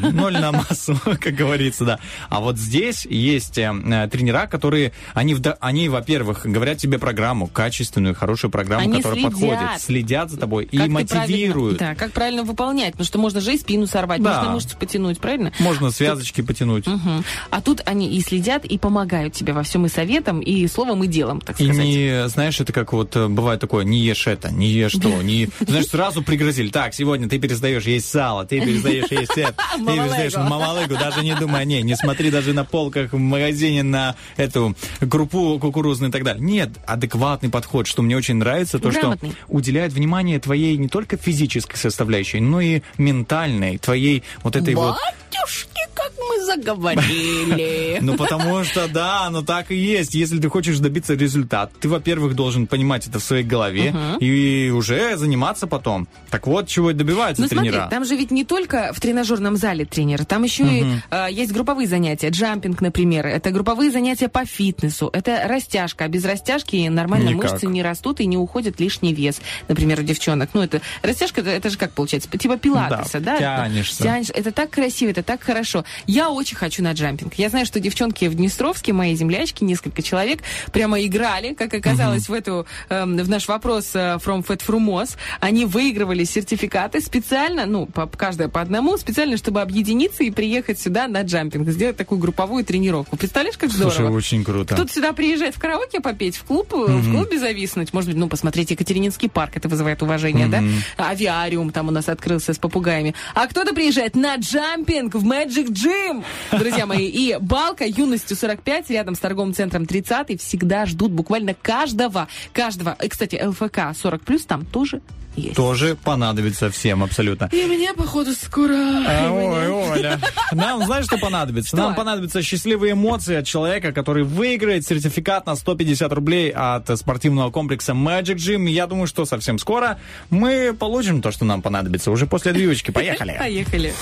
Ноль, ноль на массу, как говорится, да. А вот здесь есть э, э, тренера, которые, они, они, во-первых, говорят тебе программу, качественную, хорошую программу, Они которая следят. подходит, следят за тобой и Как ты мотивируют. да, как правильно выполнять. Потому что можно же и спину сорвать, Да. можно мышцы потянуть, правильно? Можно связочки потянуть. Мгм. А тут они и следят, и помогают тебе во всем и советом, и словом, и делом, так И сказать. не, знаешь, это как вот э, бывает такое, не ешь это, не ешь то, не... Знаешь, сразу пригрозили, так, сегодня ты перестаешь есть сало, ты перестаешь есть это, ты перестаешь мамалыгу, даже не думай о ней, не смотри даже на полках в магазине на эту крупу кукурузную и так далее. Нет, адекватный подход, что мне очень нравится, то, Грамотный. что уделяет внимание твоей не только физической составляющей, но и ментальной, твоей вот этой вот... Батюшки, как мы заговорили. Ну, потому что, да, ну так и есть. Если ты хочешь добиться результата, ты, во-первых, должен понимать это в своей голове и уже заниматься потом. Так вот, чего и добиваются Ну смотри, тренера. там же ведь не только в тренажерном зале тренер, там еще и э, есть групповые занятия, джампинг, например, это групповые занятия по фитнесу, это растяжка, а без растяжки нормально Никак. мышцы не растут и не уходит лишний вес, например, у девчонок. Ну это растяжка, это, это же как получается, типа пилатеса, да? Да, тянешься. Тянешь. Это так красиво, это так хорошо. Я очень хочу на джампинг. Я знаю, что девчонки в Днестровске, мои землячки, несколько человек, прямо играли, как оказалось, в эту эм, в наш вопрос э, From Fat Frumos. Они выигрывали сертификаты специально, ну, по, каждая по одному, специально, чтобы объединиться и приехать сюда на джампинг, сделать такую групповую тренировку. Представляешь, как здорово? Слушай, очень круто. Кто-то сюда приезжает в караоке попеть, в клуб, э, в клубе зависнуть. Может быть, ну, посмотреть Екатерининский парк, это вызывает уважение, да? Мгм. Авиариум там у нас открылся с попугаями. А кто-то приезжает на джампинг в Magic Gym, друзья мои. И Балка юностью 45 рядом с торговым центром 30 всегда ждут буквально каждого. Каждого. И, кстати, ЛФК 40 плюс там тоже есть. Тоже понадобится всем абсолютно. И мне, походу, скоро... А, ой, Оля. Нам, знаешь, что понадобится? Нам понадобятся счастливые эмоции от человека, который выиграет сертификат на 150 рублей от спортивного комплекса Magic Gym. Я думаю, что совсем скоро мы получим то, что нам понадобится. Уже после движечки. Поехали. Поехали.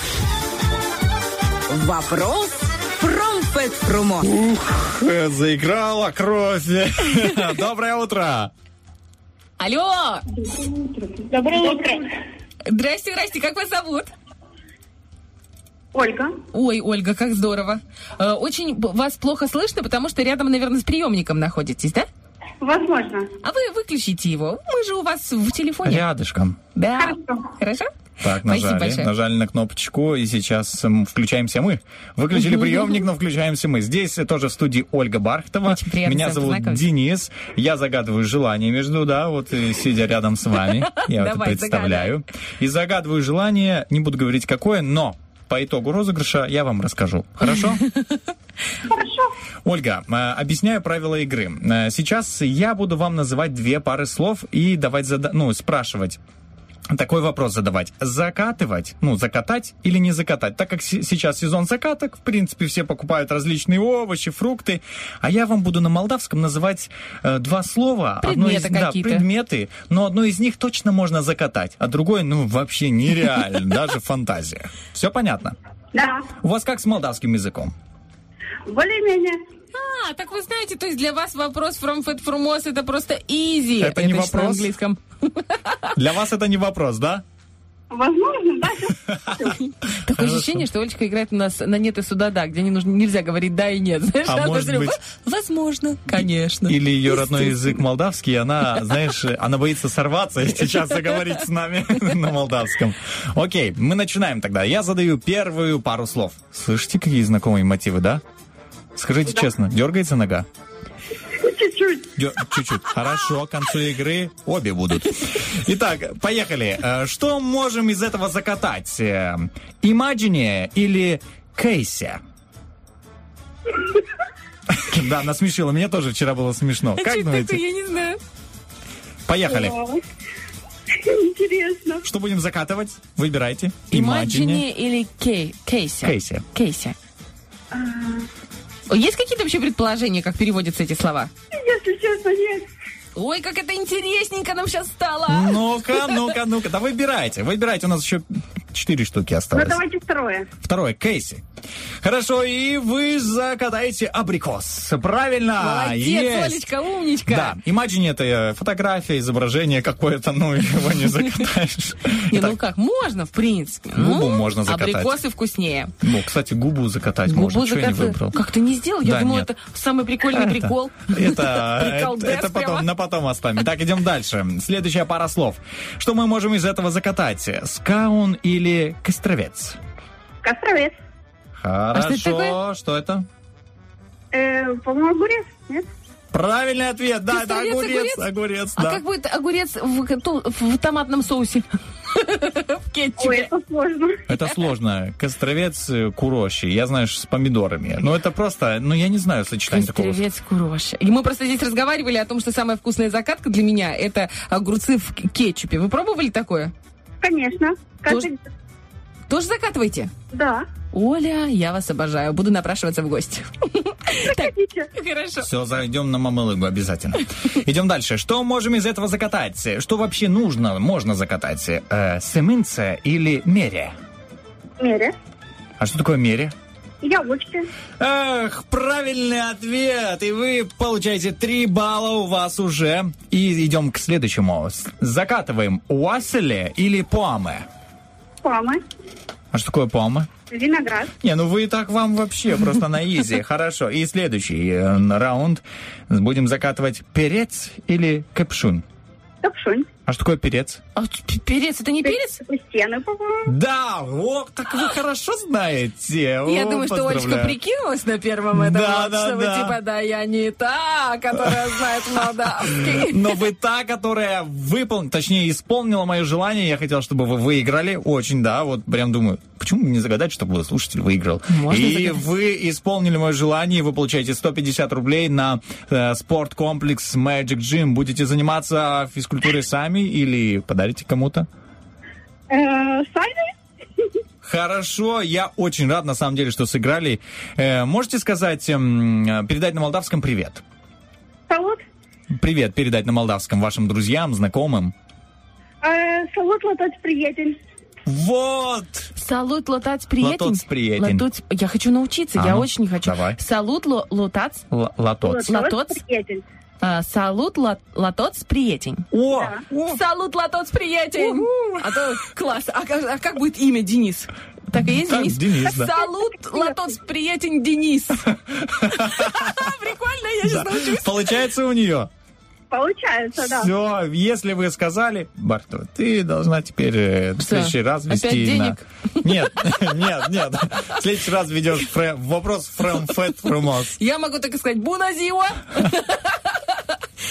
Вопрос Промфетфрумо. Ух, э, заиграла кровь. Доброе утро. Алло! Доброе утро. Здрасте, здрасте, как вас зовут? Ольга. Ой, Ольга, как здорово. Э, Очень вас плохо слышно, потому что рядом, наверное, с приемником находитесь, да? Возможно. А вы выключите его. Мы же у вас в телефоне. Рядышком. Да. Хорошо? Так, нажали, большое. нажали на кнопочку, и сейчас включаемся мы. Выключили приемник, но включаемся мы. Здесь тоже в студии Ольга Бархтова. приятно Меня зовут. Денис. Я загадываю желание между, да, вот э, сидя рядом с вами. Я это представляю. И загадываю желание, не буду говорить какое, но по итогу розыгрыша я вам расскажу. Хорошо? Ольга, э, объясняю правила игры. Э, Сейчас я буду вам называть две пары слов и давать зада- ну, спрашивать. Такой вопрос задавать. Закатывать, ну, закатать или не закатать? Так как се- сейчас сезон закаток, в принципе, все покупают различные овощи, фрукты, а я вам буду на молдавском называть э, два слова. Одно из- Предметы да, предметы, но одно из них точно можно закатать, а другое, ну, вообще нереально, даже фантазия. Все понятно? Да. У вас как с молдавским языком? Более-менее. А, так вы знаете, то есть для вас вопрос from fat frumos это просто easy. Это не еще на вопрос? английском. Для вас это не вопрос, да? Возможно, да. Такое ощущение, что Олечка играет у нас на нет и сюда да, где не нужно, нельзя говорить да и нет. Знаешь, А может говорит, быть- «Во- Возможно, конечно. Или ее родной язык молдавский, и она, знаешь, она боится сорваться и сейчас заговорить с нами на молдавском. Окей, мы начинаем тогда. Я задаю первую пару слов. Слышите, какие знакомые мотивы, да? Скажите честно, дергается нога? Чуть-чуть. Чуть-чуть. Хорошо, к концу игры обе будут. Итак, поехали. Э, Что можем из этого закатать? Э, Imagine или Кейси? Да, насмешила. Мне тоже вчера было смешно. А Как думаете? такое, я не знаю. Поехали. Интересно. Что будем закатывать? Выбирайте. Imagine или Кей- Кейси? Кейси. Кейси. Есть какие-то вообще предположения, как переводятся эти слова? Если честно, нет. Ой, как это интересненько нам сейчас стало. Ну-ка, ну-ка, ну-ка. Да выбирайте. Выбирайте. У нас еще четыре штуки Ну, осталось. давайте второе. Второе, Кейси. Хорошо, и вы закатаете абрикос. Правильно. Молодец, есть. Олечка, умничка. Да, Imagine это э, фотография, изображение какое-то, ну, его не закатаешь. Не, ну как, можно, в принципе. Губу Ну, можно закатать. Абрикосы вкуснее. Ну, кстати, губу закатать можно. Что я не выбрал? Как ты не сделал? Я думала, это самый прикольный Это- прикол. Это, это, потом, на потом оставим. Так, идем дальше. Следующая пара слов. Что мы можем из этого закатать? Скаун или костровец? Костровец. А что это Хорошо, такое? что это? Э, по-моему, огурец, нет? Правильный ответ, да, это огурец, огурец? огурец, А да. как будет огурец в, в томатном соусе? В Ой, кетчупе. это сложно. Это сложно. Костровец э, курощи, я знаю, с помидорами. Ну, это просто, ну, я не знаю сочетание такого. Костровец курош. И мы просто здесь разговаривали о том, что самая вкусная закатка для меня это огурцы в кетчупе. Вы пробовали такое? Конечно. Каждый... Тоже закатываете? Да. Оля, я вас обожаю. Буду напрашиваться в гости. Так, Хорошо. Все, зайдем на мамалыгу обязательно. Идем дальше. Что можем из этого закатать? Что вообще нужно, можно закатать? Э, семенце или мере? Мере. А что такое мере? Яблочки. Эх, правильный ответ! И вы получаете 3 балла у вас уже. И идем к следующему. Закатываем уаселе или пуаме? Памы. А что такое пуаме? Виноград. Не, ну вы так вам вообще просто на изи. Хорошо. И следующий э, раунд. Будем закатывать перец или капшун? Капшунь. А что такое перец? А перец, это не перец? Стены, по-моему. Да, о, так вы хорошо знаете. Я О, думаю, что Олечка прикинулась на первом этом, Да, вот, да, чтобы да. типа, да, я не та, которая знает молдавский. Но вы та, которая выполнила, точнее, исполнила мое желание. Я хотел, чтобы вы выиграли. Очень, да, вот прям думаю, почему не загадать, чтобы слушатель выиграл? Можно и загадать. вы исполнили мое желание, и вы получаете 150 рублей на э, спорткомплекс Magic Gym. Будете заниматься физкультурой сами или подарите кому-то? Э, Сами. Хорошо, я очень рад, на самом деле, что сыграли. Э, можете сказать, эм, передать на молдавском привет? Салут. Привет передать на молдавском вашим друзьям, знакомым. Э, Салут, лотоц, приятель. Вот! Салут лотац приятен. Лотоц приятен. Лотоц- Я хочу научиться, А я ну, очень хочу. давай. Салут ло- лотац. Л-. Лотоц. приятель. А, Салут ло- лотоц приятен. О! Салут лотоц приятен. А то класс. А, как- а как будет имя Денис? Так и есть Так, Денис? Денис, да. Салут лотоц приятен Денис. Прикольно, я сейчас научусь. Получается у нее. Получается, да. Все, если вы сказали, Барто, ты должна теперь э, в следующий раз опять вести на... денег? Нет, нет, нет. В следующий раз ведешь вопрос from fat from us. Я могу так и сказать «Буназио».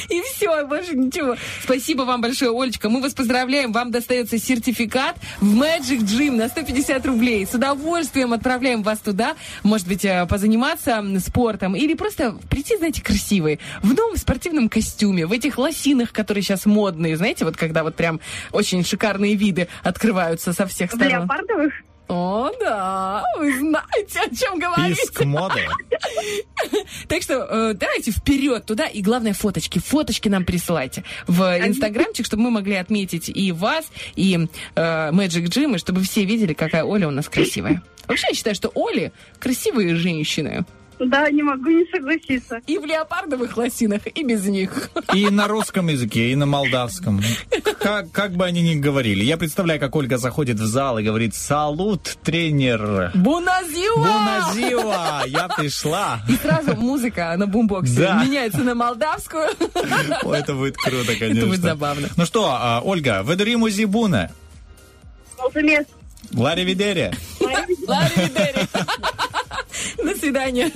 И все, больше ничего. Спасибо вам большое, Олечка. Мы вас поздравляем. Вам достается сертификат в Magic Gym на 150 рублей. С удовольствием отправляем вас туда. Может быть, э, позаниматься спортом или просто прийти, знаете, красивые. В новом спортивном костюме, в этих лосинах, которые сейчас модные. Знаете, вот когда вот прям очень шикарные виды открываются со всех В сторон. леопардовых. О, да, вы знаете, о чем говорите. Иск моды. Так что э, давайте вперед туда и главное фоточки. Фоточки нам присылайте в инстаграмчик, чтобы мы могли отметить и вас, и э, Magic Gym, и чтобы все видели, какая Оля у нас красивая. Вообще, я считаю, что Оли красивые женщины. Да, не могу не согласиться. И в леопардовых лосинах, и без них. И на русском языке, и на молдавском. Как, как бы они ни говорили. Я представляю, как Ольга заходит в зал и говорит «Салут, тренер!» Буназива! Буназива! Я пришла! И сразу музыка на бумбоксе Да. меняется на молдавскую. Ой, это будет круто, конечно. Это будет забавно. Ну что, а, Ольга, ведримо зибуна. Молодец. Ларри Видери. До свидания.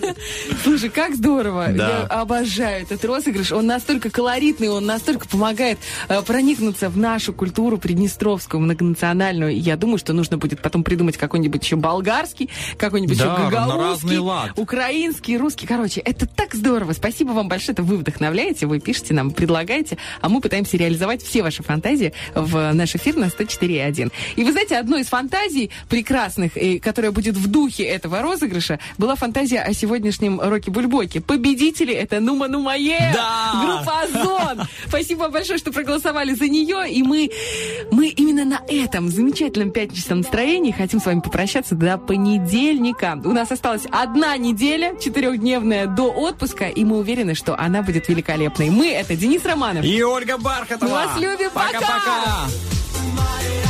Слушай, как здорово. Да. Я обожаю этот розыгрыш. Он настолько колоритный, он настолько помогает э, проникнуться в нашу культуру приднестровскую, многонациональную. Я думаю, что нужно будет потом придумать какой-нибудь еще болгарский, какой-нибудь Да, еще гагаузский, украинский, русский. Короче, это так здорово. Спасибо вам большое. Это вы вдохновляете, вы пишете нам, предлагаете, а мы пытаемся реализовать все ваши фантазии в наш эфир на 104.1. И вы знаете, одной из фантазий прекрасных, и которая будет в духе этого розыгрыша, была фантазия о сегодняшнем Роке Бульбоке. Победители — это Нума Нумае, Да! группа Озон. Спасибо большое, что проголосовали за нее. И мы, мы именно на этом замечательном пятничном настроении хотим с вами попрощаться до понедельника. У нас осталась одна неделя, четырехдневная до отпуска, и мы уверены, что она будет великолепной. Мы — это Денис Романов. И Ольга Бархатова. Мы вас любим. Пока! Пока-пока.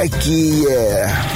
Утренний фреш. Уф, какие